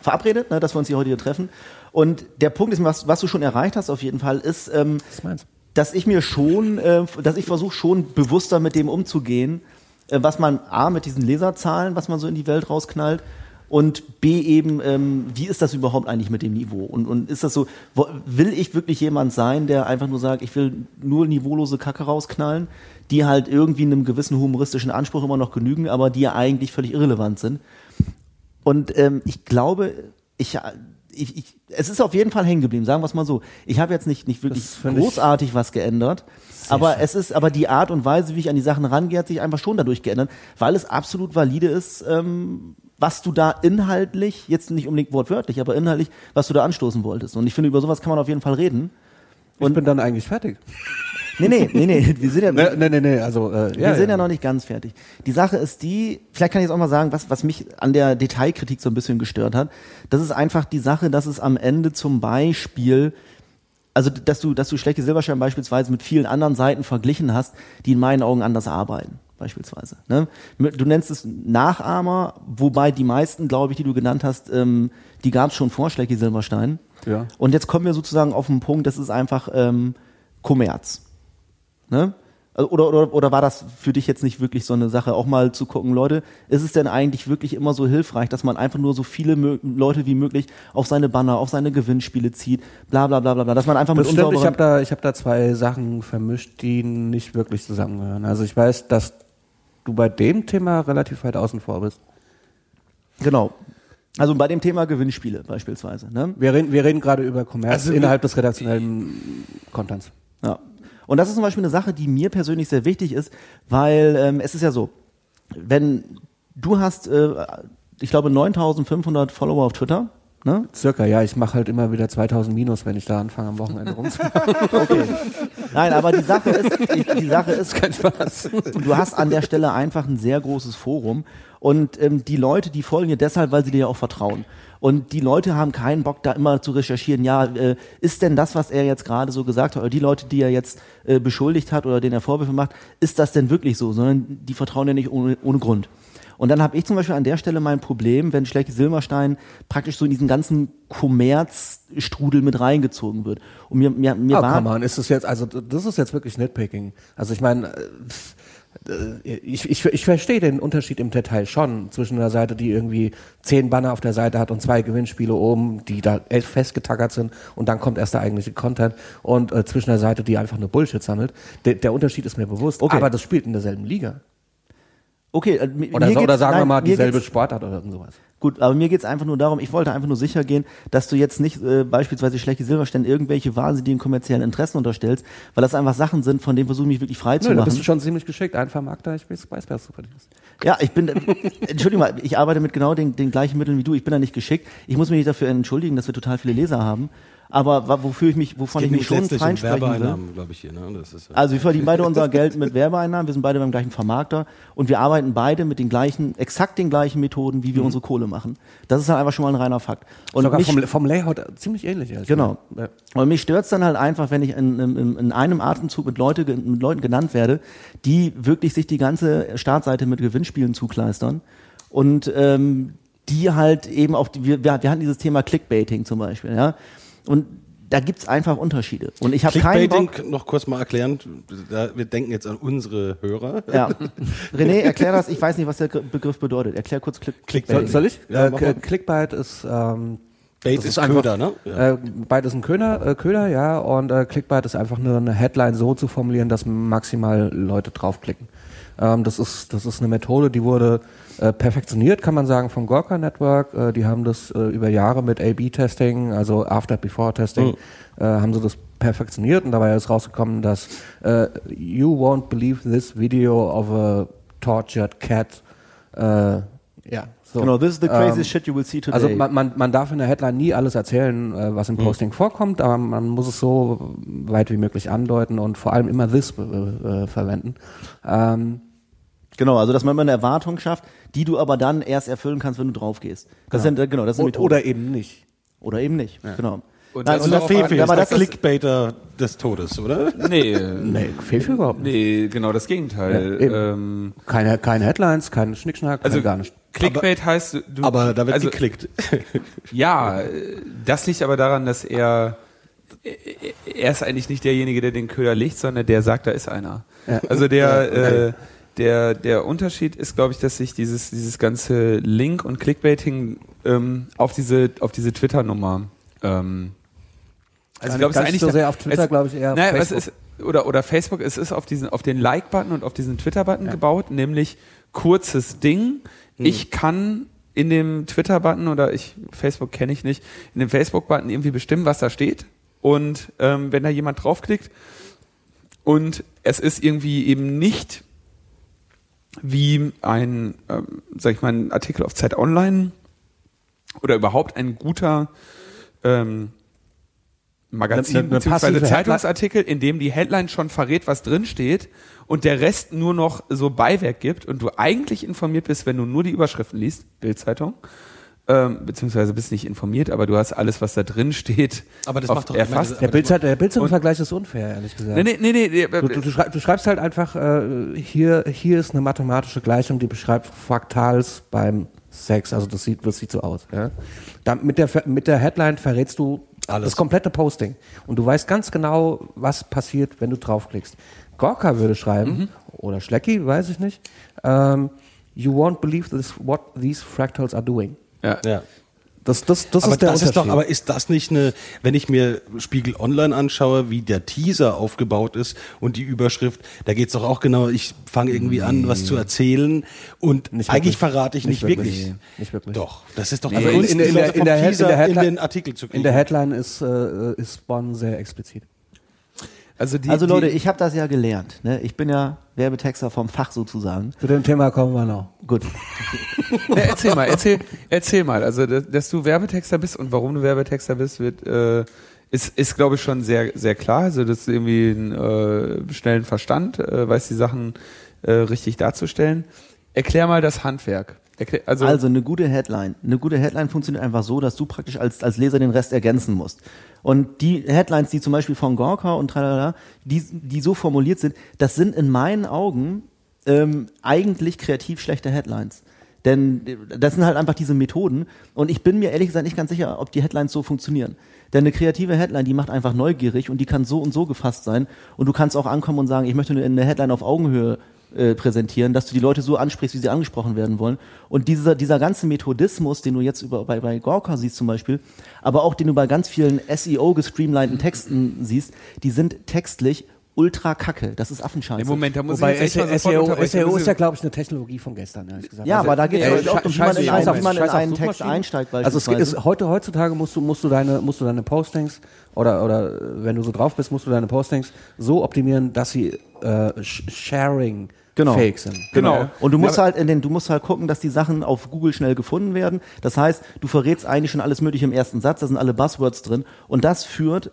verabredet, ne, dass wir uns hier heute hier treffen. Und der Punkt ist, was, was du schon erreicht hast auf jeden Fall, ist, ähm, dass ich mir schon, äh, dass ich versuche schon bewusster mit dem umzugehen, äh, was man A, mit diesen Leserzahlen, was man so in die Welt rausknallt, und B eben, ähm, wie ist das überhaupt eigentlich mit dem Niveau? Und, und ist das so, wo, will ich wirklich jemand sein, der einfach nur sagt, ich will nur niveaulose Kacke rausknallen, die halt irgendwie einem gewissen humoristischen Anspruch immer noch genügen, aber die ja eigentlich völlig irrelevant sind? Und ähm, ich glaube, ich ich, ich, es ist auf jeden Fall hängen geblieben, sagen wir es mal so. Ich habe jetzt nicht, nicht wirklich großartig was geändert, aber schön. es ist, aber die Art und Weise, wie ich an die Sachen rangehe, hat sich einfach schon dadurch geändert, weil es absolut valide ist, ähm, was du da inhaltlich, jetzt nicht unbedingt wortwörtlich, aber inhaltlich, was du da anstoßen wolltest. Und ich finde, über sowas kann man auf jeden Fall reden. Und ich bin dann eigentlich fertig. Nee, nee, nee, nee, wir sind ja, nee, nee, nee, nee also, äh, wir ja, sind ja. ja noch nicht ganz fertig. Die Sache ist die, vielleicht kann ich jetzt auch mal sagen, was, was mich an der Detailkritik so ein bisschen gestört hat. Das ist einfach die Sache, dass es am Ende zum Beispiel, also, dass du, dass du schlechte Silberschein beispielsweise mit vielen anderen Seiten verglichen hast, die in meinen Augen anders arbeiten beispielsweise. Ne? Du nennst es Nachahmer, wobei die meisten, glaube ich, die du genannt hast, ähm, die gab es schon vor Schlecki Silberstein. Ja. Und jetzt kommen wir sozusagen auf den Punkt, das ist einfach ähm, Kommerz. Ne? Also, oder, oder, oder war das für dich jetzt nicht wirklich so eine Sache, auch mal zu gucken, Leute, ist es denn eigentlich wirklich immer so hilfreich, dass man einfach nur so viele Mö Leute wie möglich auf seine Banner, auf seine Gewinnspiele zieht, bla bla bla bla bla, dass man einfach das mit stimmt, ich habe da, ich hab da zwei Sachen vermischt, die nicht wirklich zusammengehören. Also ich weiß, dass du bei dem Thema relativ weit außen vor bist. Genau. Also bei dem Thema Gewinnspiele beispielsweise. Ne? Wir reden, wir reden gerade über Kommerz also innerhalb des redaktionellen Contents. Ja. Und das ist zum Beispiel eine Sache, die mir persönlich sehr wichtig ist, weil ähm, es ist ja so, wenn du hast, äh, ich glaube, 9500 Follower auf Twitter, Ne? Circa, ja, ich mache halt immer wieder 2000 Minus, wenn ich da anfange am Wochenende rumzumachen. okay. Nein, aber die Sache ist, die, die Sache ist, kein Spaß. Du hast an der Stelle einfach ein sehr großes Forum und ähm, die Leute, die folgen dir deshalb, weil sie dir auch vertrauen. Und die Leute haben keinen Bock, da immer zu recherchieren, ja, äh, ist denn das, was er jetzt gerade so gesagt hat, oder die Leute, die er jetzt äh, beschuldigt hat oder denen er Vorwürfe macht, ist das denn wirklich so? Sondern die vertrauen ja nicht ohne, ohne Grund. Und dann habe ich zum Beispiel an der Stelle mein Problem, wenn Schlecke Silberstein praktisch so in diesen ganzen Kommerzstrudel mit reingezogen wird. Und mir, mir, mir oh, war. Come on, ist das jetzt, also das ist jetzt wirklich Nitpicking. Also ich meine, äh, ich, ich, ich verstehe den Unterschied im Detail schon zwischen einer Seite, die irgendwie zehn Banner auf der Seite hat und zwei Gewinnspiele oben, die da festgetackert sind und dann kommt erst der eigentliche Content und äh, zwischen einer Seite, die einfach nur Bullshit sammelt. De, der Unterschied ist mir bewusst, okay. aber das spielt in derselben Liga. Okay, äh, oder, oder sagen nein, wir mal dieselbe Sportart oder irgend sowas. Gut, aber mir geht's einfach nur darum, ich wollte einfach nur sicher gehen, dass du jetzt nicht äh, beispielsweise schlechte Silberstände irgendwelche wahnsinnigen kommerziellen Interessen unterstellst, weil das einfach Sachen sind, von denen versuche ich mich wirklich frei Nö, zu machen. Da bist du schon ziemlich geschickt. Ein Vermarkter, ich weiß, weiß was du verdienst. Ja, ich bin, Entschuldigung mal, ich arbeite mit genau den, den gleichen Mitteln wie du. Ich bin da nicht geschickt. Ich muss mich nicht dafür entschuldigen, dass wir total viele Leser haben. Aber wofür ich mich, wovon ich mich schon letztlich um freisprechen will. Ich hier. Ne? Äh, Also wir verdienen beide unser Geld mit Werbeeinnahmen, wir sind beide beim gleichen Vermarkter und wir arbeiten beide mit den gleichen, exakt den gleichen Methoden, wie wir Mhm. unsere Kohle machen. Das ist halt einfach schon mal ein reiner Fakt. Und Sogar mich, vom, vom Layout ziemlich ähnlich. ehrlich Genau. gesagt. Und mich stört's dann halt einfach, wenn ich in, in, in einem Atemzug mit, Leute, mit Leuten genannt werde, die wirklich sich die ganze Startseite mit Gewinnspielen zukleistern und ähm, die halt eben die, wir, wir hatten dieses Thema Clickbaiting zum Beispiel, ja. Und da gibt's einfach Unterschiede. Und ich habe keinen Clickbaiting, Bock. noch kurz mal erklären, da, wir denken jetzt an unsere Hörer. Ja. René, erklär das. Ich weiß nicht, was der Gr- Begriff bedeutet. Erklär kurz Click Clickbaiting. Soll, ich? Ja, äh. Clickbait ist ähm, Bait Das ist, ist einfach- Köder, ne? Ja. Äh, Byte ist ein Köder, äh, Köder, ja, und äh, Clickbait ist einfach nur eine Headline so zu formulieren, dass maximal Leute draufklicken. Ähm, das ist das ist eine Methode, die wurde äh, perfektioniert, kann man sagen, vom Gorka Network. Äh, die haben das äh, über Jahre mit A/B-Testing, also After-Before-Testing, äh, haben sie das perfektioniert und dabei ist rausgekommen, dass äh, you won't believe this video of a tortured cat. Äh, ja, so. Genau, this is the craziest Ähm, shit you will see today. Also man, man, man darf in der Headline nie alles erzählen, äh, was im Posting vorkommt, aber man muss es so weit wie möglich andeuten und vor allem immer this äh, äh, verwenden. Ähm, genau, also dass man immer eine Erwartung schafft, die du aber dann erst erfüllen kannst, wenn du drauf gehst. Das sind äh, genau, das ist eine Methode. oder eben nicht. oder eben nicht. Genau. Und Nein, das fehlt, Fefe ist aber der Clickbaiter des Todes, oder? Nee, Nee, fehlt überhaupt nicht. nee, genau das Gegenteil. Ja, ähm, Keine, keine Headlines, kein Schnickschnack, also kein gar nicht. Clickbait heißt, du, Aber da wird also, geklickt. Ja, das liegt aber daran, dass er er ist eigentlich nicht derjenige, der den Köder legt, sondern der sagt, da ist einer. Ja. Also der Ja, okay. äh, der der Unterschied ist, glaube ich, dass sich dieses dieses ganze Link und Clickbaiting ähm, auf diese auf diese Twitter-Nummer ähm, also ich glaube, es ist eigentlich so sehr auf Twitter, es- glaube ich, eher Naja, es Facebook. ist oder oder Facebook, es ist auf diesen auf den Like-Button und auf diesen Twitter-Button gebaut, nämlich kurzes Ding. Hm. Ich kann in dem Twitter-Button oder ich Facebook kenne ich nicht, in dem Facebook-Button irgendwie bestimmen, was da steht. Und ähm, wenn da jemand draufklickt und es ist irgendwie eben nicht wie ein, ähm, sag ich mal, ein Artikel auf Zeit Online oder überhaupt ein guter ähm, Magazin Eine- eine bzw. Zeitungsartikel, in dem die Headline schon verrät, was drin steht und der Rest nur noch so Beiwerk gibt und du eigentlich informiert bist, wenn du nur die Überschriften liest, Bildzeitung, ähm, beziehungsweise bist nicht informiert, aber du hast alles, was da drin steht, Aber das macht doch erfasst. immer Der Aber Bild, der Bildzeitung-Vergleich ist unfair, ehrlich gesagt. Nee, nee, nee, nee, nee, Du, du, du, schrei- du schreibst halt einfach, äh, hier, hier ist eine mathematische Gleichung, die beschreibt Fraktals beim Sex. Also das sieht, das sieht so aus. Ja? Da, mit, der, mit der Headline verrätst du Alles. das komplette Posting. Und du weißt ganz genau, was passiert, wenn du draufklickst. Gorka würde schreiben, Mhm. oder Schlecki, weiß ich nicht, ähm, you won't believe this, what these fractals are doing. ja. Ja. Das, das, das aber ist der das ist doch, Unterschied. aber ist das nicht eine, wenn ich mir Spiegel Online anschaue, wie der Teaser aufgebaut ist und die Überschrift, da geht's doch auch genau, ich fange irgendwie an, was zu erzählen und Nicht eigentlich wirklich. verrate ich nicht, Nicht wirklich. wirklich. Nee, nicht wirklich. Doch, das ist doch Also die in, in, in, der, in, der, in, der Headline, in den Artikel zu kriegen. in der Headline ist, äh, ist Bonn sehr explizit. Also, die, also Leute, die, ich habe das ja gelernt. Ne? Ich bin ja Werbetexter vom Fach sozusagen. Zu dem Thema kommen wir noch. Gut. Ja, erzähl mal, erzähl, erzähl mal. Also, dass, dass du Werbetexter bist und warum du Werbetexter bist, wird, äh, ist, ist glaube ich, schon sehr, sehr klar. Also, dass du irgendwie einen äh, schnellen Verstand, äh, weißt die Sachen äh, richtig darzustellen. Erklär mal das Handwerk. Also, Also eine gute Headline. Eine gute Headline funktioniert einfach so, dass du praktisch als, als Leser den Rest ergänzen musst. Und die Headlines, die zum Beispiel von Gorka und tralala, die, die so formuliert sind, das sind in meinen Augen ähm, eigentlich kreativ schlechte Headlines. Denn das sind halt einfach diese Methoden. Und ich bin mir ehrlich gesagt nicht ganz sicher, ob die Headlines so funktionieren. Denn eine kreative Headline, die macht einfach neugierig und die kann so und so gefasst sein. Und du kannst auch ankommen und sagen, ich möchte eine Headline auf Augenhöhe äh, präsentieren, dass du die Leute so ansprichst, wie sie angesprochen werden wollen. Und dieser, dieser ganze Methodismus, den du jetzt über, bei, bei Gorka siehst zum Beispiel, aber auch den du bei ganz vielen SEO gestreamlinten Texten siehst, die sind textlich ultra kacke. Das ist Affenscheiße. Im Moment, da muss Wobei ich jetzt SEO. SEO Wir ist ja, glaube ich, eine Technologie von gestern, ehrlich gesagt. Ja, Also, aber da geht es ja auch darum, wie man in auf- einen, wie man in einen Text einsteigt Also es ist, heute, heutzutage musst du, musst du deine, musst du deine Postings oder, oder äh, wenn du so drauf bist, musst du deine Postings so optimieren, dass sie äh, sh- sharing Genau. fähig sind. Genau. Und du musst Ja, halt in den, du musst halt gucken, dass die Sachen auf Google schnell gefunden werden. Das heißt, du verrätst eigentlich schon alles Mögliche im ersten Satz, da sind alle Buzzwords drin. Und das führt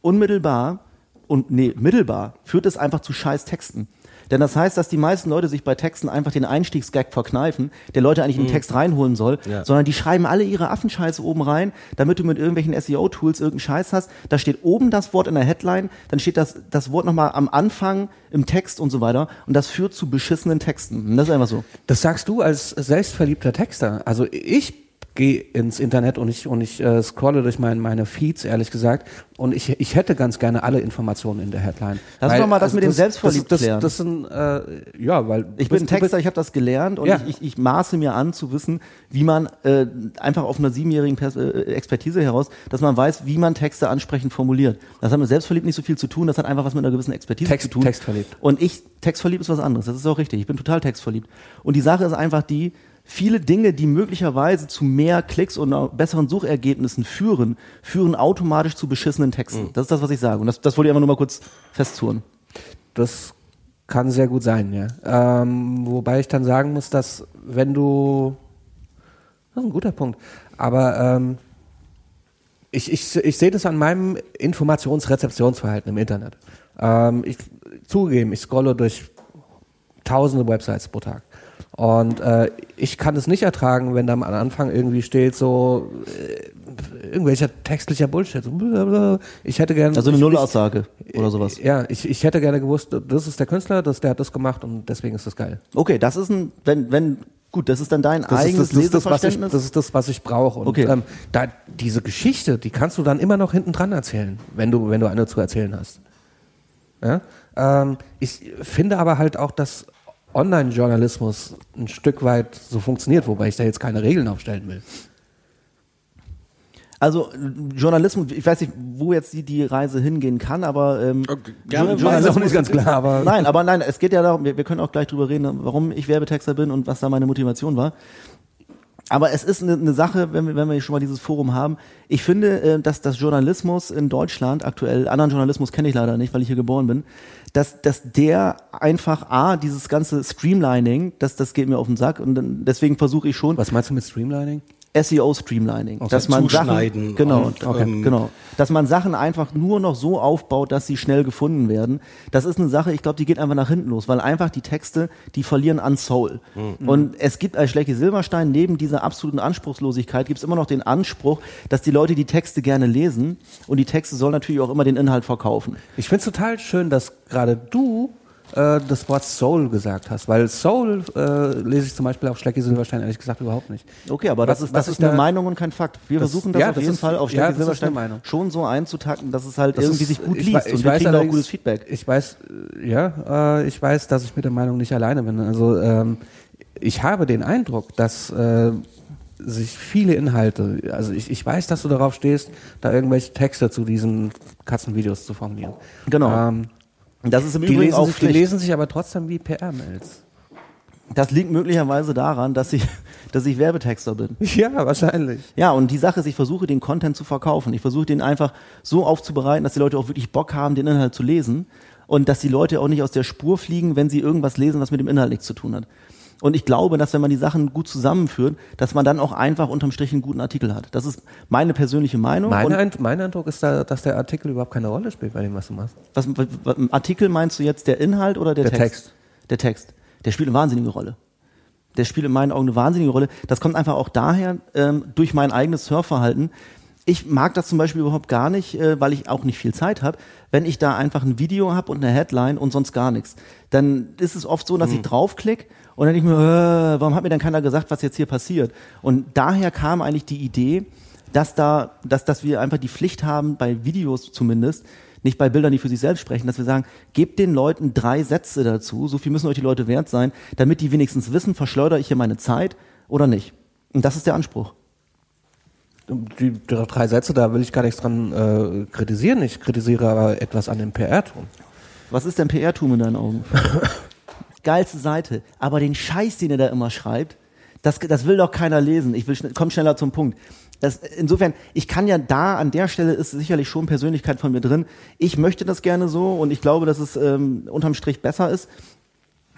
unmittelbar und nee, mittelbar führt es einfach zu scheiß Texten. Denn das heißt, dass die meisten Leute sich bei Texten einfach den Einstiegsgag verkneifen, der Leute eigentlich in den Text reinholen soll, Ja. sondern die schreiben alle ihre Affenscheiße oben rein, damit du mit irgendwelchen SEO-Tools irgendeinen Scheiß hast. Da steht oben das Wort in der Headline, dann steht das, das Wort nochmal am Anfang im Text und so weiter. Und das führt zu beschissenen Texten. Und das ist einfach so. Das sagst du als selbstverliebter Texter. Also ich gehe ins Internet und ich, und ich äh, scrolle durch mein, meine Feeds, ehrlich gesagt, und ich, ich hätte ganz gerne alle Informationen in der Headline. Lass uns doch mal das mit dem Selbstverliebt das, klären. das, das sind, äh, ja, weil Ich bin bist- Texter, ich habe das gelernt und Ja. ich, ich, ich maße mir an zu wissen, wie man äh, einfach auf einer siebenjährigen Pers äh, Expertise heraus, dass man weiß, wie man Texte ansprechend formuliert. Das hat mit selbstverliebt nicht so viel zu tun, das hat einfach was mit einer gewissen Expertise Text- zu tun. textverliebt. Und ich, textverliebt ist was anderes, das ist auch richtig. Ich bin total textverliebt. Und die Sache ist einfach die, viele Dinge, die möglicherweise zu mehr Klicks und besseren Suchergebnissen führen, führen automatisch zu beschissenen Texten. Das ist das, was ich sage. Und das, das wollte ich einfach nur mal kurz festzurren. Das kann sehr gut sein, ja. Ähm, wobei ich dann sagen muss, dass wenn du, das ist ein guter Punkt, aber ähm, ich, ich, ich sehe das an meinem Informationsrezeptionsverhalten im Internet. Ähm, ich zugegeben, ich scrolle durch tausende Websites pro Tag. Und äh, ich kann es nicht ertragen, wenn da am Anfang irgendwie steht, so äh, irgendwelcher textlicher Bullshit. Ich hätte gerne. Also eine Nullaussage oder sowas. ja, ich, ich hätte gerne gewusst, das ist der Künstler, das, der hat das gemacht und deswegen ist das geil. Okay, das ist ein, wenn, wenn, gut, das ist dann dein Das ist eigenes das, das, ist das, was ich, Leseverständnis. das ist das, was ich brauche. Und Okay. ähm, da, diese Geschichte, die kannst du dann immer noch hinten dran erzählen, wenn du, wenn du eine zu erzählen hast. Ja? Ähm, ich finde aber halt auch, dass Online-Journalismus ein Stück weit so funktioniert, wobei ich da jetzt keine Regeln aufstellen will. also Journalismus, ich weiß nicht, wo jetzt die, die Reise hingehen kann, aber ähm, gerne Jo- mal. Ist auch nicht ganz klar, aber Nein, aber nein, es geht ja darum, wir, wir können auch gleich drüber reden, warum ich Werbetexter bin und was da meine Motivation war. Aber es ist eine, eine Sache, wenn wir, wenn wir schon mal dieses Forum haben. Ich finde, äh, dass das Journalismus in Deutschland aktuell, anderen Journalismus kenne ich leider nicht, weil ich hier geboren bin, dass, dass der einfach A, dieses ganze Streamlining, das, das geht mir auf den Sack und dann, deswegen versuche ich schon, was meinst du mit Streamlining? SEO Streamlining, Okay. dass man Sachen, genau, auf, okay, ähm, genau, dass man Sachen einfach nur noch so aufbaut, dass sie schnell gefunden werden. Das ist eine Sache, ich glaube, die geht einfach nach hinten los, weil einfach die Texte, die verlieren an Soul. Mhm. Und es gibt als Schlecke Silberstein neben dieser absoluten Anspruchslosigkeit gibt es immer noch den Anspruch, dass die Leute die Texte gerne lesen und die Texte sollen natürlich auch immer den Inhalt verkaufen. Ich finde es total schön, dass gerade du äh, das Wort Soul gesagt hast, weil Soul äh, lese ich zum Beispiel auf Schlecki Silberstein ehrlich gesagt überhaupt nicht. Okay, aber das Was- ist, das ist ich eine da- Meinung und kein Fakt. Wir Das- versuchen das ja, auf das jeden ist- Fall auf ja, Schlecke das ist Silberstein schon so einzutacken, dass es halt Das irgendwie ist- sich gut ich liest wei- und ich wir kriegen da auch gutes Feedback. Ich weiß, äh, ja, äh, ich weiß, dass ich mit der Meinung nicht alleine bin. Also ähm, ich habe den Eindruck, dass äh, sich viele Inhalte, also ich, ich weiß, dass du darauf stehst, da irgendwelche Texte zu diesen Katzenvideos zu formulieren. Genau. Ähm, Das ist im die, Übrigen lesen auch sich, die lesen sich aber trotzdem wie PR-Mails. Das liegt möglicherweise daran, dass ich, dass ich Werbetexter bin. Ja, wahrscheinlich. Ja, und die Sache ist, ich versuche den Content zu verkaufen. Ich versuche den einfach so aufzubereiten, dass die Leute auch wirklich Bock haben, den Inhalt zu lesen. Und dass die Leute auch nicht aus der Spur fliegen, wenn sie irgendwas lesen, was mit dem Inhalt nichts zu tun hat. Und ich glaube, dass wenn man die Sachen gut zusammenführt, dass man dann auch einfach unterm Strich einen guten Artikel hat. Das ist meine persönliche Meinung. Mein, Eindruck, mein Eindruck ist, da, dass der Artikel überhaupt keine Rolle spielt bei dem, was du machst. was, was, was, Artikel meinst du jetzt der Inhalt oder der, Der Text? Text. Der Text. Der spielt eine wahnsinnige Rolle. Der spielt in meinen Augen eine wahnsinnige Rolle. Das kommt einfach auch daher, ähm, durch mein eigenes Surfverhalten. Ich mag das zum Beispiel überhaupt gar nicht, äh, weil ich auch nicht viel Zeit habe. Wenn ich da einfach ein Video habe und eine Headline und sonst gar nichts, dann ist es oft so, dass ich draufklick und dann denke ich mir, äh, warum hat mir denn keiner gesagt, was jetzt hier passiert? Und daher kam eigentlich die Idee, dass da, dass, dass wir einfach die Pflicht haben, bei Videos zumindest, nicht bei Bildern, die für sich selbst sprechen, dass wir sagen, gebt den Leuten drei Sätze dazu, so viel müssen euch die Leute wert sein, damit die wenigstens wissen, verschleudere ich hier meine Zeit oder nicht. Und das ist der Anspruch. Die drei Sätze, da will ich gar nichts dran äh, kritisieren. Ich kritisiere aber etwas an dem PR-Ton. Was ist denn PR-Tum in deinen Augen? Geilste Seite. Aber den Scheiß, den er da immer schreibt, das, das will doch keiner lesen. Ich will komm schneller zum Punkt. Das, insofern, ich kann ja da, an der Stelle ist sicherlich schon Persönlichkeit von mir drin. Ich möchte das gerne so und ich glaube, dass es ähm, unterm Strich besser ist.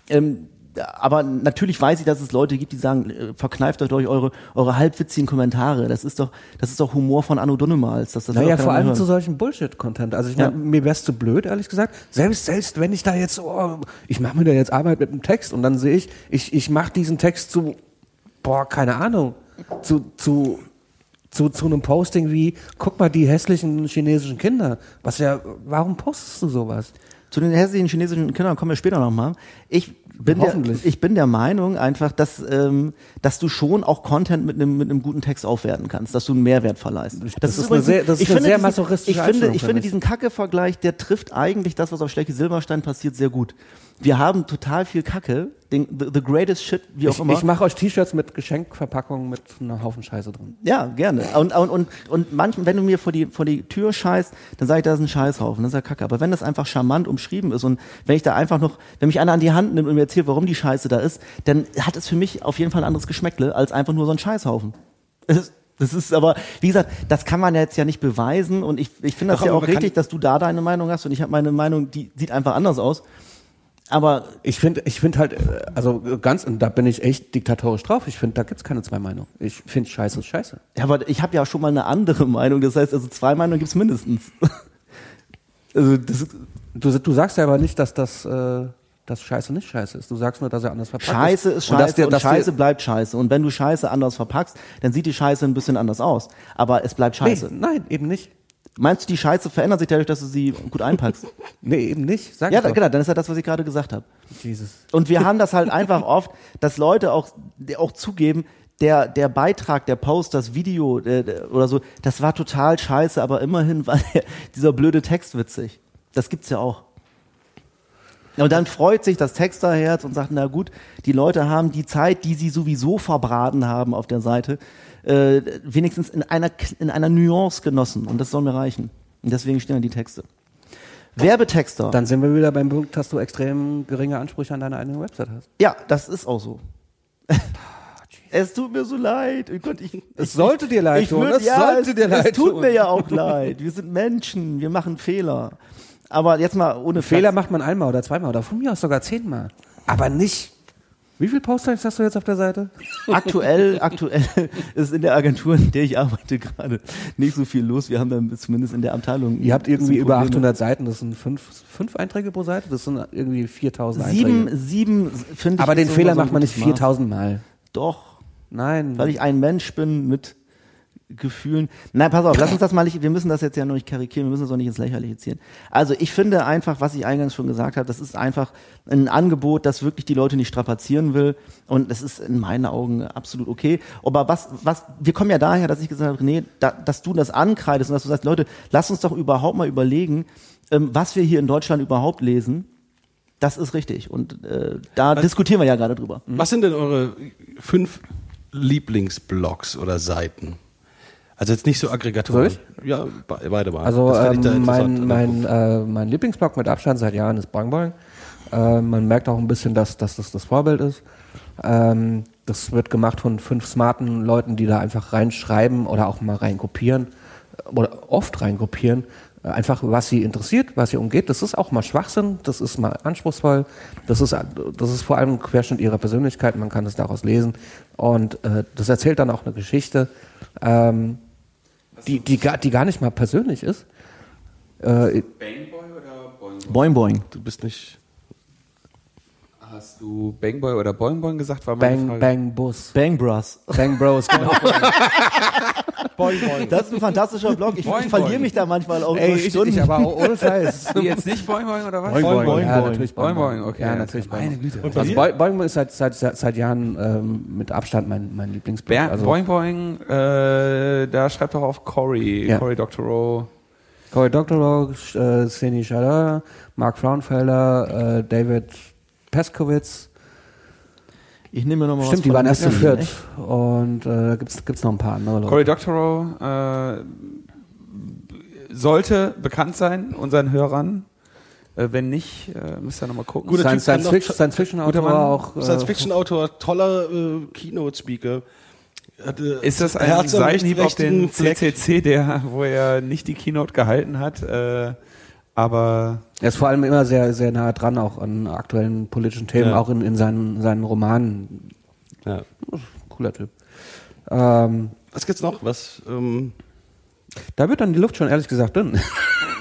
Ähm, aber natürlich weiß ich, dass es Leute gibt, die sagen, äh, verkneift euch durch eure, eure halbwitzigen Kommentare. Das ist doch, das ist doch Humor von Anno Dunnemals. Das, das Naja, vor allem hören. zu solchen Bullshit-Content. Also ich Ja. meine, mir wär's zu blöd, ehrlich gesagt. Selbst, selbst wenn ich da jetzt, oh, ich mache mir da jetzt Arbeit mit einem Text und dann sehe ich, ich, ich mache diesen Text zu, boah, keine Ahnung, zu, zu, zu, zu einem Posting wie, guck mal, die hässlichen chinesischen Kinder. Was ja, warum postest du sowas? Zu den hässlichen chinesischen Kindern kommen wir später nochmal. Ich bin, der, Hoffentlich. ich bin der Meinung einfach, dass, ähm, dass du schon auch Content mit einem, mit einem guten Text aufwerten kannst, dass du einen Mehrwert verleihst. Das ist eine sehr- das ist ich eine finde sehr diesen- masochistische Ich finde, ich finde diesen Kacke-Vergleich, der trifft eigentlich das, was auf Schlecke Silberstein passiert, sehr gut. Wir haben total viel Kacke, den, the, the greatest shit, wie auch Ich, immer. ich mache euch T-Shirts mit Geschenkverpackungen mit einem Haufen Scheiße drin. Ja, gerne. Und, und, und, und manchmal, wenn du mir vor die, vor die Tür scheißt, dann sage ich, da ist ein Scheißhaufen, das ist ja kacke. Aber wenn das einfach charmant umschrieben ist und wenn ich da einfach noch, wenn mich einer an die Hand nimmt und mir erzählt, warum die Scheiße da ist, dann hat es für mich auf jeden Fall ein anderes Geschmäckle als einfach nur so ein Scheißhaufen. Das ist, das ist aber, wie gesagt, das kann man jetzt ja nicht beweisen und ich, ich finde das Doch, ja auch richtig, dass du da deine Meinung hast und ich habe meine Meinung, die sieht einfach anders aus. Aber Ich finde, ich finde halt, äh, also ganz, und da bin ich echt diktatorisch drauf. Ich finde, da gibt's keine zwei Meinungen. Ich finde, Scheiße ist Scheiße. Ja, aber ich habe ja schon mal eine andere Meinung. Das heißt, also zwei Meinungen gibt's mindestens. Also das ist, Du, du sagst ja aber nicht, dass das, äh, dass Scheiße nicht Scheiße ist. Du sagst nur, dass er anders verpackt Scheiße ist Und dass Scheiße und, dass dir- Scheiße bleibt Scheiße. Und wenn du Scheiße anders verpackst, dann sieht die Scheiße ein bisschen anders aus. Aber es bleibt Scheiße. Nee, nein, eben nicht. Meinst du, die Scheiße verändert sich dadurch, dass du sie gut einpackst? Nee, eben nicht. Sag ja, da, doch. genau, dann ist ja das, was ich gerade gesagt habe. Jesus. Und wir haben das halt einfach oft, dass Leute auch, auch zugeben, der, der Beitrag, der Post, das Video äh, oder so, das war total scheiße, aber immerhin war der, dieser blöde Text witzig. Das gibt's ja auch. Und dann freut sich das Texterherz und sagt, na gut, die Leute haben die Zeit, die sie sowieso verbraten haben auf der Seite, äh, wenigstens in einer, in einer Nuance genossen. Und das soll mir reichen. Und deswegen stehen da die Texte. Werbetexter. Dann sind wir wieder beim Punkt, dass du extrem geringe Ansprüche an deine eigene Website hast. Ja, das ist auch so. es tut mir so leid. Oh Gott, ich, Es ich, sollte dir leid ich tun, würd- es ja, sollte es, dir leid Es tut tun. mir ja auch leid. Wir sind Menschen, wir machen Fehler. Aber jetzt mal ohne Fehler Flachs. macht man einmal oder zweimal oder von mir aus sogar zehnmal. Aber nicht. Wie viel Postings hast du jetzt auf der Seite? Aktuell, aktuell ist in der Agentur, in der ich arbeite, gerade nicht so viel los. Wir haben dann zumindest in der Abteilung. Ihr habt irgendwie über Probleme. 800 Seiten, das sind fünf, fünf Einträge pro Seite, das sind irgendwie 4000 Sieben, Einträge. sieben finde ich. Aber den Fehler so macht man nicht gutes Maß. 4000 Mal. Doch. Nein. weil ich ein Mensch bin mit Gefühlen. Nein, pass auf, lass uns das mal nicht, wir müssen das jetzt ja noch nicht karikieren, wir müssen das auch nicht ins Lächerliche ziehen. Also ich finde einfach, was ich eingangs schon gesagt habe, das ist einfach ein Angebot, das wirklich die Leute nicht strapazieren will und das ist in meinen Augen absolut okay. Aber was, was, wir kommen ja daher, dass ich gesagt habe, René, da, dass du das ankreidest und dass du sagst, Leute, lass uns doch überhaupt mal überlegen, ähm, was wir hier in Deutschland überhaupt lesen. Das ist richtig und äh, da diskutieren wir ja gerade drüber. Was sind denn eure fünf Lieblingsblogs oder Seiten? Also jetzt nicht so Aggregatoren. Ja, be- beide mal. Also ähm, mein, mein, äh, mein Lieblingsblog mit Abstand seit Jahren ist Boing Boing. Äh, man merkt auch ein bisschen, dass, dass das das Vorbild ist. Ähm, das wird gemacht von fünf smarten Leuten, die da einfach reinschreiben oder auch mal reinkopieren äh, oder oft reinkopieren. Äh, Einfach, was sie interessiert, was sie umgeht. Das ist auch mal Schwachsinn, das ist mal anspruchsvoll, das ist, das ist vor allem ein Querschnitt ihrer Persönlichkeit, man kann es daraus lesen. Und äh, das erzählt dann auch eine Geschichte. Ähm, die, die, gar, die gar nicht mal persönlich ist. Äh, Bangboy oder Boing Boing Boing. Du bist nicht. Hast du Bangboy oder Boing Boing gesagt? War meine Bang Frage. Bang Bus. Bang Bros. Bang Bros, genau. Das ist ein fantastischer Blog. Ich, Boing, ich verliere boing. mich da manchmal auch Ey, über ich, Stunden. ich aber auch ohne Scheiß. Du jetzt nicht Boing Boing oder was? Boing, Boing, boing. Ja, natürlich Boing Boing, okay. Ja, natürlich Meine Boing. Güte. Also Boing Boing ist seit, seit, seit, seit Jahren ähm, mit Abstand mein, mein Lieblingsblog. Also Boing Boing, äh, da schreibt doch auch Cory, Ja. Cory Doctorow. Cory Doctorow, äh, Seni Schaller, Mark Frauenfelder, äh, David Peskowitz. Ich nehme mir noch mal Stimmt, was die waren erst zu viert. Und äh, gibt's gibt's noch ein paar andere Leute. Cory Doctorow äh, sollte bekannt sein, unseren Hörern. Äh, wenn nicht, äh, müsst ihr nochmal gucken. Guter Science, Science, Fiction, Science Fiction Autor Mann. auch. äh, Science-Fiction-Autor, toller äh, Keynote-Speaker. Hatte Ist das ein Herz Seitenhieb auf den Fleck. CCC, der, wo er nicht die Keynote gehalten hat? Äh, aber Er ist vor allem immer sehr, sehr nah dran auch an aktuellen politischen Themen, Ja. auch in, in seinen, seinen Romanen. Ja. Cooler Typ. Ähm, Was gibt's noch? Was? Ähm, da wird dann die Luft schon ehrlich gesagt dünn.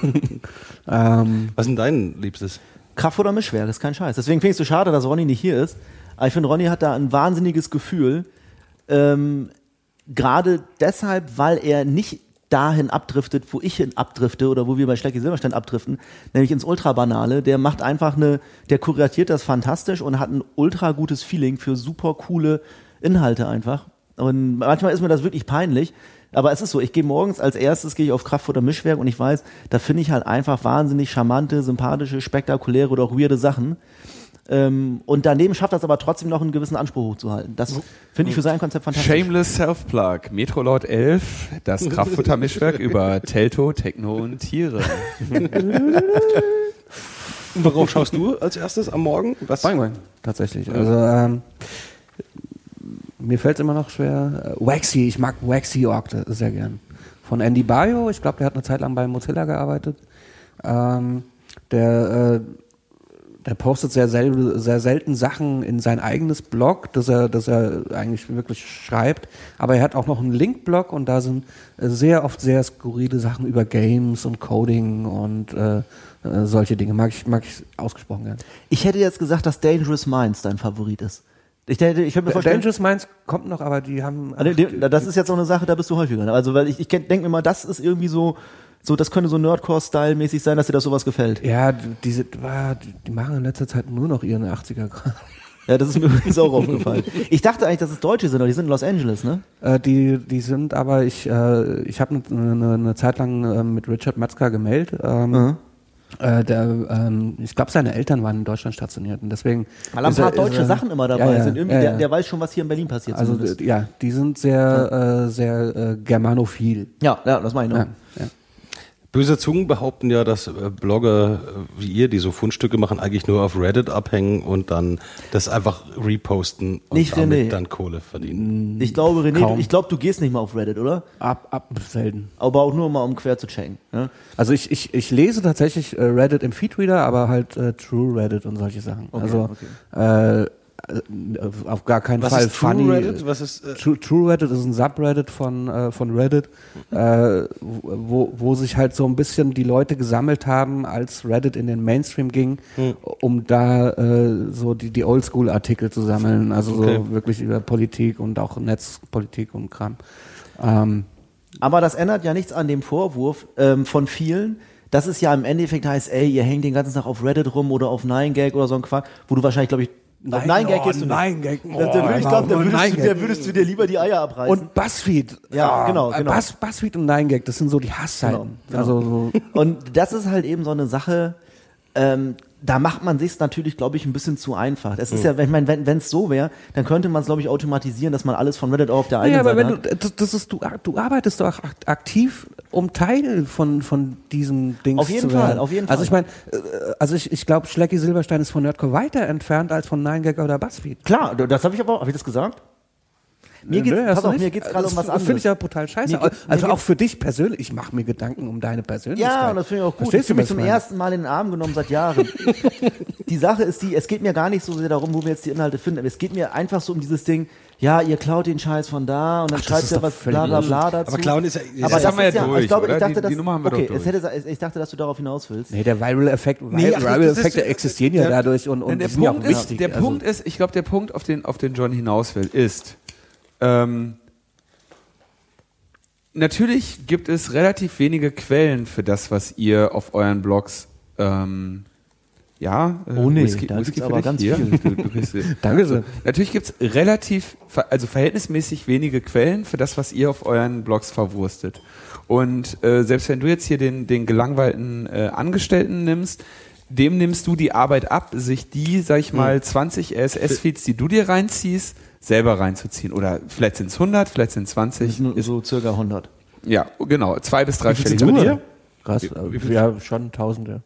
ähm, was ist denn dein Liebstes? Kraft oder Mischwerk, ist kein Scheiß. Deswegen finde ich es so schade, dass Ronny nicht hier ist. Aber ich finde, Ronny hat da ein wahnsinniges Gefühl. Ähm, Gerade deshalb, weil er nicht dahin abdriftet, wo ich hin abdrifte oder wo wir bei Schlecki Silberstein abdriften, nämlich ins Ultrabanale. Der macht einfach eine, der kuratiert das fantastisch und hat ein ultra gutes Feeling für super coole Inhalte einfach. Und manchmal ist mir das wirklich peinlich. Aber es ist so, ich gehe morgens als erstes gehe ich auf Kraft oder Mischwerk und ich weiß, da finde ich halt einfach wahnsinnig charmante, sympathische, spektakuläre oder auch weirde Sachen. Ähm, und daneben schafft das aber trotzdem noch einen gewissen Anspruch hochzuhalten. Das finde ich für sein Konzept fantastisch. Shameless Self-Plug, Metrolord 11, das Kraftfutter-Mischwerk über Telto, Techno und Tiere. Worauf schaust du als erstes am Morgen? Was? Boing Boing, tatsächlich. Also ähm, mir fällt es immer noch schwer. Äh, Waxy, ich mag Waxy Org sehr gern. Von Andy Bayo, ich glaube, der hat eine Zeit lang bei Mozilla gearbeitet. Ähm, der, äh, der postet sehr, sel sehr selten Sachen in sein eigenes Blog, das er, das er eigentlich wirklich schreibt. Aber er hat auch noch einen Link-Blog und da sind äh, sehr oft sehr skurrile Sachen über Games und Coding und äh, äh, solche Dinge. Mag ich, mag ich ausgesprochen gern. Ich hätte jetzt gesagt, dass Dangerous Minds dein Favorit ist. Ich, hätte, ich könnte mir vorstellen, Dangerous Minds kommt noch, aber die haben. Also, das ist jetzt so eine Sache, da bist du häufiger. Also, weil ich, ich denke mir mal, das ist irgendwie so, so, das könnte so Nerdcore-Style-mäßig sein, dass dir das sowas gefällt. ja, die- diese, die, machen in letzter Zeit nur noch ihren 80er Grad. Ja, das ist mir übrigens auch aufgefallen. Ich dachte eigentlich, dass es Deutsche sind, aber die sind in Los Angeles, ne? Äh, die, die sind aber, ich, äh, ich habe eine ne, ne Zeit lang äh, mit Richard Metzger gemeldet. Ähm, Mhm. äh, der, ähm, ich glaube, seine Eltern waren in Deutschland stationiert und deswegen. Weil ein paar deutsche er- Sachen immer dabei Ja, ja, sind. Irgendwie, ja, Der, der weiß schon, was hier in Berlin passiert. also zumindest. ja, die sind sehr, äh, sehr äh, germanophil. ja, ja, das meine ich noch. Ja, ja. Böse Zungen behaupten ja, dass äh, Blogger äh, wie ihr, die so Fundstücke machen, eigentlich nur auf Reddit abhängen und dann das einfach reposten und Nicht damit René. dann Kohle verdienen. Ich glaube, René, Kaum. ich glaube, du gehst nicht mal auf Reddit, oder? Ab, ab, selten. Aber auch nur mal, um quer zu checken. Ne? Also ich, ich, ich lese tatsächlich äh, Reddit im Feedreader, aber halt äh, True Reddit und solche Sachen. Okay, also okay. Äh, auf gar keinen Was Fall ist True funny. Reddit? Was ist, äh, True, True Reddit ist ein Subreddit von, äh, von Reddit, äh, wo, wo sich halt so ein bisschen die Leute gesammelt haben, als Reddit in den Mainstream ging, um da äh, so die, die Oldschool-Artikel zu sammeln, also Okay. so wirklich über Politik und auch Netzpolitik und Kram. Ähm, Aber das ändert ja nichts an dem Vorwurf ähm, von vielen, dass es ja im Endeffekt heißt, ey, ihr hängt den ganzen Tag auf Reddit rum oder auf 9gag oder so ein Quark, wo du wahrscheinlich, glaube ich, auf 9gag gehst du nicht. Nein-Gag. Da- da würd- ich glaube, da würdest, du, da würdest du dir lieber die Eier abreißen. Und Buzzfeed. Ja, Ah, genau, äh, genau. Buzz, Buzzfeed und 9gag, das sind so die Hassseiten. Genau, genau. Also so, Und das ist halt eben so eine Sache, ähm, da macht man sich natürlich, glaube ich, ein bisschen zu einfach. Es ist ja, ich meine, wenn es so wäre, dann könnte man es, glaube ich, automatisieren, dass man alles von Reddit auf der eigenen Ja, aber Seite wenn hat. du, das, das ist, du, du arbeitest doch ak- aktiv, um Teil von, von diesem Ding Auf jeden zu werden. Fall, auf jeden Also Fall. ich meine, äh, also ich, ich glaube, Schlecki Silberstein ist von Nerdcore weiter entfernt als von 9gag oder Buzzfeed. Klar, das habe ich aber, habe ich das gesagt? Mir geht's, Nö, hast pass du auf, nicht? mir geht's gerade um Das was anderes. Finde ich ja brutal scheiße. Mir also auch für dich persönlich. Ich mache mir Gedanken um deine Persönlichkeit. Ja, und das finde ich auch gut. Verstehst ich du, mich zum meine? ersten Mal in den Arm genommen seit Jahren. die Sache ist die, es geht mir gar nicht so sehr darum, wo wir jetzt die Inhalte finden, aber es geht mir einfach so um dieses Ding, ja, ihr klaut den Scheiß von da und dann das schreibt ist ihr was bla bla bla dazu. Aber klauen ist ja- aber das das haben wir ist ja durch, ich glaube, oder? ich dachte, Die- dass, die Nummer haben wir okay, doch es durch. hätte, ich dachte, dass du darauf hinaus willst. Nee, der Viral-Effekt, Nee, ach, das- Viral-Effekte das ist- existieren ja der- dadurch und, und der sind ja Punkt, auch ist, wichtig. der Also- Punkt ist, ich glaube, der Punkt, auf den, auf den John hinaus will, ist, ähm, natürlich gibt es relativ wenige Quellen für das, was ihr auf euren Blogs, ähm, ja, äh, Oh nee, Whisky, da Whisky gibt's aber ganz Hier. viel. Du, du kriegst, Danke sehr. Natürlich gibt es relativ, also verhältnismäßig wenige Quellen für das, was ihr auf euren Blogs verwurstet. Und äh, selbst wenn du jetzt hier den, den gelangweilten äh, Angestellten nimmst, dem nimmst du die Arbeit ab, sich die, sag ich mal, 20 RSS-Feeds, die du dir reinziehst, selber reinzuziehen. Oder vielleicht sind es 100, vielleicht sind es 20. Nur so circa 100. Ja, genau, zwei bis drei Wie sind's bei dir? Krass, Wie- wie ja, schon Tausende.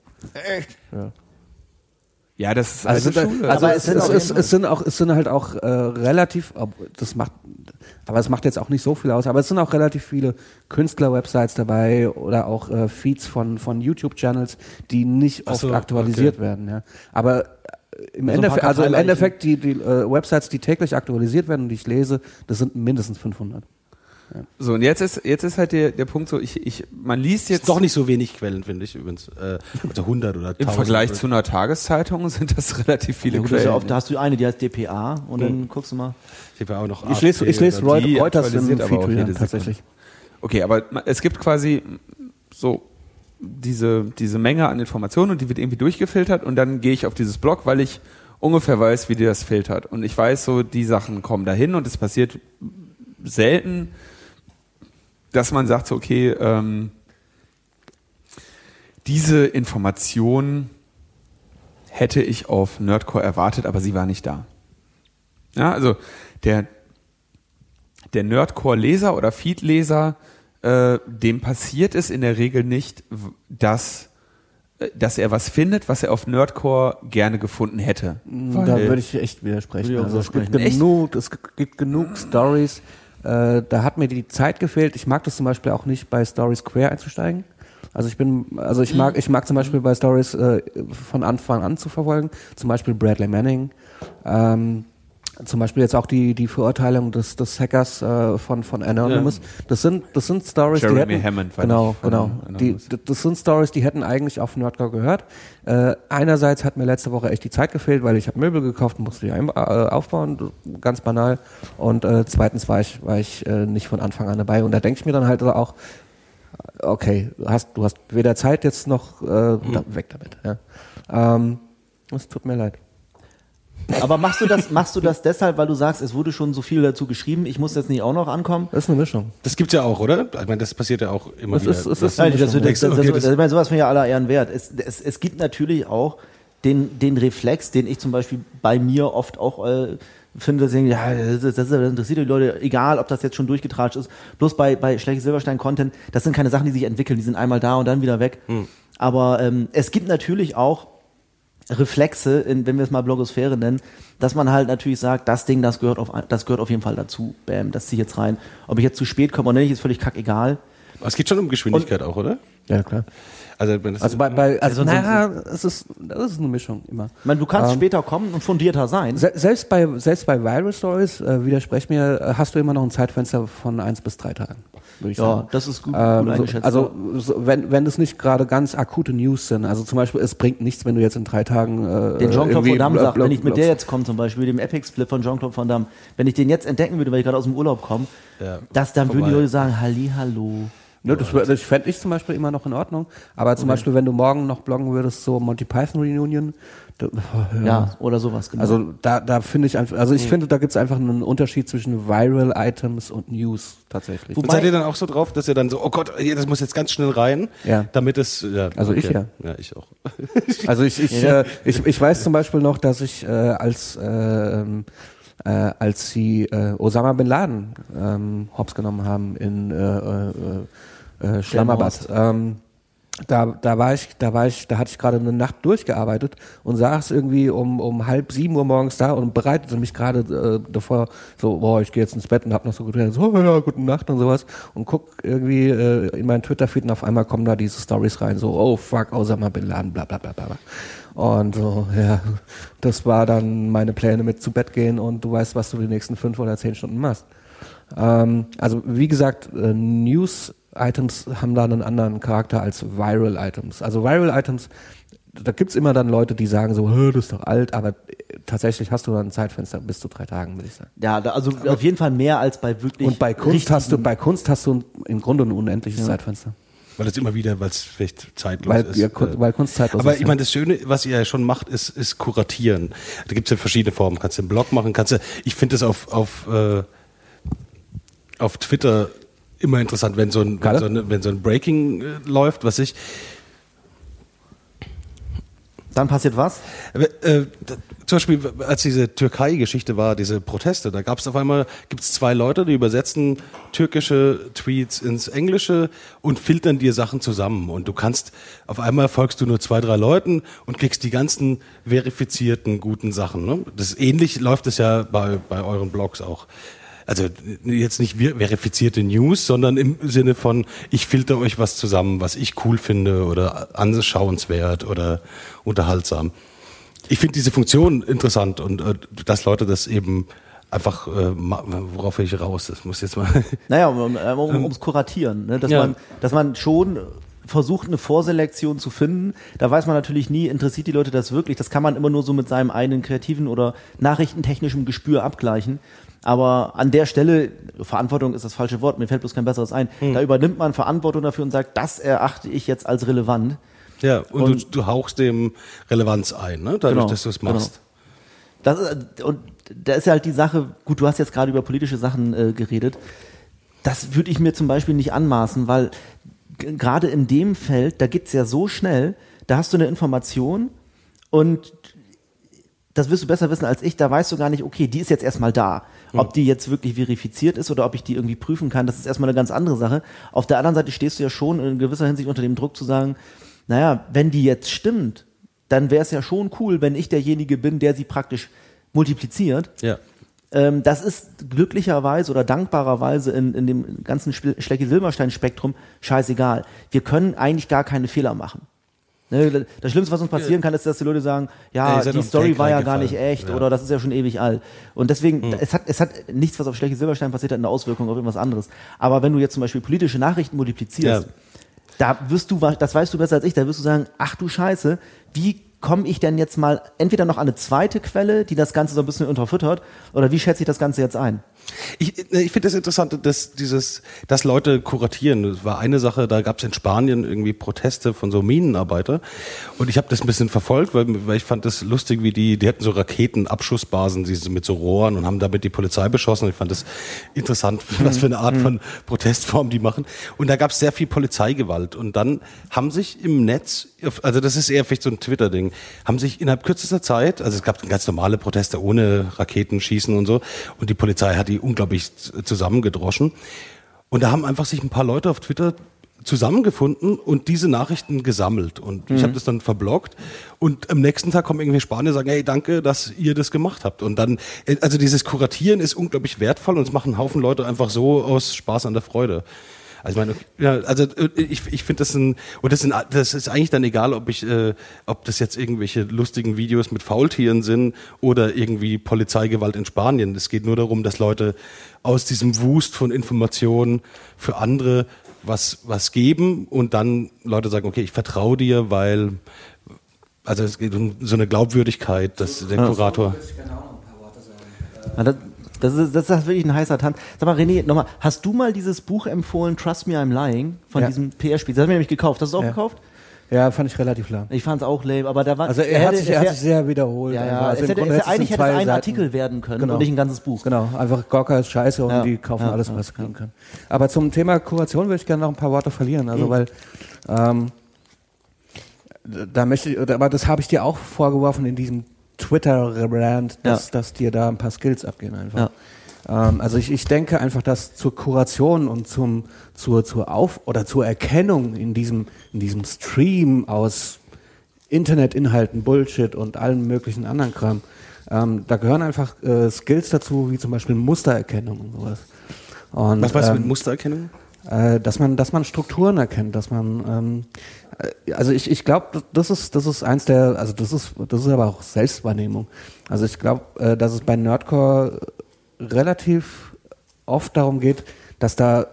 Ja, das ist Also, Schule. also Aber es, es sind es, es, sind auch, es sind halt auch äh, relativ, das macht, aber es macht jetzt auch nicht so viel aus, aber es sind auch relativ viele Künstler-Websites dabei oder auch äh, Feeds von, von YouTube-Channels, die nicht oft so, aktualisiert werden. Ja. Aber im, So Endeffekt, also im. Endeffekt, die, die äh, Websites, die täglich aktualisiert werden und die ich lese, das sind mindestens 500. so, und jetzt ist, jetzt ist halt der, der Punkt so, ich, ich, man liest jetzt Ist doch nicht so wenig Quellen, finde ich übrigens. Äh, also 100 oder 1000. im Vergleich zu einer Tageszeitung sind das relativ viele Ja, gut, ist ja Quellen. oft, da hast du eine, die heißt DPA und dann guckst du mal. Ich habe ja auch noch Ich lese, ich lese Reuters im aktualisiert aber auch Feed tatsächlich. Okay, aber es gibt quasi so diese, diese Menge an Informationen und die wird irgendwie durchgefiltert und dann gehe ich auf dieses Blog, weil ich ungefähr weiß, wie die das filtert. Und ich weiß so, die Sachen kommen dahin und es passiert selten, dass man sagt, so, okay, ähm, diese Information hätte ich auf Nerdcore erwartet, aber sie war nicht da. Ja, also der, der Nerdcore-Leser oder Feed-Leser, äh, dem passiert es in der Regel nicht, dass, äh, dass er was findet, was er auf Nerdcore gerne gefunden hätte. Da Weil- würde ich echt widersprechen. Ich Also es gibt genug, es gibt genug Stories. Äh, da hat mir die Zeit gefehlt. Ich mag das zum Beispiel auch nicht bei Stories quer einzusteigen. Also ich bin, also ich mag, ich mag zum Beispiel bei Stories äh, von Anfang an zu verfolgen. Zum Beispiel Bradley Manning. Ähm, zum Beispiel jetzt auch die, die Verurteilung des, des Hackers äh, von, von Anonymous. Das sind, das sind Stories, die Jeremy hätten, Hammond genau, genau. Die, das sind Stories, die hätten eigentlich auf Nerdcore gehört. Äh, einerseits hat mir letzte Woche echt die Zeit gefehlt, weil ich habe Möbel gekauft, musste die ein, äh, aufbauen, ganz banal. Und äh, zweitens war ich, war ich äh, nicht von Anfang an dabei. Und da denke ich mir dann halt auch, okay, du hast, du hast weder Zeit jetzt noch äh, da, weg damit. Ja. Ähm, es tut mir leid. Aber machst du das, machst du das deshalb, weil du sagst, es wurde schon so viel dazu geschrieben, ich muss jetzt nicht auch noch ankommen? Das ist eine Mischung. Das gibt's ja auch, oder? Ich meine, das passiert ja auch immer Es wieder. ist- es ist- Nein, das, das, das, das, Okay, das, das- ich meine, sowas finde ich ja aller Ehren wert. Es, es, es gibt natürlich auch den, den Reflex, den ich zum Beispiel bei mir oft auch äh, finde, dass ich ja, das, das, das interessiert die Leute, egal ob das jetzt schon durchgetratscht ist. Bloß bei, bei Schlechte Silberstein-Content, das sind keine Sachen, die sich entwickeln, die sind einmal da und dann wieder weg. Aber ähm, es gibt natürlich auch Reflexe, in, wenn wir es mal Blogosphäre nennen, dass man halt natürlich sagt, das Ding, das gehört auf, das gehört auf jeden Fall dazu. Bam, das ziehe ich jetzt rein. Ob ich jetzt zu spät komme oder nicht, ist völlig kackegal. Aber es geht schon um Geschwindigkeit auch, oder? Ja, klar. Also, Also bei, bei also, Also naja, es ist, das ist eine Mischung immer. Ich meine, du kannst Ähm, später kommen und fundierter sein. Se selbst bei, selbst bei Viral Stories, äh, widersprech mir, hast du immer noch ein Zeitfenster von eins bis drei Tagen, Ja, sagen. das ist gut, gut Ähm, eingeschätzt. so, also so, wenn, wenn es nicht gerade ganz akute News sind, also zum Beispiel, es bringt nichts, wenn du jetzt in drei Tagen äh, den Jean-Claude Van Damme sagt, wenn ich mit der jetzt komme zum Beispiel, dem Epic-Split von Jean-Claude Van Damme, wenn ich den jetzt entdecken würde, weil ich gerade aus dem Urlaub komme, Ja, das, dann würden die vorbei. Leute sagen, Halli, hallo. Ne, das das fände ich zum Beispiel immer noch in Ordnung. Aber zum Beispiel, wenn du morgen noch bloggen würdest, so Monty Python Reunion, da, Ja, oder sowas, genau. Also da, da finde ich einfach, also ich finde, da gibt es einfach einen Unterschied zwischen Viral Items und News tatsächlich. Und seid ihr dann auch so drauf, dass ihr dann so, oh Gott, das muss jetzt ganz schnell rein, Ja. damit es, ja, Also ich ja. Ja, ich auch. Also ich, ich, äh, ich, ich weiß zum Beispiel noch, dass ich äh, als äh, äh, als sie äh, Osama bin Laden ähm, hops genommen haben in äh, äh, äh, Schlammerbad. Ähm, da, da war ich, da war ich, da hatte ich gerade eine Nacht durchgearbeitet und saß irgendwie um, um halb sieben Uhr morgens da und bereitete mich gerade äh, davor, so, boah, ich gehe jetzt ins Bett und hab noch so gedacht, so, ja, guten Nacht und sowas und guck irgendwie äh, in meinen Twitter-Feed und auf einmal kommen da diese Stories rein, so, oh fuck, Osama Bin Laden, bla bla bla bla. Und so, ja, das war dann meine Pläne mit zu Bett gehen und du weißt, was du die nächsten fünf oder zehn Stunden machst. Ähm, also wie gesagt, äh, News-Items haben da einen anderen Charakter als Viral-Items. Also Viral-Items, da gibt's immer dann Leute, die sagen so, "Hä, das ist doch alt, aber äh, tatsächlich hast du dann ein Zeitfenster bis zu drei Tagen, würde ich sagen. ja, da, also auf jeden Fall mehr als bei wirklich. Und bei Kunst hast du, bei Kunst hast du im Grunde ein unendliches Zeitfenster. Weil es immer wieder, weil es vielleicht zeitlos Weil, ist. ja, äh, weil Kunst zeitlos aber ist. ich meine, das Schöne, was ihr ja schon macht, ist, ist kuratieren. Da gibt es ja verschiedene Formen. Kannst du einen Blog machen, kannst du, ich finde das auf, auf, äh, auf Twitter immer interessant, wenn so ein, wenn so, eine, wenn so ein Breaking äh, läuft, was ich. Dann passiert was? Äh, da, zum Beispiel, als diese Türkei-Geschichte war, diese Proteste, da gab es auf einmal, gibt es zwei Leute, die übersetzen türkische Tweets ins Englische und filtern dir Sachen zusammen. Und du kannst, auf einmal folgst du nur zwei, drei Leuten und kriegst die ganzen verifizierten guten Sachen. Ne? Das ähnlich läuft es ja bei, bei euren Blogs auch also jetzt nicht verifizierte News, sondern im Sinne von, ich filter euch was zusammen, was ich cool finde oder anschauenswert oder unterhaltsam. Ich finde diese Funktion interessant und äh, dass Leute das eben einfach, äh, worauf will ich raus? Das muss jetzt mal. Naja, um, um, um, ums Kuratieren, ne? dass, ja. man, dass man schon versucht, eine Vorselektion zu finden. Da weiß man natürlich nie, interessiert die Leute das wirklich. Das kann man immer nur so mit seinem eigenen kreativen oder nachrichtentechnischen Gespür abgleichen. Aber an der Stelle, Verantwortung ist das falsche Wort, mir fällt bloß kein besseres ein, hm. da übernimmt man Verantwortung dafür und sagt, das erachte ich jetzt als relevant. Ja, und, und du, du, hauchst dem Relevanz ein, ne? dadurch, genau, dass du es machst. Genau. Das, und da ist ja halt die Sache, gut, du hast jetzt gerade über politische Sachen äh, geredet. Das würde ich mir zum Beispiel nicht anmaßen, weil gerade in dem Feld, da geht's ja so schnell, da hast du eine Information und das wirst du besser wissen als ich, da weißt du gar nicht, okay, die ist jetzt erstmal da. Hm. Ob die jetzt wirklich verifiziert ist oder ob ich die irgendwie prüfen kann, das ist erstmal eine ganz andere Sache. Auf der anderen Seite stehst du ja schon in gewisser Hinsicht unter dem Druck zu sagen, naja, wenn die jetzt stimmt, dann wäre es ja schon cool, wenn ich derjenige bin, der sie praktisch multipliziert. Ja. Ähm, das ist glücklicherweise oder dankbarerweise in, in dem ganzen Schlecke-Silberstein-Spektrum scheißegal. Wir können eigentlich gar keine Fehler machen. Ne, das Schlimmste, was uns passieren kann, ist, dass die Leute sagen, ja, die Story war ja gar nicht echt ja. oder das ist ja schon ewig alt. Und deswegen, hm. es, hat, es hat nichts, was auf Schlechte Silberstein passiert hat, eine Auswirkung auf irgendwas anderes. Aber wenn du jetzt zum Beispiel politische Nachrichten multiplizierst, ja. da wirst du, das weißt du besser als ich, da wirst du sagen, ach du Scheiße, wie komme ich denn jetzt mal entweder noch an eine zweite Quelle, die das Ganze so ein bisschen unterfüttert, oder wie schätze ich das Ganze jetzt ein? Ich, ich finde das interessant, dass dieses, dass Leute kuratieren. Das war eine Sache, da gab es in Spanien irgendwie Proteste von so Minenarbeiter und ich habe das ein bisschen verfolgt, weil, weil ich fand das lustig, wie die, die hatten so Raketenabschussbasen, die mit so Rohren und haben damit die Polizei beschossen. Ich fand das interessant, was für eine Art mhm. von Protestform die machen. Und da gab es sehr viel Polizeigewalt und dann haben sich im Netz, also das ist eher vielleicht so ein Twitter-Ding, haben sich innerhalb kürzester Zeit, also es gab ganz normale Proteste ohne Raketenschießen und so und die Polizei hat die die unglaublich zusammengedroschen. Und da haben einfach sich ein paar Leute auf Twitter zusammengefunden und diese Nachrichten gesammelt. Und mhm. ich habe das dann verblockt. Und am nächsten Tag kommen irgendwie Spanier und sagen, hey, danke, dass ihr das gemacht habt. Und dann, also dieses Kuratieren ist unglaublich wertvoll und es machen einen Haufen Leute einfach so aus Spaß an der Freude. Also ich meine, ja, also äh, ich, ich finde das ein, und das, sind, das ist eigentlich dann egal, ob ich, äh, ob das jetzt irgendwelche lustigen Videos mit Faultieren sind oder irgendwie Polizeigewalt in Spanien. Es geht nur darum, dass Leute aus diesem Wust von Informationen für andere was, was geben und dann Leute sagen, okay, ich vertraue dir, weil, also es geht um so eine Glaubwürdigkeit, dass der Kurator. Ja, das ist, das ist wirklich ein heißer Tanz. Sag mal, René, nochmal, hast du mal dieses Buch empfohlen, Trust Me, I'm Lying, von ja. diesem PR-Spiel? Das haben wir nämlich gekauft. Hast du es auch ja. gekauft? Ja, fand ich relativ lang. Ich fand es auch lame, aber da war. Also er, er hat, sich, er hat sich sehr wiederholt. Ja, ja. Also es hätte, es eigentlich hätte es ein Seiten. Artikel werden können genau. und nicht ein ganzes Buch. Genau, einfach Gorka ist scheiße und ja. die kaufen ja, alles, was sie können. Aber zum Thema Kuration würde ich gerne noch ein paar Worte verlieren. Also mhm. weil ähm, da möchte ich, aber das habe ich dir auch vorgeworfen in diesem Twitter-Brand, dass, ja. dass dir da ein paar Skills abgehen einfach. Ja. Ähm, also ich, ich denke einfach, dass zur Kuration und zum, zur, zur Auf- oder zur Erkennung in diesem, in diesem Stream aus Internetinhalten, Bullshit und allen möglichen anderen Kram, ähm, da gehören einfach äh, Skills dazu, wie zum Beispiel Mustererkennung und sowas. Und, Was weißt du mit ähm, Mustererkennung? Äh, dass man, dass man Strukturen erkennt, dass man, ähm, äh, also ich, ich glaube, das ist, das ist eins der, also das ist, das ist aber auch Selbstwahrnehmung. Also ich glaube, äh, dass es bei Nerdcore relativ oft darum geht, dass da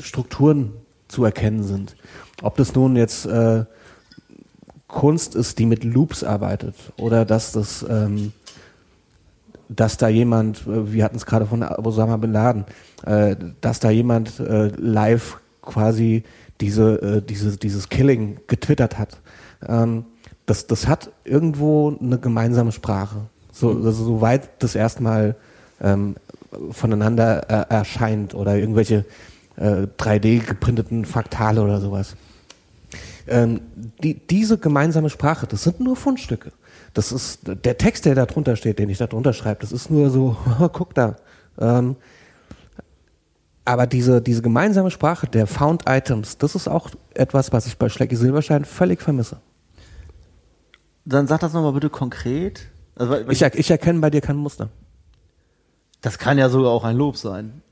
Strukturen zu erkennen sind. Ob das nun jetzt äh, Kunst ist, die mit Loops arbeitet, oder dass das ähm, dass da jemand, äh, wir hatten es gerade von Osama Bin Laden, äh, dass da jemand äh, live quasi diese, äh, diese, dieses Killing getwittert hat. Ähm, das, das hat irgendwo eine gemeinsame Sprache. So, mhm. also, soweit das erstmal ähm, voneinander äh, erscheint oder irgendwelche äh, 3D geprinteten Faktale oder sowas. ähm, die, diese gemeinsame Sprache, das sind nur Fundstücke. Das ist der Text, der da drunter steht, den ich da drunter schreibe, das ist nur so, guck da. Ähm, aber diese, diese gemeinsame Sprache der Found Items, das ist auch etwas, was ich bei Schlecki Silberstein völlig vermisse. Dann sag das nochmal bitte konkret. Also, Ich, er- ich erkenne bei dir kein Muster. das kann ja sogar auch ein Lob sein.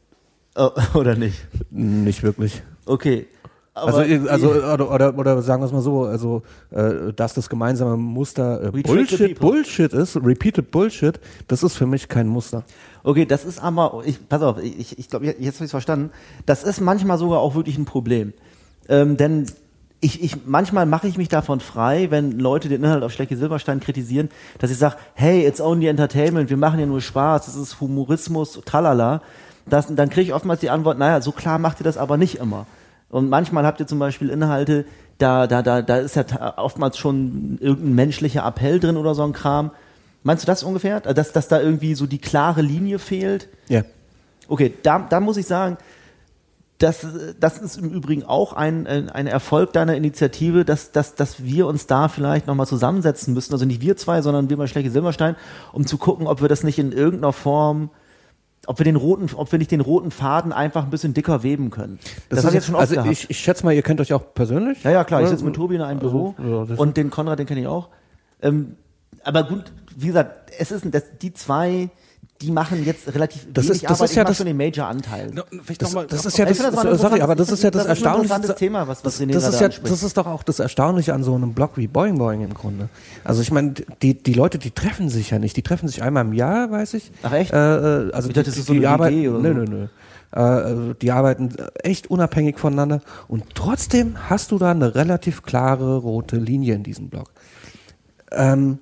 Äh, oder nicht? Nicht wirklich. Okay. Also, Aber- also oder, oder, oder sagen wir es mal so, also äh, dass das gemeinsame Muster äh, Bullshit. Bullshit ist, repeated Bullshit, das ist für mich kein Muster. Okay, das ist aber, ich, pass auf, ich, ich glaube, jetzt habe ich verstanden. Das ist manchmal sogar auch wirklich ein Problem. Ähm, denn ich, ich, manchmal mache ich mich davon frei, wenn Leute den Inhalt auf Schlecke Silberstein kritisieren, dass ich sage, hey, it's only entertainment, wir machen ja nur Spaß, das ist Humorismus, tralala. Das, dann kriege ich oftmals die Antwort, naja, so klar macht ihr das aber nicht immer. Und manchmal habt ihr zum Beispiel Inhalte, da, da, da, da ist ja oftmals schon irgendein menschlicher Appell drin oder so ein Kram. Meinst du das ungefähr? Dass, dass da irgendwie so die klare Linie fehlt? Ja. Okay, da, da muss ich sagen, das, das ist im Übrigen auch ein, ein Erfolg deiner Initiative, dass, dass, dass wir uns da vielleicht nochmal zusammensetzen müssen. Also nicht wir zwei, sondern wir bei Schlecke Silberstein, um zu gucken, ob wir das nicht in irgendeiner Form, ob wir den roten, ob wir nicht den roten Faden einfach ein bisschen dicker weben können. Das, ist habe ich jetzt schon oft also gehabt. ich, ich schätze mal, ihr kennt euch auch persönlich. Ja, ja, klar, ich sitze mit Tobi in einem Also, Büro ja, das- und den Konrad, den kenne ich auch. Ähm, aber gut, wie gesagt, es ist das, die zwei, die machen jetzt relativ Das wenig ist- das Arbeit, ist ja das- schon den Major-Anteil. No, Das, noch mal- das ist ja das, das ein sorry, aber das ist ja das das ist ein Erstaunliche. interessantes Thema, was- was das, René das ist ja, anspricht. das ist doch auch das Erstaunliche an so einem Blog wie Boing Boing im Grunde. Also ich meine, die, die Leute, die treffen sich ja nicht. Die treffen sich einmal im Jahr, weiß ich. Ach, echt? Äh, äh, also Ich dachte, die, das ist so eine arbeiten, WG oder nö, so. nö, nö. Äh, also die arbeiten echt unabhängig voneinander und trotzdem hast du da eine relativ klare rote Linie in diesem Blog. Ähm,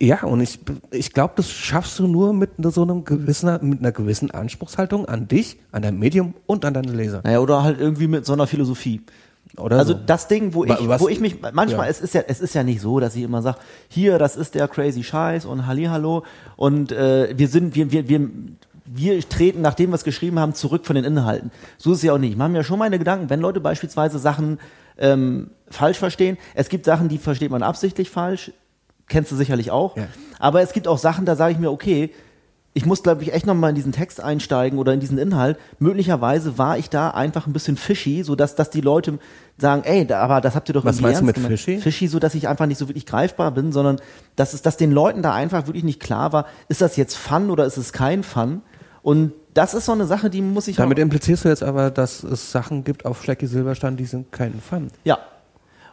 ja, und ich, ich glaube, das schaffst du nur mit so einem gewissen, mit einer gewissen Anspruchshaltung an dich, an dein Medium und an deine Leser. Naja, oder halt irgendwie mit so einer Philosophie. Oder also so. das Ding, wo ich, was- wo ich mich, manchmal, ja. es ist ja, es ist ja nicht so, dass ich immer sage, hier, das ist der crazy Scheiß und Hallihallo und äh, wir sind, wir, wir, wir, wir treten, nachdem wir es geschrieben haben, zurück von den Inhalten. So ist es ja auch nicht. Ich mache mir schon meine Gedanken, wenn Leute beispielsweise Sachen ähm, falsch verstehen. Es gibt Sachen, die versteht man absichtlich falsch, kennst du sicherlich auch. Ja. Aber es gibt auch Sachen, da sage ich mir, okay, ich muss, glaube ich, echt nochmal in diesen Text einsteigen oder in diesen Inhalt. Möglicherweise war ich da einfach ein bisschen fishy, sodass dass die Leute sagen, ey, da, aber das habt ihr doch Was meinst du mit gemeint. fishy? Fishy, so dass ich einfach nicht so wirklich greifbar bin, sondern dass es, dass den Leuten da einfach wirklich nicht klar war, ist das jetzt Fun oder ist es kein Fun? Und das ist so eine Sache, die muss ich Damit implizierst du jetzt aber, dass es Sachen gibt auf Schlecki Silberstein, die sind kein Fun. ja.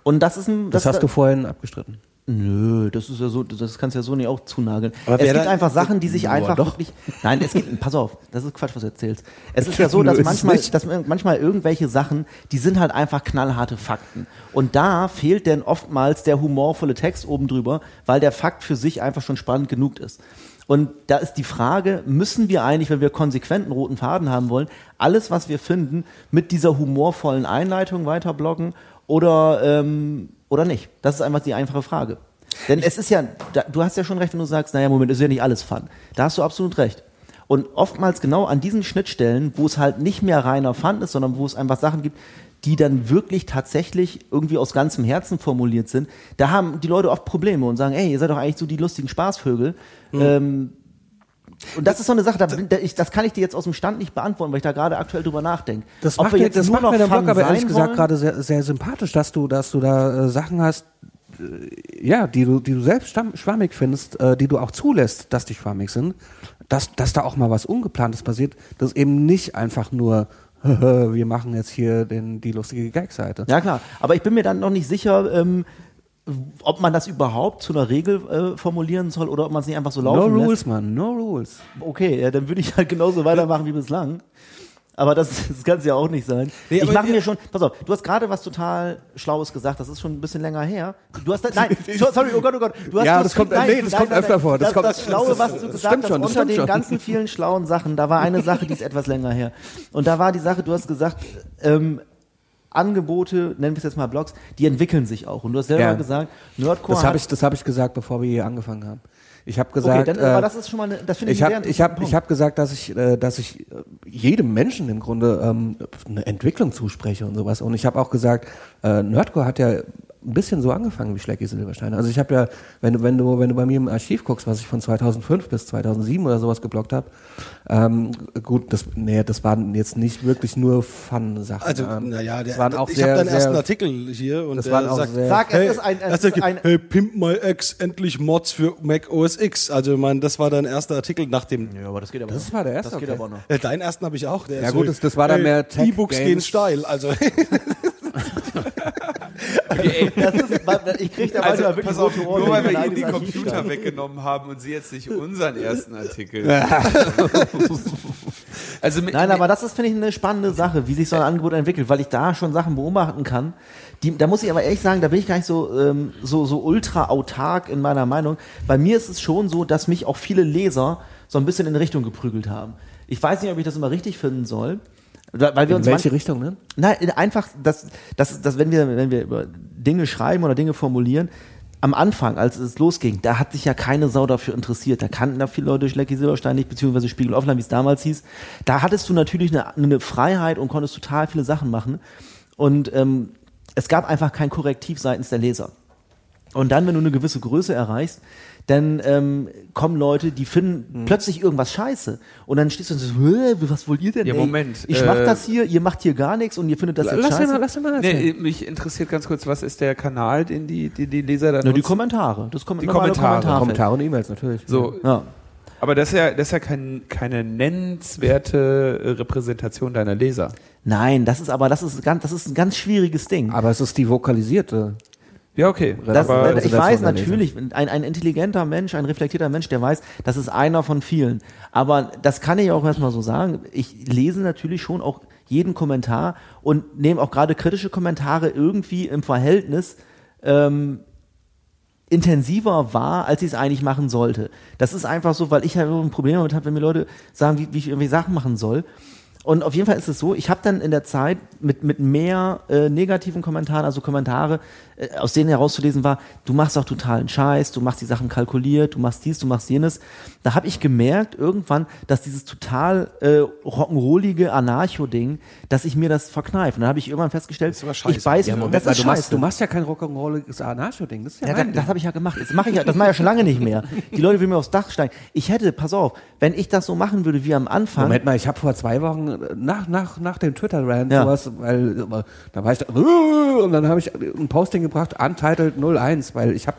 Und das ist ein, Das, hast du vorhin abgestritten. Nö, das ist ja so, das kannst du ja so nicht auch zunageln. Aber es gibt einfach Sachen, die sich Ja, einfach doch. wirklich. Nein, es gibt, pass auf, das ist Quatsch, was du erzählst. Es ist ja so, dass manchmal, dass manchmal irgendwelche Sachen, die sind halt einfach knallharte Fakten. Und da fehlt denn oftmals der humorvolle Text oben drüber, weil der Fakt für sich einfach schon spannend genug ist. Und da ist die Frage, müssen wir eigentlich, wenn wir konsequenten roten Faden haben wollen, alles, was wir finden, mit dieser humorvollen Einleitung weiterbloggen oder, ähm, oder nicht? Das ist einfach die einfache Frage. Denn es ist ja, du hast ja schon recht, wenn du sagst, naja, Moment, ist ja nicht alles Fun. Da hast du absolut recht. Und oftmals genau an diesen Schnittstellen, wo es halt nicht mehr reiner Fun ist, sondern wo es einfach Sachen gibt, die dann wirklich tatsächlich irgendwie aus ganzem Herzen formuliert sind, da haben die Leute oft Probleme und sagen, ey, ihr seid doch eigentlich so die lustigen Spaßvögel. Ähm, und das ist so eine Sache, da, da, ich, das kann ich dir jetzt aus dem Stand nicht beantworten, weil ich da gerade aktuell drüber nachdenke. Das Ob macht wir mir, jetzt das macht mir der Blog aber ehrlich gesagt gerade sehr, sehr sympathisch, dass du, dass du da äh, Sachen hast, äh, ja, die du, die du selbst schwammig findest, äh, die du auch zulässt, dass die schwammig sind, dass, dass da auch mal was Ungeplantes passiert, das ist eben nicht einfach nur, wir machen jetzt hier den, die lustige Gag-Seite. Ja klar, aber ich bin mir dann noch nicht sicher, ähm, ob man das überhaupt zu einer Regel äh, formulieren soll oder ob man es nicht einfach so No laufen lässt. rules, man, no rules. Okay, ja, dann würde ich halt genauso weitermachen wie bislang. Aber das, das kann es ja auch nicht sein. Nee, ich mache mir schon, pass auf, du hast gerade was total Schlaues gesagt, das ist schon ein bisschen länger her. Du hast, nein, sorry, oh Gott, oh Gott. Du hast, Ja, du das hast- kommt- nee, das kommt öfter vor. Das Das, kommt- das Schlaue, das- was das du gesagt hast, schon, das unter den schon. ganzen vielen schlauen Sachen, da war eine Sache, die ist etwas länger her. Und da war die Sache, du hast gesagt, ähm, Angebote, nennen wir es jetzt mal Blogs, die entwickeln sich auch. Und du hast selber Ja. gesagt, Nerdcore Das habe ich, das hab ich gesagt, bevor wir hier angefangen haben. Ich habe gesagt, Okay, dann, aber äh, das ist schon mal, eine, das finde ich, ich habe ich hab, ich hab gesagt, dass ich, äh, dass ich äh, jedem Menschen im Grunde ähm, eine Entwicklung zuspreche und sowas. Und ich habe auch gesagt, äh, Nerdcore hat ja ein bisschen so angefangen wie Schlecki Silberstein. Also ich habe ja, wenn du, wenn du, wenn du bei mir im Archiv guckst, was ich von 2005 bis 2007 oder sowas geblockt habe, ähm, gut, das, nee, das waren jetzt nicht wirklich nur Fun-Sachen. Also, ähm, naja, der, das waren auch ich sehr, habe deinen ersten sehr, Artikel hier und Das der sagt, sehr- Sag, es hey, ist ein, es ist ein, hey, Pimp My Ex, endlich Mods für Mac OS X. Also, ich meine, das war dein erster Artikel nach dem. ja, aber das geht aber Das noch. war der erste, Das geht okay. aber noch. Äh, deinen ersten habe ich auch. Der Ja ist gut, so, das- das war dann hey, mehr Tech E-Books gehen steil. Also, Das ist, ich kriege da Also, manchmal wirklich auf, rote Ohren, nur weil wir ihm die Computer weggenommen haben und sie jetzt nicht unseren ersten Artikel. also mit, Nein, aber das ist, finde ich, eine spannende Sache, wie sich so ein Angebot entwickelt, weil ich da schon Sachen beobachten kann. Die, da muss ich aber ehrlich sagen, da bin ich gar nicht so, ähm, so, so ultra autark in meiner Meinung. Bei mir ist es schon so, dass mich auch viele Leser so ein bisschen in Richtung geprügelt haben. Ich weiß nicht, ob ich das immer richtig finden soll. Weil wir in uns welche Richtung, ne? Nein, einfach, dass, dass, dass wenn, wir, wenn wir über Dinge schreiben oder Dinge formulieren, am Anfang, als es losging, da hat sich ja keine Sau dafür interessiert. Da kannten da viele Leute Schlecki Silberstein nicht, beziehungsweise Spiegel Offline, wie es damals hieß. Da hattest du natürlich eine, eine Freiheit und konntest total viele Sachen machen. Und ähm, es gab einfach kein Korrektiv seitens der Leser. Und dann, wenn du eine gewisse Größe erreichst, dann ähm, kommen Leute, die finden plötzlich irgendwas scheiße. Und dann stehst du und so, "Hä, was wollt ihr denn? Ja, ey? Moment, Ich mach äh, das hier, ihr macht hier gar nichts und ihr findet das jetzt Lass ihn scheiße. mal, lass ihn mal nee, mich interessiert ganz kurz, was ist der Kanal, den die, die, die Leser da Na, die? Kommentare. Das kom Die Kommentare. Kommentarfeld. Kommentare und E-Mails natürlich. So, Ja. aber das ist ja, das ist ja kein, keine nennenswerte äh, Repräsentation deiner Leser. Nein, das ist aber das ist ganz, das ist ein ganz schwieriges Ding. Aber es ist die vokalisierte. Ja, okay. Das, aber ich Präsentation weiß natürlich, ein, ein intelligenter Mensch, ein reflektierter Mensch, der weiß, das ist einer von vielen. Aber das kann ich auch erstmal so sagen. Ich lese natürlich schon auch jeden Kommentar und nehme auch gerade kritische Kommentare irgendwie im Verhältnis ähm, intensiver wahr, als ich es eigentlich machen sollte. Das ist einfach so, weil ich halt so ein Problem damit habe, wenn mir Leute sagen, wie, wie ich irgendwie Sachen machen soll. Und auf jeden Fall ist es so, ich habe dann in der Zeit mit, mit mehr äh, negativen Kommentaren, also Kommentare, äh, aus denen herauszulesen war, du machst doch totalen Scheiß, du machst die Sachen kalkuliert, du machst dies, du machst jenes. Da habe ich gemerkt irgendwann, dass dieses total äh, rock'n'rollige Anarcho-Ding, dass ich mir das verkneife. Und dann habe ich irgendwann festgestellt, ist ich beiß, Ja, das Moment, ist mal, du, machst, du machst ja kein Rock'n'Roll Anarcho-Ding. Das ist ja, Ja, das, das habe ich ja gemacht. Das mache ich ja, das mache ich ja schon lange nicht mehr. Die Leute will mir aufs Dach steigen. Ich hätte, pass auf, wenn ich das so machen würde wie am Anfang, Moment mal, ich habe vor zwei Wochen nach, nach, nach dem Twitter-Rant Ja. sowas, weil äh, da war ich da, äh, und dann habe ich ein Posting gebracht, Untitled 01, weil ich habe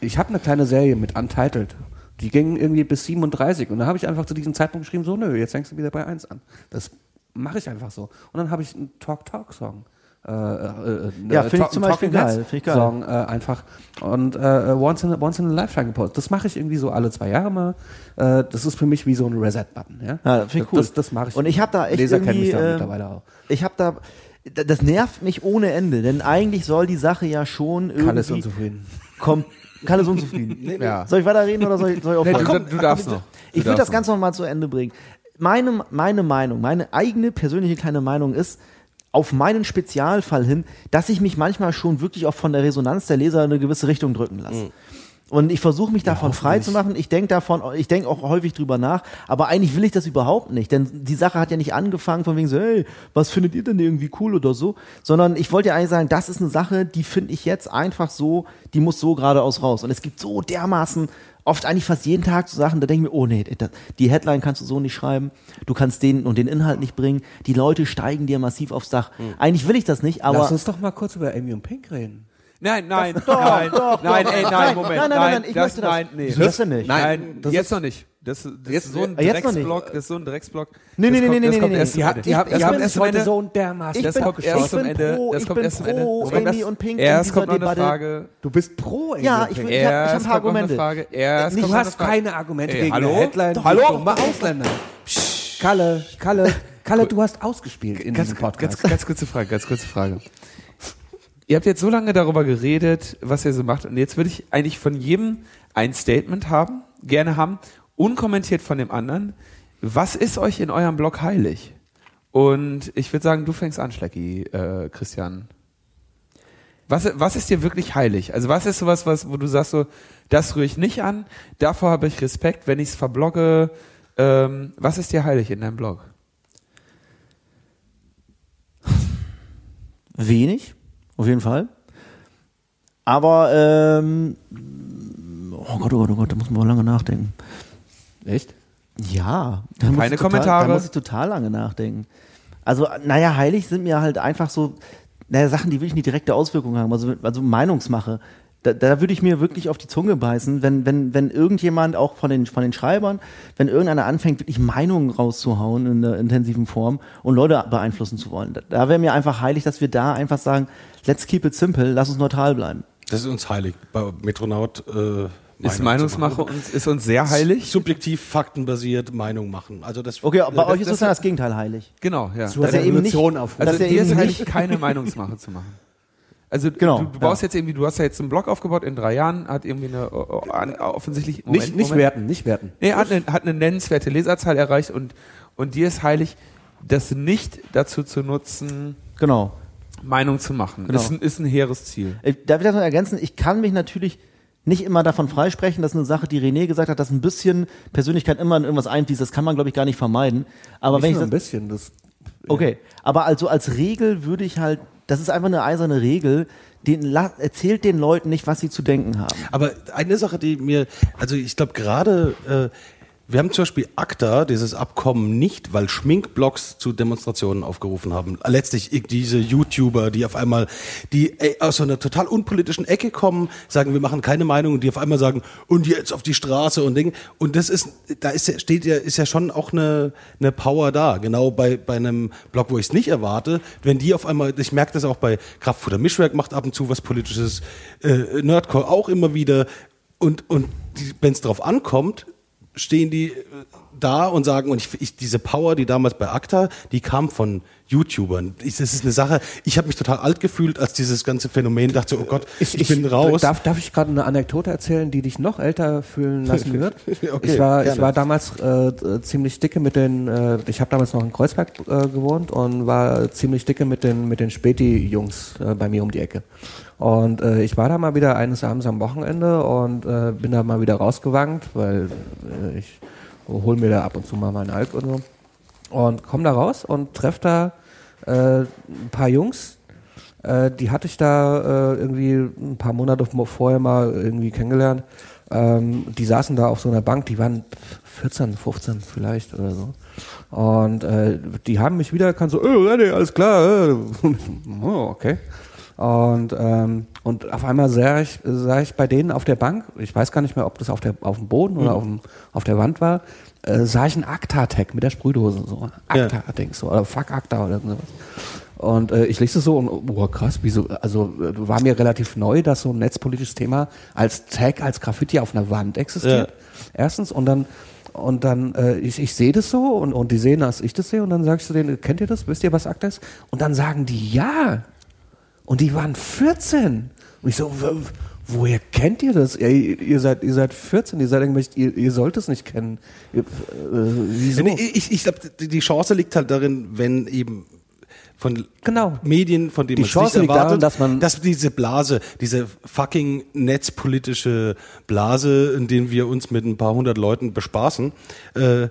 ich hab eine kleine Serie mit Untitled. Die ging irgendwie bis 37 und da habe ich einfach zu diesem Zeitpunkt geschrieben, so nö, jetzt fängst du wieder bei 1 an. Das mache ich einfach so. Und dann habe ich einen Talk-Talk-Song. Äh, äh, Ja, äh, finde ich zum Beispiel geil, ich geil. Song äh, einfach und äh, once, in a, once in a Lifetime gepostet. Das mache ich irgendwie so alle zwei Jahre mal. Das ist für mich wie so ein Reset-Button. Ja, Ja, finde ich cool. Das, das mache ich. Und ich habe da echt Leser kennen mich irgendwie, da mittlerweile auch. ich habe da, da- das nervt mich ohne Ende, denn eigentlich soll die Sache ja schon Kalle ist irgendwie unzufrieden. kommt. Kalle ist unzufrieden. Ja. Soll ich weiterreden oder soll ich, soll ich Nee, aufhören? du, du darfst noch. Du Ich will darfst das Ganze noch mal zu Ende bringen. Meine, meine Meinung, meine eigene persönliche kleine Meinung ist, auf meinen Spezialfall hin, dass ich mich manchmal schon wirklich auch von der Resonanz der Leser in eine gewisse Richtung drücken lasse. Und ich versuche mich davon frei zu machen. Ich denke davon, ich denke auch häufig drüber nach, aber eigentlich will ich das überhaupt nicht, denn die Sache hat ja nicht angefangen von wegen so, hey, was findet ihr denn irgendwie cool oder so, sondern ich wollte ja eigentlich sagen, das ist eine Sache, die finde ich jetzt einfach so, die muss so geradeaus raus. Und es gibt so dermaßen oft eigentlich fast jeden Tag so Sachen, da denke ich mir, oh nee, das, die Headline kannst du so nicht schreiben, du kannst den und den Inhalt nicht bringen, die Leute steigen dir massiv aufs Dach. Eigentlich will ich das nicht, aber Lass uns doch mal kurz über Amy und Pink reden. Nein, nein, doch, nein, doch, nein, doch. ey, nein, Nein, Moment, nein, nein, nein, ich das, möchte das. nein, nee. Das denn nicht? Nein, das jetzt ist- noch nicht. Das, das Jetzt- ist so ein. Drecksblock, das ist so ein Drecksblock. Nee, nee, nee, kommt- nee, das nee, kommt nee, erst nee. zum Ich- Ende. Das ich kommt bin erst heute so dermaßen. ich Das kommt erst ich zum bin Ende. Das kommt erst zum Amy und Pink Erst kommt noch eine. Frage. Du bist pro Amy Ja, und ich ich hab- ich hab ein Erst paar kommt noch eine Argumente. Erst Du hast keine Argumente gegen hallo? Headline. Hallo? Dumme Ausländer. Kalle, Kalle, Kalle, du hast ausgespielt in diesem Podcast. ganz kurze Frage, ganz kurze Frage. Ihr habt jetzt so lange darüber geredet, was ihr so macht, und jetzt würde ich eigentlich von jedem ein Statement haben, gerne haben, unkommentiert von dem anderen. Was ist euch in eurem Blog heilig? Und ich würde sagen, du fängst an, Schlecki, äh, Christian. Was, was ist dir wirklich heilig? Also was ist sowas, was, wo du sagst so, das rühre ich nicht an, davor habe ich Respekt, wenn ich es verblogge. Ähm, was ist dir heilig in deinem Blog? Wenig, auf jeden Fall. Aber, ähm, oh Gott, oh Gott, oh Gott, da muss man lange nachdenken. Echt? Ja. Da muss Keine ich total, Kommentare? Da muss ich total lange nachdenken. Also, naja, heilig sind mir halt einfach so, naja, Sachen, die wirklich eine direkte Auswirkung haben. Also, also Meinungsmache. Da, da würde ich mir wirklich auf die Zunge beißen, wenn, wenn, wenn irgendjemand auch von den, von den Schreibern, wenn irgendeiner anfängt, wirklich Meinungen rauszuhauen in der intensiven Form und Leute beeinflussen zu wollen. Da, da wäre mir einfach heilig, dass wir da einfach sagen, let's keep it simple, lass uns neutral bleiben. Das ist uns heilig. Bei Metronaut äh, Ist Meinung Meinungsmache zu machen. uns, ist uns sehr heilig? Subjektiv, faktenbasiert Meinung machen. Also das, Okay, bei das- euch ist das- sozusagen das Gegenteil heilig. Genau, ja. Zur Dass er eben nicht- auf. Also dass er dir ist heilig, nicht- keine Meinungsmache zu machen. Also Genau, du, du baust ja. jetzt irgendwie, du hast ja jetzt einen Blog aufgebaut in drei Jahren, hat irgendwie eine an- offensichtlich nicht, nicht Moment. werten, nicht werten. Nee, hat eine, hat eine nennenswerte Leserzahl erreicht und, und dir ist heilig, das nicht dazu zu nutzen, Genau. Meinung zu machen. Genau. Ist, ein, ist ein hehres Ziel. Äh, Darf ich das noch ergänzen? Ich kann mich natürlich nicht immer davon freisprechen, das ist eine Sache, die René gesagt hat, dass ein bisschen Persönlichkeit immer in irgendwas einfließt. Das kann man, glaube ich, gar nicht vermeiden. Aber wenn Nicht ich nur das, ein bisschen. Das, okay, aber also als Regel würde ich halt, das ist einfach eine eiserne Regel, den, la- erzählt den Leuten nicht, was sie zu denken haben. Aber eine Sache, die mir, also ich glaube gerade, äh, wir haben zum Beispiel ACTA, dieses Abkommen nicht, weil Schminkblogs zu Demonstrationen aufgerufen haben. Letztlich diese YouTuber, die auf einmal, die äh, aus so einer total unpolitischen Ecke kommen, sagen, wir machen keine Meinung und die auf einmal sagen, und jetzt auf die Straße und Ding. Und das ist, da ist ja, steht ja, ist ja schon auch eine, eine Power da. Genau bei, bei einem Blog, wo ich es nicht erwarte. Wenn die auf einmal, ich merke das auch bei Kraftfutter Mischwerk macht ab und zu was politisches, äh, Nerdcore auch immer wieder. Und, und wenn es drauf ankommt, stehen die äh, da und sagen, und ich, ich, diese Power, die damals bei ACTA, die kam von YouTubern. Ich, das ist eine Sache, ich habe mich total alt gefühlt, als dieses ganze Phänomen dachte, oh Gott, ich, bin raus. Darf, darf ich gerade eine Anekdote erzählen, die dich noch älter fühlen lassen wird? Okay, ich, war, ich war damals äh, äh, ziemlich dicke mit den, äh, ich habe damals noch in Kreuzberg äh, gewohnt und war ziemlich dicke mit den, mit den Späti-Jungs äh, bei mir um die Ecke. Und äh, ich war da mal wieder eines Abends am Wochenende und äh, bin da mal wieder rausgewankt, weil äh, ich hol mir da ab und zu mal meinen Alk und so. Und komm da raus und treff da äh, ein paar Jungs, äh, die hatte ich da äh, irgendwie ein paar Monate vorher mal irgendwie kennengelernt. Ähm, die saßen da auf so einer Bank, die waren 14, 15 vielleicht oder so. Und äh, die haben mich wieder erkannt, so, äh, alles klar. Äh. oh, okay. Und, ähm, und auf einmal sah ich, sah ich bei denen auf der Bank, ich weiß gar nicht mehr, ob das auf, der, auf dem Boden oder auf, dem, auf der Wand war, äh, sah ich einen Akta-Tag mit der Sprühdose. So. Akta-Denkst du, oder Fuck Akta oder sowas. Und äh, ich lese es so und, oh krass, wieso, also äh, war mir relativ neu, dass so ein netzpolitisches Thema als Tag, als Graffiti auf einer Wand existiert. Erstens und dann und dann, äh, ich, ich sehe das so und, und die sehen, dass ich das sehe und dann sagst du denen, kennt ihr das? Wisst ihr, was Akta ist? Und dann sagen die, ja. Und die waren 14. Und ich so, woher kennt ihr das? Ihr, ihr seid, ihr seid 14, ihr seid irgendwelche, ihr, ihr sollt es nicht kennen. Ihr, äh, wieso? Ich, ich glaube, die Chance liegt halt darin, wenn eben von Genau. Medien, von denen Die man Chance nicht liegt erwartet, darin, dass man- dass diese Blase, diese fucking netzpolitische Blase, in denen wir uns mit ein paar hundert Leuten bespaßen, äh,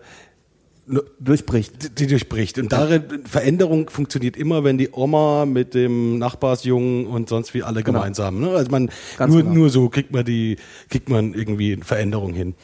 durchbricht. die, durchbricht. Und darin, Veränderung funktioniert immer, wenn die Oma mit dem Nachbarsjungen und sonst wie alle Genau. gemeinsam. Ne? Also man, Ganz nur, genau. nur so kriegt man die, kriegt man irgendwie Veränderung hin.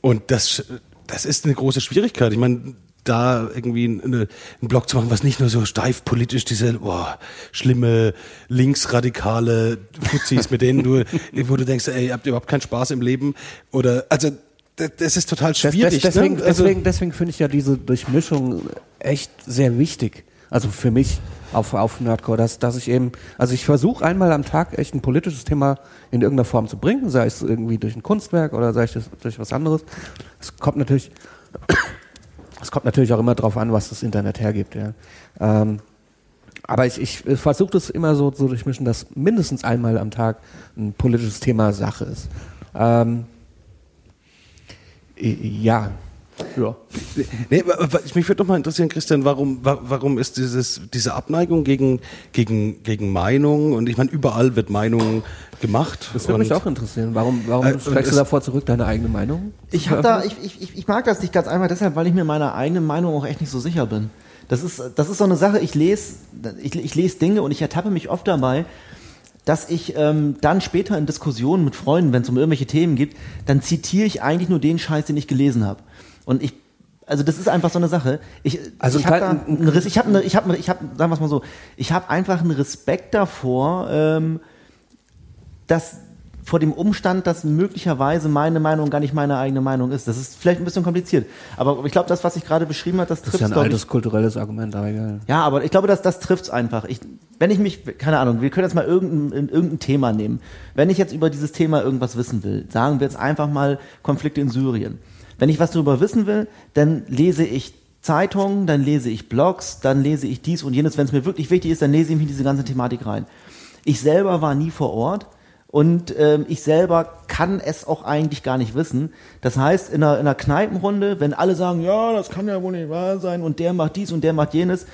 Und das, das ist eine große Schwierigkeit. Ich meine, da irgendwie eine, einen Blog zu machen, was nicht nur so steif politisch diese boah, schlimme linksradikale Fuzis, mit denen du, wo du denkst, ey, ihr habt überhaupt keinen Spaß im Leben oder also das, ist total schwierig. das, deswegen ne? also, deswegen, deswegen finde ich ja diese Durchmischung echt sehr wichtig. Also für mich auf, auf Nerdcore, dass, dass ich eben, also ich versuche einmal am Tag echt ein politisches Thema in irgendeiner Form zu bringen, sei es irgendwie durch ein Kunstwerk oder sei es durch was anderes. Es kommt natürlich, es kommt natürlich auch immer darauf an, was das Internet hergibt. Ja. Ähm, aber ich, ich versuche das immer so zu durchmischen, dass mindestens einmal am Tag ein politisches Thema Sache ist. Ähm, ja, Ja. Nee, mich würde doch mal interessieren, Christian, warum, wa- warum ist dieses, diese Abneigung gegen, gegen, gegen Meinung und ich meine, überall wird Meinung gemacht. Das würde mich auch interessieren. Warum, warum Äh, schlägst du davor zurück, deine eigene Meinung? Ich hab da, ich, ich, ich- ich mag das nicht ganz einfach deshalb, weil ich mir meiner eigenen Meinung auch echt nicht so sicher bin. Das ist, das ist so eine Sache, ich lese, ich, ich lese Dinge und ich ertappe mich oft dabei, dass ich ähm, dann später in Diskussionen mit Freunden, wenn es um irgendwelche Themen geht, dann zitiere ich eigentlich nur den Scheiß, den ich gelesen habe. Und ich, also das ist einfach so eine Sache. Ich, Also ich habe da, einen ich habe, ich habe, ich habe, sagen wir mal so, ich habe einfach einen Respekt davor, ähm, dass vor dem Umstand, dass möglicherweise meine Meinung gar nicht meine eigene Meinung ist. Das ist vielleicht ein bisschen kompliziert. Aber ich glaube, das, was ich gerade beschrieben habe, das Das ist trifft ja ein altes kulturelles Argument, aber egal. ja, aber ich glaube, dass das trifft's einfach. Ich, wenn ich mich, keine Ahnung, wir können jetzt mal irgendein, irgendein Thema nehmen. Wenn ich jetzt über dieses Thema irgendwas wissen will, sagen wir jetzt einfach mal Konflikte in Syrien. Wenn ich was darüber wissen will, dann lese ich Zeitungen, dann lese ich Blogs, dann lese ich dies und jenes. Wenn es mir wirklich wichtig ist, dann lese ich mich in diese ganze Thematik rein. Ich selber war nie vor Ort und ähm, ich selber kann es auch eigentlich gar nicht wissen. Das heißt, in einer, in einer Kneipenrunde, wenn alle sagen, ja, das kann ja wohl nicht wahr sein und der macht dies und der macht jenes,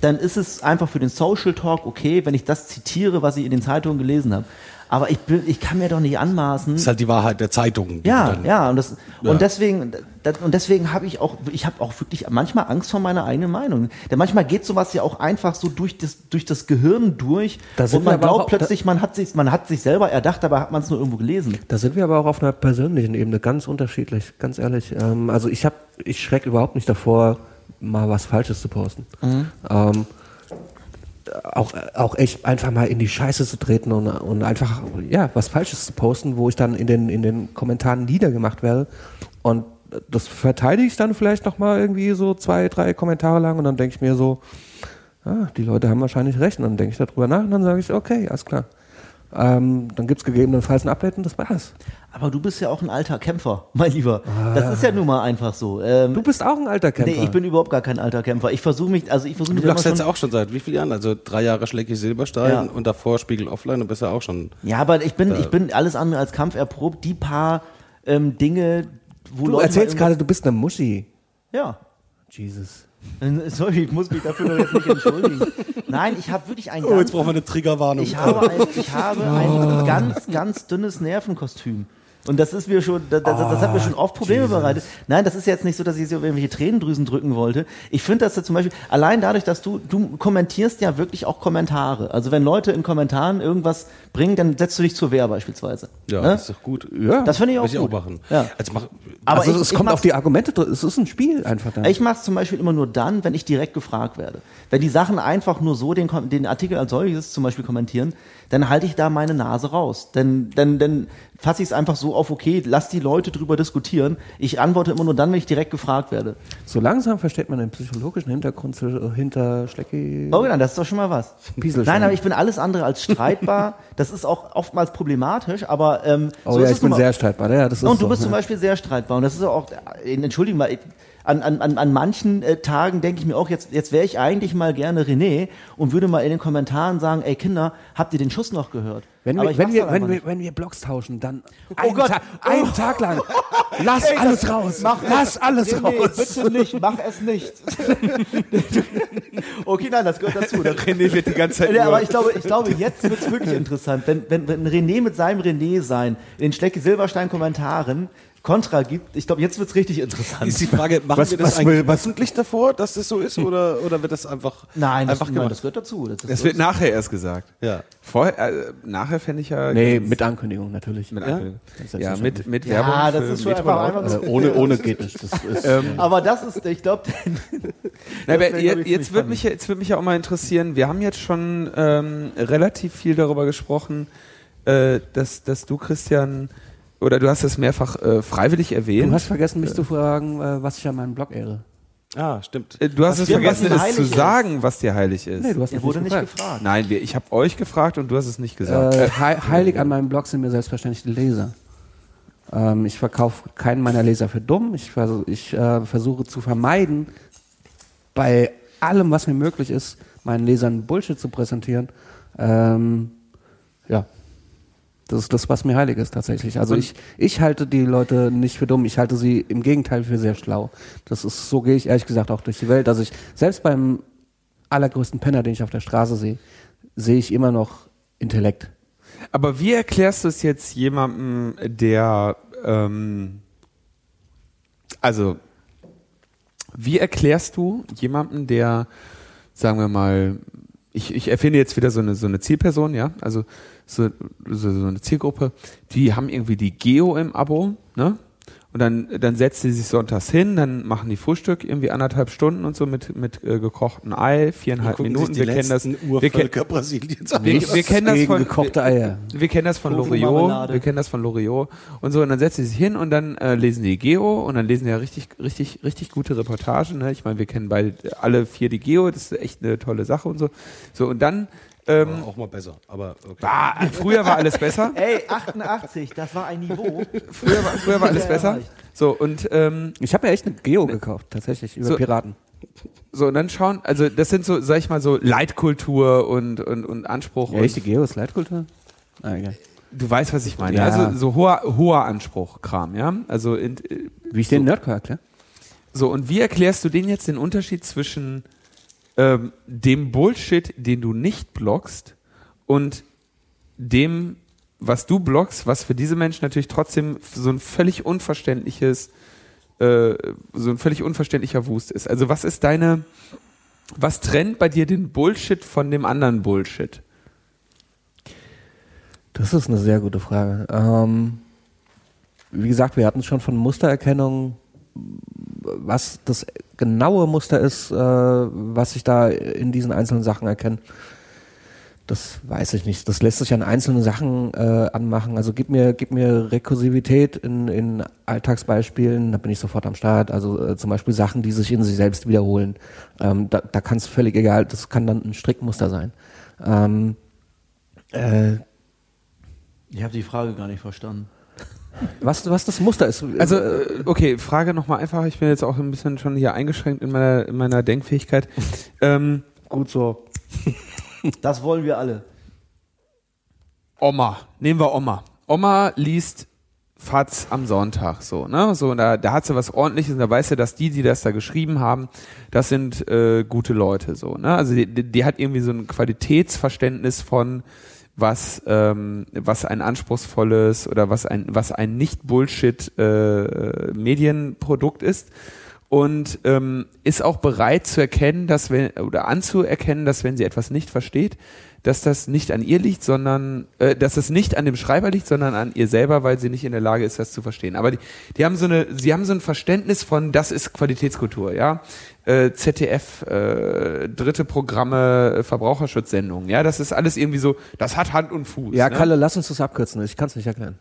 dann ist es einfach für den Social Talk okay, wenn ich das zitiere, was ich in den Zeitungen gelesen habe. Aber ich, bin, ich kann mir doch nicht anmaßen. Das ist halt die Wahrheit der Zeitungen. Ja, ja, und das Ja. und deswegen und deswegen habe ich auch ich habe auch wirklich manchmal Angst vor meiner eigenen Meinung. Denn manchmal geht sowas ja auch einfach so durch das durch das Gehirn durch Da sind und man wir aber glaubt auch- plötzlich, man hat sich man hat sich selber erdacht, aber hat man es nur irgendwo gelesen. Da sind wir aber auch auf einer persönlichen Ebene ganz unterschiedlich, ganz ehrlich. Ähm, also ich habe, ich schreck überhaupt nicht davor, mal was Falsches zu posten. Ähm, auch, auch echt einfach mal in die Scheiße zu treten und, und einfach ja was Falsches zu posten, wo ich dann in den in den Kommentaren niedergemacht werde und das verteidige ich dann vielleicht noch mal irgendwie so zwei drei Kommentare lang und dann denke ich mir so ah, die Leute haben wahrscheinlich recht und dann denke ich darüber nach und dann sage ich okay alles klar ähm, dann gibt es gegebenenfalls ein Update und das war's. Aber du bist ja auch ein alter Kämpfer, mein Lieber. Das ist ja nun mal einfach so. Ähm, Du bist auch ein alter Kämpfer. Nee, ich bin überhaupt gar kein alter Kämpfer. Ich versuche mich, also ich versuche mich Du machst immer jetzt schon, auch schon seit wie vielen Jahren? Also drei Jahre Schlecki Silberstein Ja. und davor Spiegel Offline und bist ja auch schon. Ja, aber ich bin, ich bin alles andere als Kampf erprobt. Die paar ähm, Dinge, wo du Leute erzählst mal gerade, du bist eine Muschi. irgendwas- Jesus. Ja. Sorry, ich muss mich dafür doch jetzt nicht entschuldigen. Nein, ich habe wirklich ein Oh, jetzt ganz, brauchen wir eine Triggerwarnung. ich habe ein, ich habe ein ganz, ganz dünnes Nervenkostüm. Und das ist mir schon, das, das, das hat mir schon oft Probleme bereitet. Nein, das ist jetzt nicht so, dass ich so irgendwelche Tränendrüsen drücken wollte. Ich finde, dass du zum Beispiel, allein dadurch, dass du, du kommentierst ja wirklich auch Kommentare. Also wenn Leute in Kommentaren irgendwas bringen, dann setzt du dich zur Wehr beispielsweise. ja, Ne? das ist doch gut. Ja. Das finde ich auch Will ich auch gut. machen. Ja. Also mach, Aber also ich- es ich kommt auf die Argumente, dr- es ist ein Spiel einfach dann. Ich mache es zum Beispiel immer nur dann, wenn ich direkt gefragt werde. Wenn die Sachen einfach nur so den, den Artikel als solches zum Beispiel kommentieren, dann halte ich da meine Nase raus. Denn dann, dann fasse ich es einfach so auf, okay, lass die Leute drüber diskutieren. Ich antworte immer nur dann, wenn ich direkt gefragt werde. so langsam versteht man den psychologischen Hintergrund zu- hinter Schlecki. Oh, dann, das ist doch schon mal was. Pieselstein. Nein, aber ich bin alles andere als streitbar. das ist auch oftmals problematisch, aber ähm, Oh so ja, ich bin sehr streitbar. Ja, das ist Und du so, bist ne? zum Beispiel sehr streitbar. Und das ist auch, äh, entschuldigen mal, ich- an, an, an, an manchen äh, Tagen denke ich mir auch, jetzt, jetzt wäre ich eigentlich mal gerne René und würde mal in den Kommentaren sagen, ey Kinder, habt ihr den Schuss noch gehört? Wenn Aber wir, ich wenn, wir, wenn, wir, wenn wir Blogs tauschen, dann einen, Gott. Ta einen Tag lang. Lass Ey, alles raus. Mach Lass alles René, raus. bitte nicht, mach es nicht. okay, nein, das gehört dazu. Das, René wird die ganze Zeit Ja, aber ich glaube, ich glaube, jetzt wird es wirklich interessant, wenn, wenn, wenn René mit seinem René sein in den Schlecke Silberstein Kommentaren Kontra gibt. Ich glaube, jetzt wird es richtig interessant. ist die Frage, machen Was- wir das was eigentlich will- was- öffentlich davor, dass das so ist, oder, oder wird das einfach, Nein, das, einfach nein, gemacht? das gehört dazu. Das, Das so. wird nachher erst gesagt. ja. Vorher, äh, nachher fände ich ja. Nee, mit Ankündigung natürlich. mit Ja? Ankündigung. ist Ja, mit, mit Ja, Werbung. das für ist schon einfach- einfach Äh, ohne, ohne geht nicht. Das ist, Aber das ist, ich glaube, jetzt, jetzt, wird mich, ja- jetzt wird mich ja auch mal interessieren, wir haben jetzt schon ähm, relativ viel darüber gesprochen, äh, dass, dass du, Christian, oder du hast es mehrfach äh, freiwillig erwähnt. du hast vergessen, mich zu fragen, äh, was ich an meinem Blog ehre. Ah, stimmt. Äh, du hast es was vergessen, ihm es zu ist. sagen, was dir heilig ist. Nee, du hast mich wurde nicht gefragt. gefragt. Nein, wir, ich habe euch gefragt und du hast es nicht gesagt. Äh, hei- heilig an meinem Blog sind mir selbstverständlich die Leser. Ähm, ich verkaufe keinen meiner Leser für dumm. Ich, vers ich äh, versuche zu vermeiden, bei allem, was mir möglich ist, meinen Lesern Bullshit zu präsentieren. Ähm, ja. Das ist das, was mir heilig ist tatsächlich. Also ich, ich halte die Leute nicht für dumm, ich halte sie im Gegenteil für sehr schlau. Das ist, so gehe ich ehrlich gesagt auch durch die Welt. Also ich, selbst beim allergrößten Penner, den ich auf der Straße sehe, sehe ich immer noch Intellekt. Aber wie erklärst du es jetzt jemandem, der, ähm, also, wie erklärst du jemandem, der, sagen wir mal, ich, ich erfinde jetzt wieder so eine, so eine Zielperson, ja, also so, so, so eine Zielgruppe, die haben irgendwie die Geo im Abo, ne? Und dann, dann setzt sie sich sonntags hin, dann machen die Frühstück irgendwie anderthalb Stunden und so mit, mit äh, gekochtem Ei, viereinhalb Minuten. Wir kennen das. Wir, ken- Brasiliens wir, wir kennen das von gekochte Eier. wir kennen das von Loriot, wir kennen das von Loriot und so und dann setzen sie sich hin und dann äh, lesen die Geo und dann lesen die ja richtig richtig richtig gute Reportagen, ne? Ich meine, wir kennen beide alle vier die Geo, das ist echt eine tolle Sache und so. So und dann ähm, Auch mal besser, aber okay. ah, früher war alles besser. Ey, 88, das war ein Niveau. Früher war, früher war alles Ja, besser. So und ähm, Ich habe ja echt eine Geo gekauft, tatsächlich, über So- Piraten. so und dann schauen, also das sind so, sag ich mal so Leitkultur und und und Anspruch. Ja, und, echt, die Geo ist Leitkultur? Ah, egal. du weißt, was ich meine. Ja. Also so hoher hoher Anspruch Kram, ja? Also in, Wie ich den Nerdcore erkläre? So, und wie erklärst du denen jetzt den Unterschied zwischen ähm, dem Bullshit, den du nicht blockst, und dem, was du blockst, was für diese Menschen natürlich trotzdem so ein völlig unverständliches, äh, so ein völlig unverständlicher Wust ist? Also was ist deine, was trennt bei dir den Bullshit von dem anderen Bullshit? Das ist eine sehr gute Frage. Ähm, wie gesagt, wir hatten schon von Mustererkennung, was das genaue Muster ist, äh, was ich da in diesen einzelnen Sachen erkenne. Das weiß ich nicht. Das lässt sich an einzelnen Sachen äh, anmachen. Also gib mir, gib mir Rekursivität in, in Alltagsbeispielen, da bin ich sofort am Start. Also äh, zum Beispiel Sachen, die sich in sich selbst wiederholen. Ähm, da da kann es völlig egal, das kann dann ein Strickmuster sein. Ähm, äh, Ich habe die Frage gar nicht verstanden. Was, was das Muster ist. Also, äh, okay, Frage nochmal einfach. Ich bin jetzt auch ein bisschen schon hier eingeschränkt in meiner, in meiner Denkfähigkeit. Ähm, gut so. Das wollen wir alle. Oma, nehmen wir Oma. Oma liest Fatz am Sonntag so, ne? So, da, da hat sie was ordentliches und da weiß sie, dass die, die das da geschrieben haben, das sind äh, gute Leute so, ne? Also die, die, die hat irgendwie so ein Qualitätsverständnis von was ähm, was ein anspruchsvolles oder was ein was ein nicht Bullshit äh, Medienprodukt ist. Und ähm, ist auch bereit zu erkennen, dass wenn oder anzuerkennen, dass wenn sie etwas nicht versteht, dass das nicht an ihr liegt, sondern äh, dass es nicht an dem Schreiber liegt, sondern an ihr selber, weil sie nicht in der Lage ist, das zu verstehen. Aber die, die haben so eine, sie haben so ein Verständnis von, das ist Qualitätskultur, ja. Äh, ZDF, äh, dritte Programme, äh, Verbraucherschutzsendungen, ja, das ist alles irgendwie so, das hat Hand und Fuß. Ja, ne? Kalle, lass uns das abkürzen. Ich kann es nicht erklären.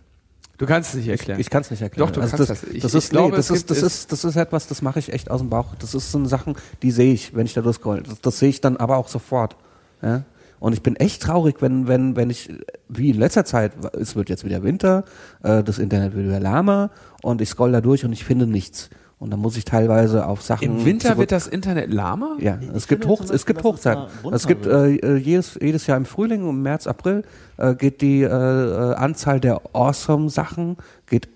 du kannst es nicht erklären. Ich kann es nicht erklären. Doch, du also kannst das, das. Ich- das ich ist, glaube, nee, das ist, das ist, das ist etwas, das mache ich echt aus dem Bauch. Das ist so eine Sachen, die sehe ich, wenn ich da durchscroll. Das, das sehe ich dann aber auch sofort. Ja? Und ich bin echt traurig, wenn, wenn, wenn ich, wie in letzter Zeit, es wird jetzt wieder Winter, äh, das Internet wird wieder lahmer und ich scroll da durch und ich finde nichts. Und dann muss ich teilweise auf Sachen. Im Winter zurück- wird das Internet lahmer? Ja, Ich es gibt, Hoch, zum es Beispiel, gibt Hochzeiten. Es gibt äh, jedes, jedes Jahr im Frühling, im März, April äh, geht die äh, äh, Anzahl der Awesome-Sachen geht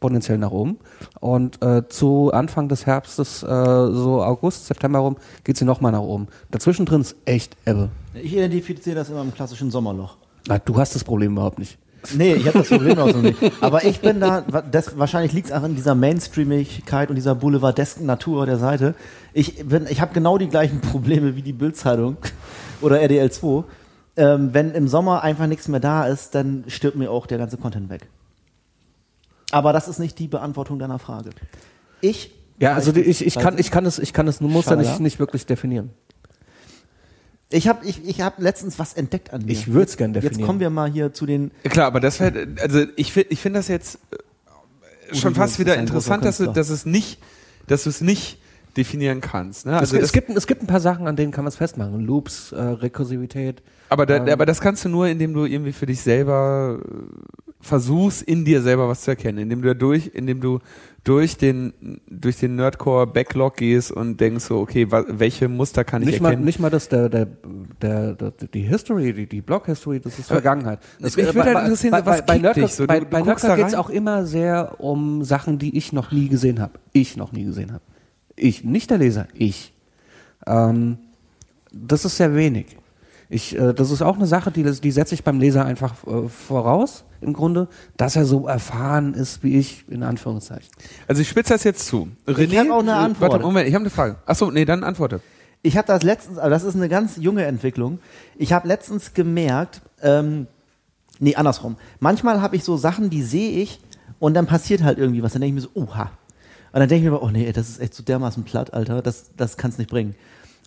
exponentiell nach oben. Und äh, zu Anfang des Herbstes, äh, so August, September rum, geht sie nochmal nach oben. Dazwischen drin ist echt Ebbe. Ich identifiziere das immer im klassischen Sommerloch. Na, du hast das Problem überhaupt nicht. Nee, ich habe das Problem auch so nicht. Aber ich bin da, das, wahrscheinlich liegt es auch in dieser Mainstreamigkeit und dieser boulevardesken Natur der Seite. Ich bin, ich habe genau die gleichen Probleme wie die Bild-Zeitung oder RDL 2. Ähm, wenn im Sommer einfach nichts mehr da ist, dann stirbt mir auch der ganze Content weg. Aber das ist nicht die Beantwortung deiner Frage. Ich Ja, also die, ich, ich kann, ich kann es, ich kann es, Muster Schalala? nicht, nicht wirklich definieren. Ich habe ich, ich hab letztens was entdeckt an mir. Ich würd's gern Jetzt definieren. kommen wir mal hier zu den. Klar, aber das wäre, also ich finde ich find das jetzt äh, schon Udo fast wieder interessant, dass du, dass es nicht, dass du es nicht definieren kannst. Ne? Also es, es, gibt, es gibt ein paar Sachen, an denen kann man es festmachen. Loops, äh, Rekursivität. aber, da, ähm, aber das kannst du nur, indem du irgendwie für dich selber äh, versuchst, in dir selber was zu erkennen, indem du dadurch, indem du durch den durch den Nerdcore Backlog gehst und denkst so, okay, wa, welche Muster kann ich Nicht mal, erkennen? nicht mal das, der, der, der, der, die History, die, die Blog-History, das ist Vergangenheit. Das, mich würde halt interessieren, bei, was bei, bei dich Nerdcore, so? Du- bei, bei Nerdcore geht es auch immer sehr um Sachen, die ich noch nie gesehen habe. Ich noch nie gesehen habe. Ich, nicht der Leser, ich. Ähm, das ist sehr wenig. Ich, äh, das ist auch eine Sache, die, die setze ich beim Leser einfach äh, voraus, im Grunde, dass er so erfahren ist wie ich, in Anführungszeichen. Also ich spitze das jetzt zu. René, hab auch eine äh, Antwort. Warte, Moment, ich habe eine Frage. Achso, nee, dann antworte. Ich habe das letztens, aber das ist eine ganz junge Entwicklung. Ich habe letztens gemerkt, ähm, nee, andersrum. Manchmal habe ich so Sachen, die sehe ich und dann passiert halt irgendwie was. Dann denke ich mir so, oha. Und dann denke ich mir, oh nee, das ist echt so dermaßen platt, Alter. Das, das kann's nicht bringen.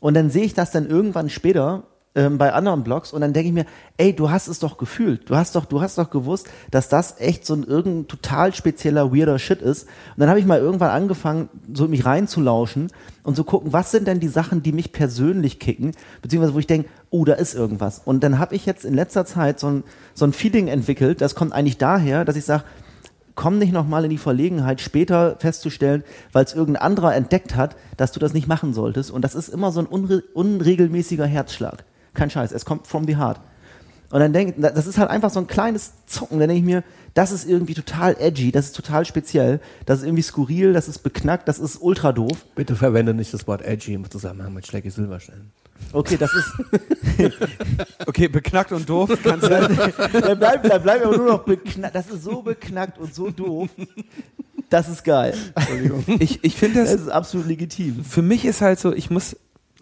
Und dann sehe ich das dann irgendwann später ähm, bei anderen Blogs und dann denke ich mir, ey, du hast es doch gefühlt. Du hast doch, du hast doch gewusst, dass das echt so ein irgendein total spezieller, weirder Shit ist. Und dann habe ich mal irgendwann angefangen, so mich reinzulauschen und zu gucken, was sind denn die Sachen, die mich persönlich kicken, beziehungsweise wo ich denke, oh, da ist irgendwas. Und dann habe ich jetzt in letzter Zeit so ein, so ein Feeling entwickelt, das kommt eigentlich daher, dass ich sage, komm nicht nochmal in die Verlegenheit, später festzustellen, weil es irgendein anderer entdeckt hat, dass du das nicht machen solltest. Und das ist immer so ein unre unregelmäßiger Herzschlag. Kein Scheiß, es kommt from the heart. Und dann denke das ist halt einfach so ein kleines Zucken. Dann denke ich mir, das ist irgendwie total edgy, das ist total speziell, das ist irgendwie skurril, das ist beknackt, das ist ultra doof. Bitte verwende nicht das Wort edgy im Zusammenhang mit Schlecki Silberstein. Okay, das ist, Okay, beknackt und doof. Kannst du dann bleibt, dann bleibt aber nur noch beknackt. Das ist so beknackt und so doof. Das ist geil. ich ich finde Das das, ist absolut legitim. für mich ist halt so, ich muss,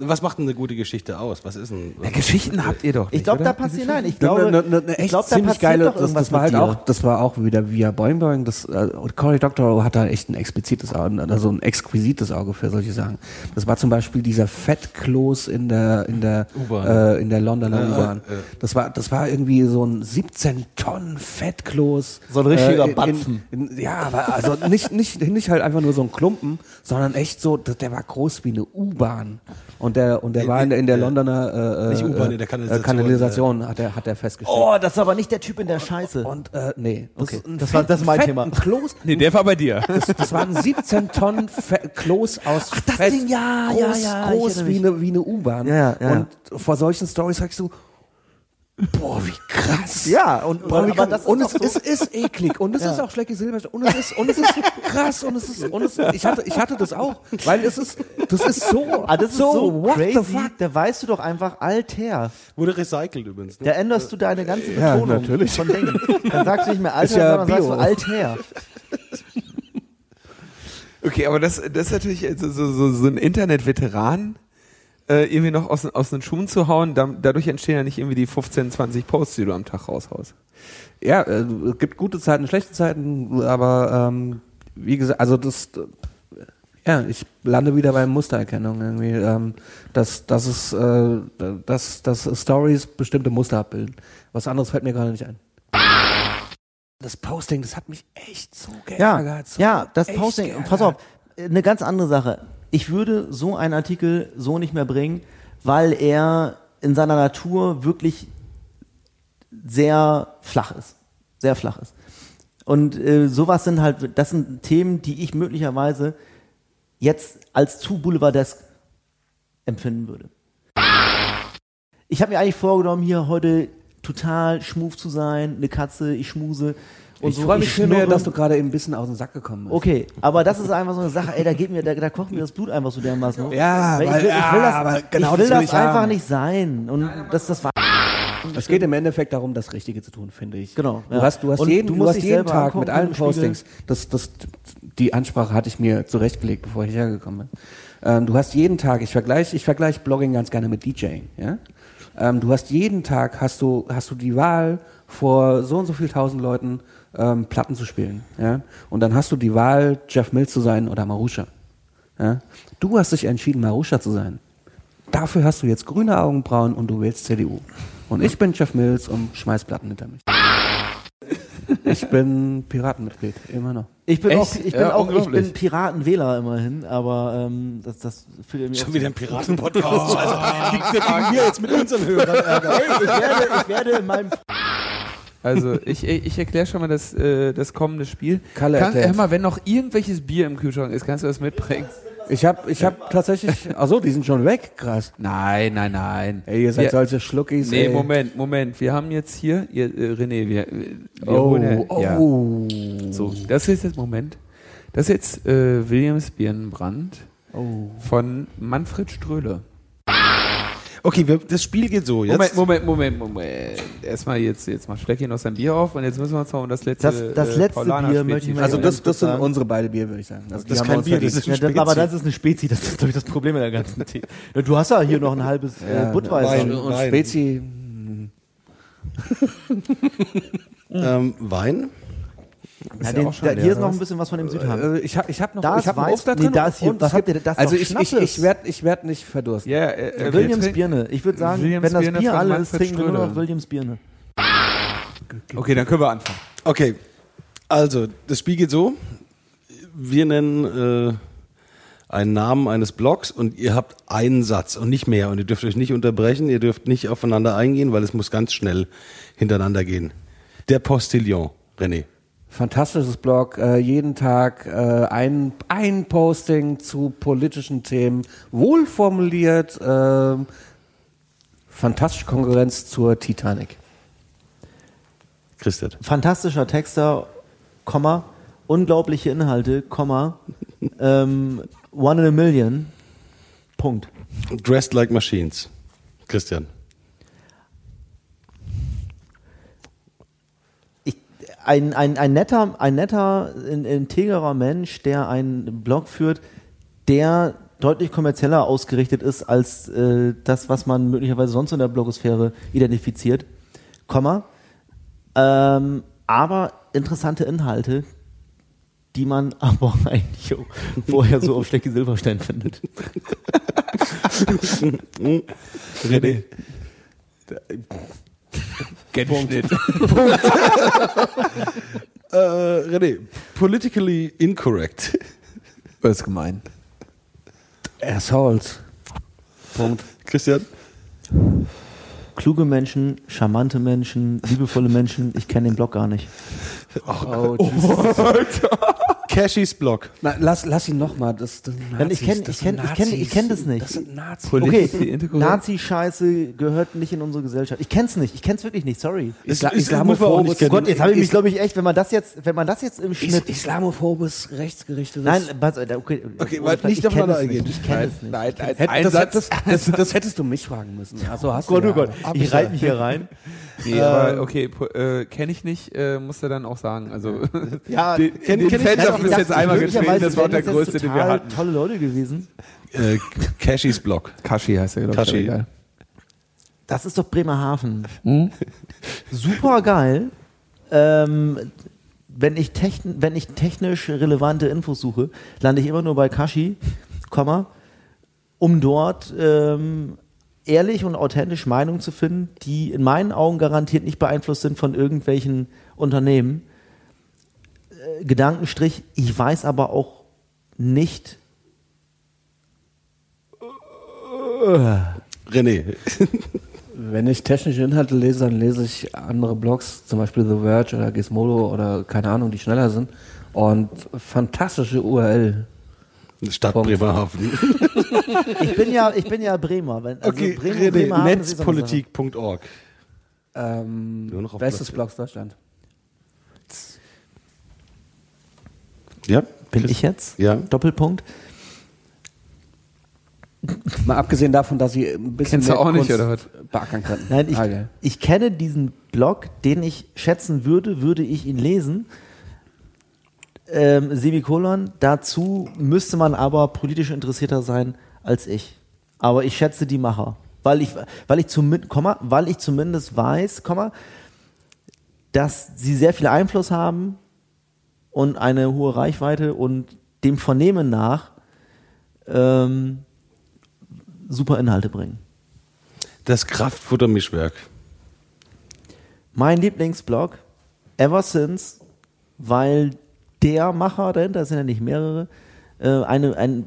Was macht denn eine gute Geschichte aus? Was ist denn? ja, Geschichten habt ihr doch nicht, Ich glaube, da passiert, nein, ich glaube, eine, eine, eine ich echt glaube, da ziemlich passiert geile, doch das, irgendwas das war halt dir. auch, das war auch wieder via Boing Boing, das, äh, und Cory Doctorow hat da echt ein explizites Auge, also ein exquisites Auge für solche Sachen. Das war zum Beispiel dieser Fettkloß in der, in der, U-Bahn. äh, in der Londoner Ja, U-Bahn. ja. Das war, das war irgendwie so ein 17 Tonnen Fettkloß. So ein richtiger in- Batzen. In, in, ja, aber also nicht, nicht, nicht halt einfach nur so ein Klumpen, sondern echt so, der der war groß wie eine U-Bahn. Und der, und der war in der, in der Londoner, äh, Nicht U-Bahn, äh, in der äh, Kanalisation, Kanalisation hat er, hat er festgestellt. Oh, das ist aber nicht der Typ in der Scheiße. Und äh, nee, Okay, ein das war- das ist mein Fett- Thema. Kloß, Nee, der war bei dir. das, das war ein 17 Tonnen Fe Kloß aus Ach, das Ding, ja, groß, ja, ja, groß wie eine, wie eine U-Bahn. Ja, ja, ja. Und vor solchen Stories sagst du, boah, wie krass. Ja, und, Boah, aber krass. das ist und es so. ist, ist eklig und es Ja. ist auch Schlecki Silberstein und es ist und es ist krass und es ist und es ich hatte ich hatte das auch, weil es ist das ist so Ah, das ist so, what the crazy, fuck? da weißt du doch einfach Alter. Wurde recycelt übrigens. Ne? Da änderst du deine ganze Ja, Betonung natürlich. von Dingen. Dann sagst du nicht mehr Alter, ja sondern sagst du Bio. Alter. Okay, aber das, das ist natürlich so, so, so, so ein Internet-Veteran, äh, irgendwie noch aus, aus den Schuhen zu hauen. Da, dadurch entstehen ja nicht irgendwie die 15, 20 Posts, die du am Tag raushaust. Ja, äh, es gibt gute Zeiten, schlechte Zeiten, aber ähm, wie gesagt, also das, äh, ja, ich lande wieder bei Mustererkennung irgendwie, ähm, dass, dass es, äh, dass, dass Stories bestimmte Muster abbilden. Was anderes fällt mir gerade nicht ein. Das Posting, das hat mich echt so Ja, geärgert. so ja, das Posting, geärgert. pass auf, eine ganz andere Sache. Ich würde so einen Artikel so nicht mehr bringen, weil er in seiner Natur wirklich sehr flach ist. Sehr flach ist. Und äh, sowas sind halt, das sind Themen, die ich möglicherweise jetzt als zu boulevardesk empfinden würde. Ich habe mir eigentlich vorgenommen, hier heute total schmuf zu sein, eine Katze, ich schmuse. Und Ich so, freue mich viel mehr, dass du gerade eben ein bisschen aus dem Sack gekommen bist. Okay, aber das ist einfach so eine Sache, ey, da geht mir, da, da kocht mir das Blut einfach so dermaßen. hoch. Ja, weil ich weil- will, ich will ja, das, aber genau ich will das will das ich einfach haben. nicht sein. Und das, das war, Es geht im Endeffekt darum, das Richtige zu tun, finde ich. Genau, Du ja. hast, du hast Und jeden, du du hast jeden Tag angucken mit allen. Postings. Das, das, die Ansprache hatte ich mir zurechtgelegt, bevor ich hergekommen bin. Ähm, du hast jeden Tag, ich vergleiche, ich vergleiche Blogging ganz gerne mit DJing, ja. Ähm, du hast jeden Tag, hast du, hast du die Wahl, vor so und so viel tausend Leuten ähm, Platten zu spielen, ja. Und dann hast du die Wahl, Jeff Mills zu sein oder Marusha. Ja? Du hast dich entschieden, Marusha zu sein. Dafür hast du jetzt grüne Augenbrauen und du wählst CDU. Und ich bin Jeff Mills und schmeiß Platten hinter mich. Ich bin Piratenmitglied, immer noch. ich bin Echt? auch, ich bin Ja, auch, ich bin Piratenwähler immerhin, aber ähm, das, das fühlt mir Schon auch wieder ein Piraten-Podcast. Also, wir kriegen wir jetzt mit unseren Hörern Ärger. Hey, ich werde, ich werde in meinem Also ich, ich erkläre schon mal das, äh, das kommende Spiel. Kalle Kann, erklärt. hör mal, wenn noch irgendwelches Bier im Kühlschrank ist, kannst du das mitbringen? Ich habe ich hab tatsächlich. Achso, die sind schon weg. Krass. Nein, nein, nein. Ey, ihr seid Wir- solche Schluckis. Nee, ey. Moment, Moment. Wir haben jetzt hier, ihr, äh, René, wir, wir Oh, holen ja, ja. oh. So, das ist jetzt, Moment. Das ist jetzt äh, Williams Birnenbrand oh. von Manfred Ströhle. Okay, wir, das Spiel geht so. Jetzt, Moment, Moment, Moment, Moment. Erstmal jetzt, jetzt mal Schlecki noch sein Bier auf und jetzt müssen wir uns noch um das letzte Das- das äh, letzte Paulaner Bier Spezi möchte ich mal Also das, das sind unsere beide Bier, würde ich sagen. Also Das ist kein Bier, das ist ein Ja, das, aber Spezi. das ist eine Spezi, das ist, glaube ich, das Problem in der ganzen Thema. Du hast ja hier noch ein halbes Ja, äh, Budweiser. Wein. Und Spezi. ähm, Wein. Ja, ja den, auch schon da, leer, hier ist noch was? ein bisschen was von dem Südhang. Äh, ich habe ich hab noch, Da ich hab Weiß- Obst da nee, drin. da ist hier- und was ich hab- gibt ihr- das ist Also ich, ich, ich werde ich werd nicht verdursten. Ja, äh, äh, Williams wir trinken- Birne. Ich würde sagen, Williams wenn das Birne Bier alle ist, trinken wir nur noch. Williams Birne. Okay, dann können wir anfangen. Okay, also das Spiel geht so. Wir nennen äh, einen Namen eines Blogs und ihr habt einen Satz und nicht mehr. Und ihr dürft euch nicht unterbrechen, ihr dürft nicht aufeinander eingehen, weil es muss ganz schnell hintereinander gehen. Der Postillon, René. Fantastisches Blog, äh, jeden Tag äh, ein, ein Posting zu politischen Themen, wohlformuliert, ähm, fantastische Konkurrenz zur Titanic. Christian. Fantastischer Texter, Komma, unglaubliche Inhalte, Komma, ähm, One in a Million, Punkt. Dressed like Machines. Christian. Ich, ein, ein, ein netter, ein netter, in- integrer Mensch, der einen Blog führt, der deutlich kommerzieller ausgerichtet ist als äh, das, was man möglicherweise sonst in der Blogosphäre identifiziert, Komma, ähm, aber interessante Inhalte, die man aber eigentlich vorher so auf Stecki Silberstein findet. René. Punkt. Äh, René. Politically incorrect. Das ist gemein. Assholes. Punkt. Christian. Kluge Menschen, charmante Menschen, liebevolle Menschen, ich kenne den Blog gar nicht. Oh, Cashys Blog. Na, lass, lass ihn nochmal. Das, das sind ich Nazis, kenn- das ich kenn- ich kenn- ich kenn das nicht. Das sind Nazis. Okay. Nazi-Scheiße gehört nicht in unsere Gesellschaft. Ich kenn's nicht, ich kenn's wirklich nicht, sorry. Isla- ist- Islamophobes- Oh. Gott, jetzt habe ich mich, Is- glaube ich, echt, wenn man das jetzt, wenn man das jetzt im Is Schnitt. Islamophobes, rechtsgerichtetes. Nein, was, okay, okay, warte, nicht ich es eingehen. Ich kenne es nicht. Nein, nein, das, Satz. das, das, das hättest du mich fragen müssen. Also hast Oh Gott, du oh Gott, ja. ich reite mich hier rein. Nee, Ähm. aber okay, po- äh, kenne ich nicht, äh, muss er dann auch sagen. Also, Ja, den, kenn- den kenn ich- Fans Ja, haben bis jetzt einmal geschrieben, das war der größte, den wir hatten. tolle Leute gewesen. Äh, Cashys Blog. Kashi heißt er, glaube ich. Kashi. Das ist doch Bremerhaven. Hm? Super geil. Ähm, wenn, ich wenn ich technisch relevante Infos suche, lande ich immer nur bei Kashi, Komma, um dort ähm, ehrlich und authentisch Meinungen zu finden, die in meinen Augen garantiert nicht beeinflusst sind von irgendwelchen Unternehmen. Äh, Gedankenstrich, ich weiß aber auch nicht, René. Wenn ich technische Inhalte lese, dann lese ich andere Blogs, zum Beispiel The Verge oder Gizmodo oder keine Ahnung, die schneller sind. Und fantastische URL. Stadt Punkt. Bremerhaven. ich bin ja, ich bin ja Bremer. Wenn, also Okay, Bremer, Sache. Netzpolitik.org. Ähm, Nur noch auf bestes Platz- Blogs Deutschland. Ja? Bin ich jetzt? Ja. Doppelpunkt. Mal abgesehen davon, dass sie ein bisschen Kennst du auch nicht, oder was? beackern könnten. Nein, ich, Ah, geil. ich kenne diesen Blog, den ich schätzen würde, würde ich ihn lesen. Ähm, Semikolon, dazu müsste man aber politisch interessierter sein als ich. Aber ich schätze die Macher. Weil ich, weil ich, zumindest, Komma, weil ich zumindest weiß, Komma, dass sie sehr viel Einfluss haben und eine hohe Reichweite und dem Vernehmen nach ähm, super Inhalte bringen. Das Kraftfuttermischwerk. Mein Lieblingsblog ever since, weil der Macher dahinter, es sind ja nicht mehrere, äh, eine, ein,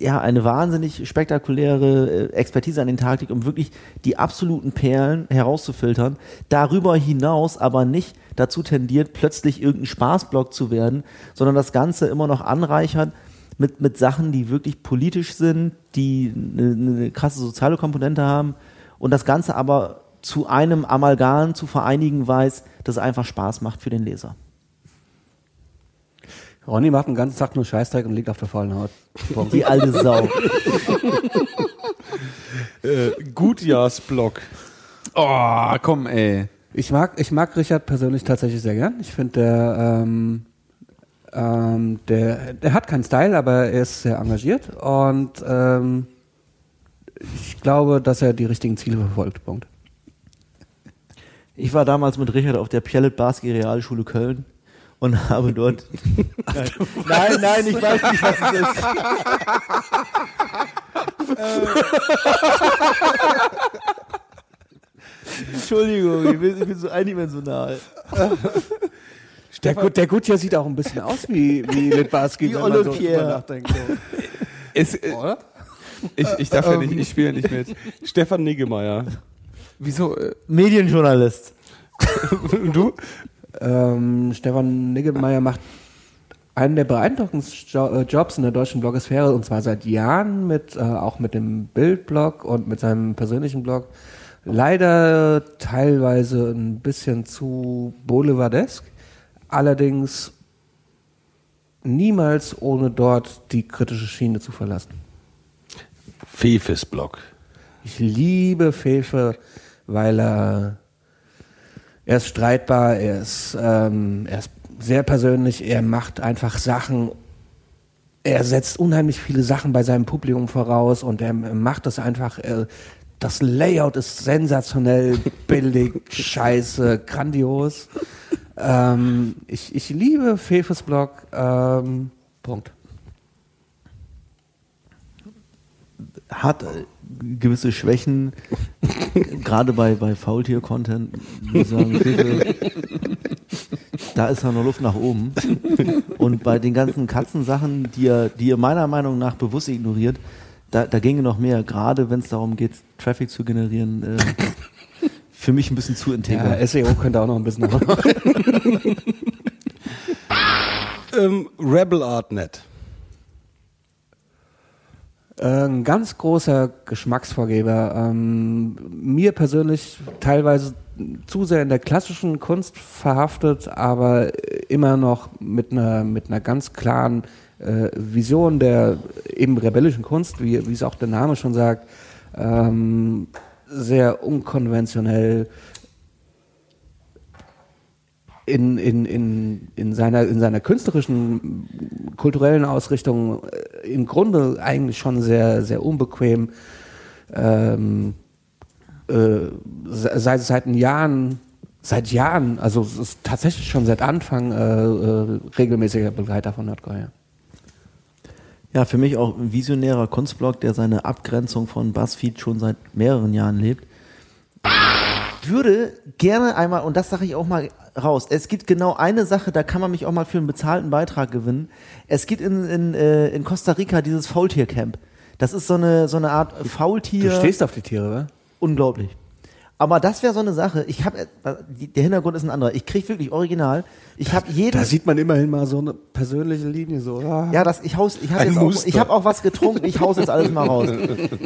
ja, eine wahnsinnig spektakuläre äh, Expertise an den legt, um wirklich die absoluten Perlen herauszufiltern. Darüber hinaus aber nicht dazu tendiert, plötzlich irgendein Spaßblock zu werden, sondern das Ganze immer noch anreichert mit, mit Sachen, die wirklich politisch sind, die eine, eine krasse soziale Komponente haben und das Ganze aber zu einem Amalgam zu vereinigen weiß, das einfach Spaß macht für den Leser. Ronny macht den ganzen Tag nur Scheißdreck und liegt auf der faulen Haut. Die alte Sau. Äh, Gutjahrsblock. Oh, komm, ey. Ich mag, ich mag Richard persönlich tatsächlich sehr gern. Ich finde, der, ähm, ähm, der, der hat keinen Style, aber er ist sehr engagiert und ähm, ich glaube, dass er die richtigen Ziele verfolgt. Punkt. Ich war damals mit Richard auf der Pjellet Barski Realschule Köln und habe dort. nein, nein, ich weiß nicht, was es ist. Äh. Entschuldigung, ich bin, ich bin so eindimensional. Der, Gut, der Gutjahr sieht auch ein bisschen aus wie, wie Litbarski, Wie wenn man so drüber nachdenkt. So. Es, äh, ich, ich darf ja nicht, ich spiele nicht mit. Stefan Niggemeier. Wieso? Äh, Medienjournalist. Und du? Ähm, Stefan Niggemeier macht einen der beeindruckendsten äh, Jobs in der deutschen Blogosphäre und zwar seit Jahren mit äh, auch mit dem Bildblog und mit seinem persönlichen Blog. Leider teilweise ein bisschen zu boulevardesk, allerdings niemals ohne dort die kritische Schiene zu verlassen. Fefes Block. Ich liebe Fefe, weil er, er ist streitbar, er ist, ähm, er ist sehr persönlich, er macht einfach Sachen, er setzt unheimlich viele Sachen bei seinem Publikum voraus und er macht das einfach, er, das Layout ist sensationell, billig, scheiße, grandios. Ähm, ich, ich liebe Fefes Blog, ähm, Punkt. Hat äh, gewisse Schwächen, gerade bei, bei Faultier-Content. sagen, Da ist ja noch Luft nach oben. Und bei den ganzen Katzensachen, die er, die er meiner Meinung nach bewusst ignoriert, da, da ginge noch mehr, gerade wenn es darum geht, Traffic zu generieren. Äh, für mich ein bisschen zu integer. Ja, SEO könnte auch noch ein bisschen Ähm, Rebel Artnet. Ein ganz großer Geschmacksvorgeber. Ähm, mir persönlich teilweise zu sehr in der klassischen Kunst verhaftet, aber immer noch mit einer, mit einer ganz klaren äh, Vision der eben rebellischen Kunst, wie, wie es auch der Name schon sagt, ähm, sehr unkonventionell in, in, in, in, seiner, in seiner künstlerischen, kulturellen Ausrichtung äh, im Grunde eigentlich schon sehr, sehr unbequem. Ähm, äh, se- seit, seit Jahren, seit Jahren, also tatsächlich schon seit Anfang äh, äh, regelmäßiger Begleiter von Nordkorea. Ja, für mich auch ein visionärer Kunstblog, der seine Abgrenzung von BuzzFeed schon seit mehreren Jahren lebt. Würde gerne einmal, und das sage ich auch mal raus, es gibt genau eine Sache, da kann man mich auch mal für einen bezahlten Beitrag gewinnen. Es gibt in, in, äh, in Costa Rica dieses Faultiercamp. Das ist so eine, so eine Art Faultier. Du stehst auf die Tiere, wa? Unglaublich. Aber das wäre so eine Sache. Ich habe, der Hintergrund ist ein anderer. Ich kriege wirklich original. Ich habe jeden. Da sieht man immerhin mal so eine persönliche Linie so. ah. Ja, das, ich haus, ich habe auch, ich habe auch was getrunken, ich haus jetzt alles mal raus.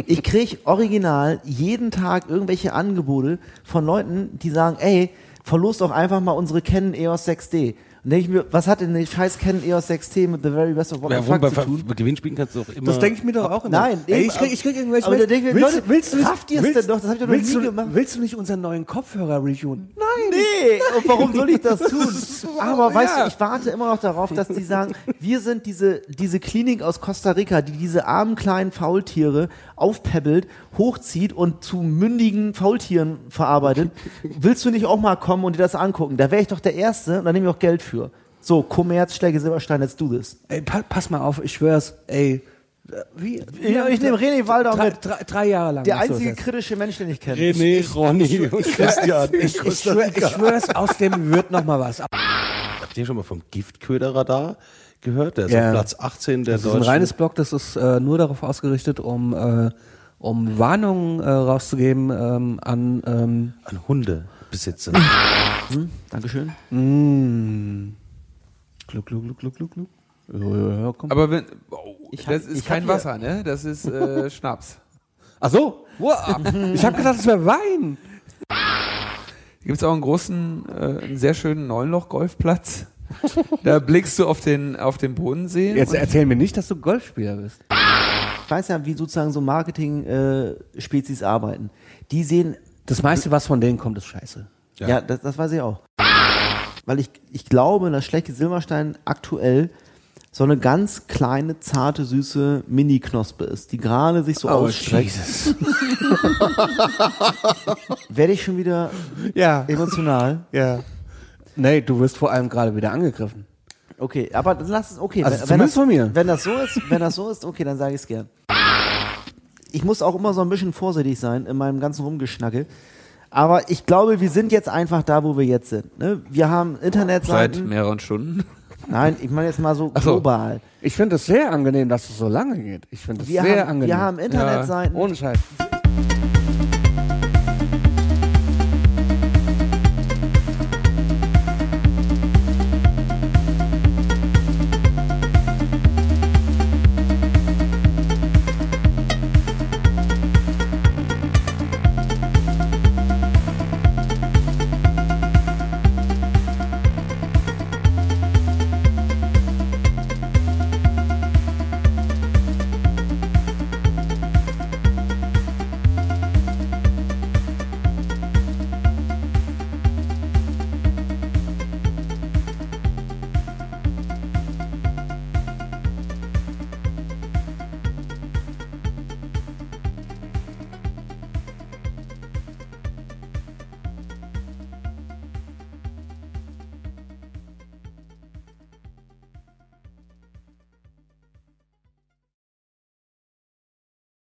Ich krieg original jeden Tag irgendwelche Angebote von Leuten, die sagen, ey, verlost doch einfach mal unsere Canon EOS 6D. Denke ich mir, was hat denn die scheiß Canon EOS 6T mit The Very Best of What Ja, the Fuck bei, zu tun? bei Gewinnspielen kannst du auch immer. Das denke ich mir doch auch immer. Nein, Ey, eben, ich krieg, ich krieg irgendwelche aber da denke ich mir, willst, Leute, du- willst du nicht, rafft ihr es willst, denn doch? Das hab ich doch noch willst nie du, gemacht. Willst du nicht unseren neuen Kopfhörer reviewen? Nee, und warum soll ich das tun? Aber weißt ja. du, ich warte immer noch darauf, dass die sagen, wir sind diese, diese Klinik aus Costa Rica, die diese armen kleinen Faultiere aufpebbelt, hochzieht und zu mündigen Faultieren verarbeitet. Willst du nicht auch mal kommen und dir das angucken? Da wäre ich doch der Erste und da nehme ich auch Geld für. So, Kommerz, Schläge, Silberstein, let's do this. Ey, pa pass mal auf, ich schwör's, ey. äh, Wie? Ja, ich nehme René Walder drei, mit. drei, drei Jahre lang. Der einzige kritische Mensch, den ich kenne. René, Ronny und Christian. Ich, ich, schwör, ich schwör's, aus dem wird noch mal was. Habt ihr schon mal vom Giftköderradar gehört. Der ist Ja. auf Platz 18 der Das ist ein deutschen. reines Blog, das ist äh, nur darauf ausgerichtet, um, äh, um Warnungen äh, rauszugeben ähm, an ähm, an Hundebesitzer. Hm? Dankeschön. mh, Gluck, gluck, gluck, gluck, gluck, gluck. Ja, ja, ja, komm. Aber wenn, oh, Ich hab- das ist ich kein Wasser, ne? Das ist äh, Schnaps. Ach so, wow. ich habe gedacht, es wäre Wein. Gibt es auch einen großen, äh, einen sehr schönen Neunloch-Golfplatz. Da blickst du auf den, auf den Bodensee. Jetzt erzähl mir nicht, dass du Golfspieler bist. Ich weiß ja, wie sozusagen so Marketing-Spezies arbeiten. Die sehen, Das meiste, was von denen kommt, ist scheiße. ja, das, das weiß ich auch. Weil ich, ich glaube, dass Schlecke Silberstein aktuell so eine ganz kleine, zarte, süße Mini-Knospe ist, die gerade sich so ausstreckt. Werde ich schon wieder Ja. emotional? Ja. Nee, du wirst vor allem gerade wieder angegriffen. Okay, aber dann lass es, okay. Also wenn, wenn, das, von mir. wenn das so ist, wenn das so ist, okay, dann sage ich es gern. Ich muss auch immer so ein bisschen vorsichtig sein in meinem ganzen Rumgeschnacke. Aber ich glaube, wir sind jetzt einfach da, wo wir jetzt sind. Ne? Wir haben Seit Internetseiten. mehreren Stunden. Nein, ich meine jetzt mal so Ach so. global. Ich finde es sehr angenehm, dass es so lange geht. Ich finde es Wir sehr haben, angenehm. wir haben Internetseiten. Ohne Scheiß.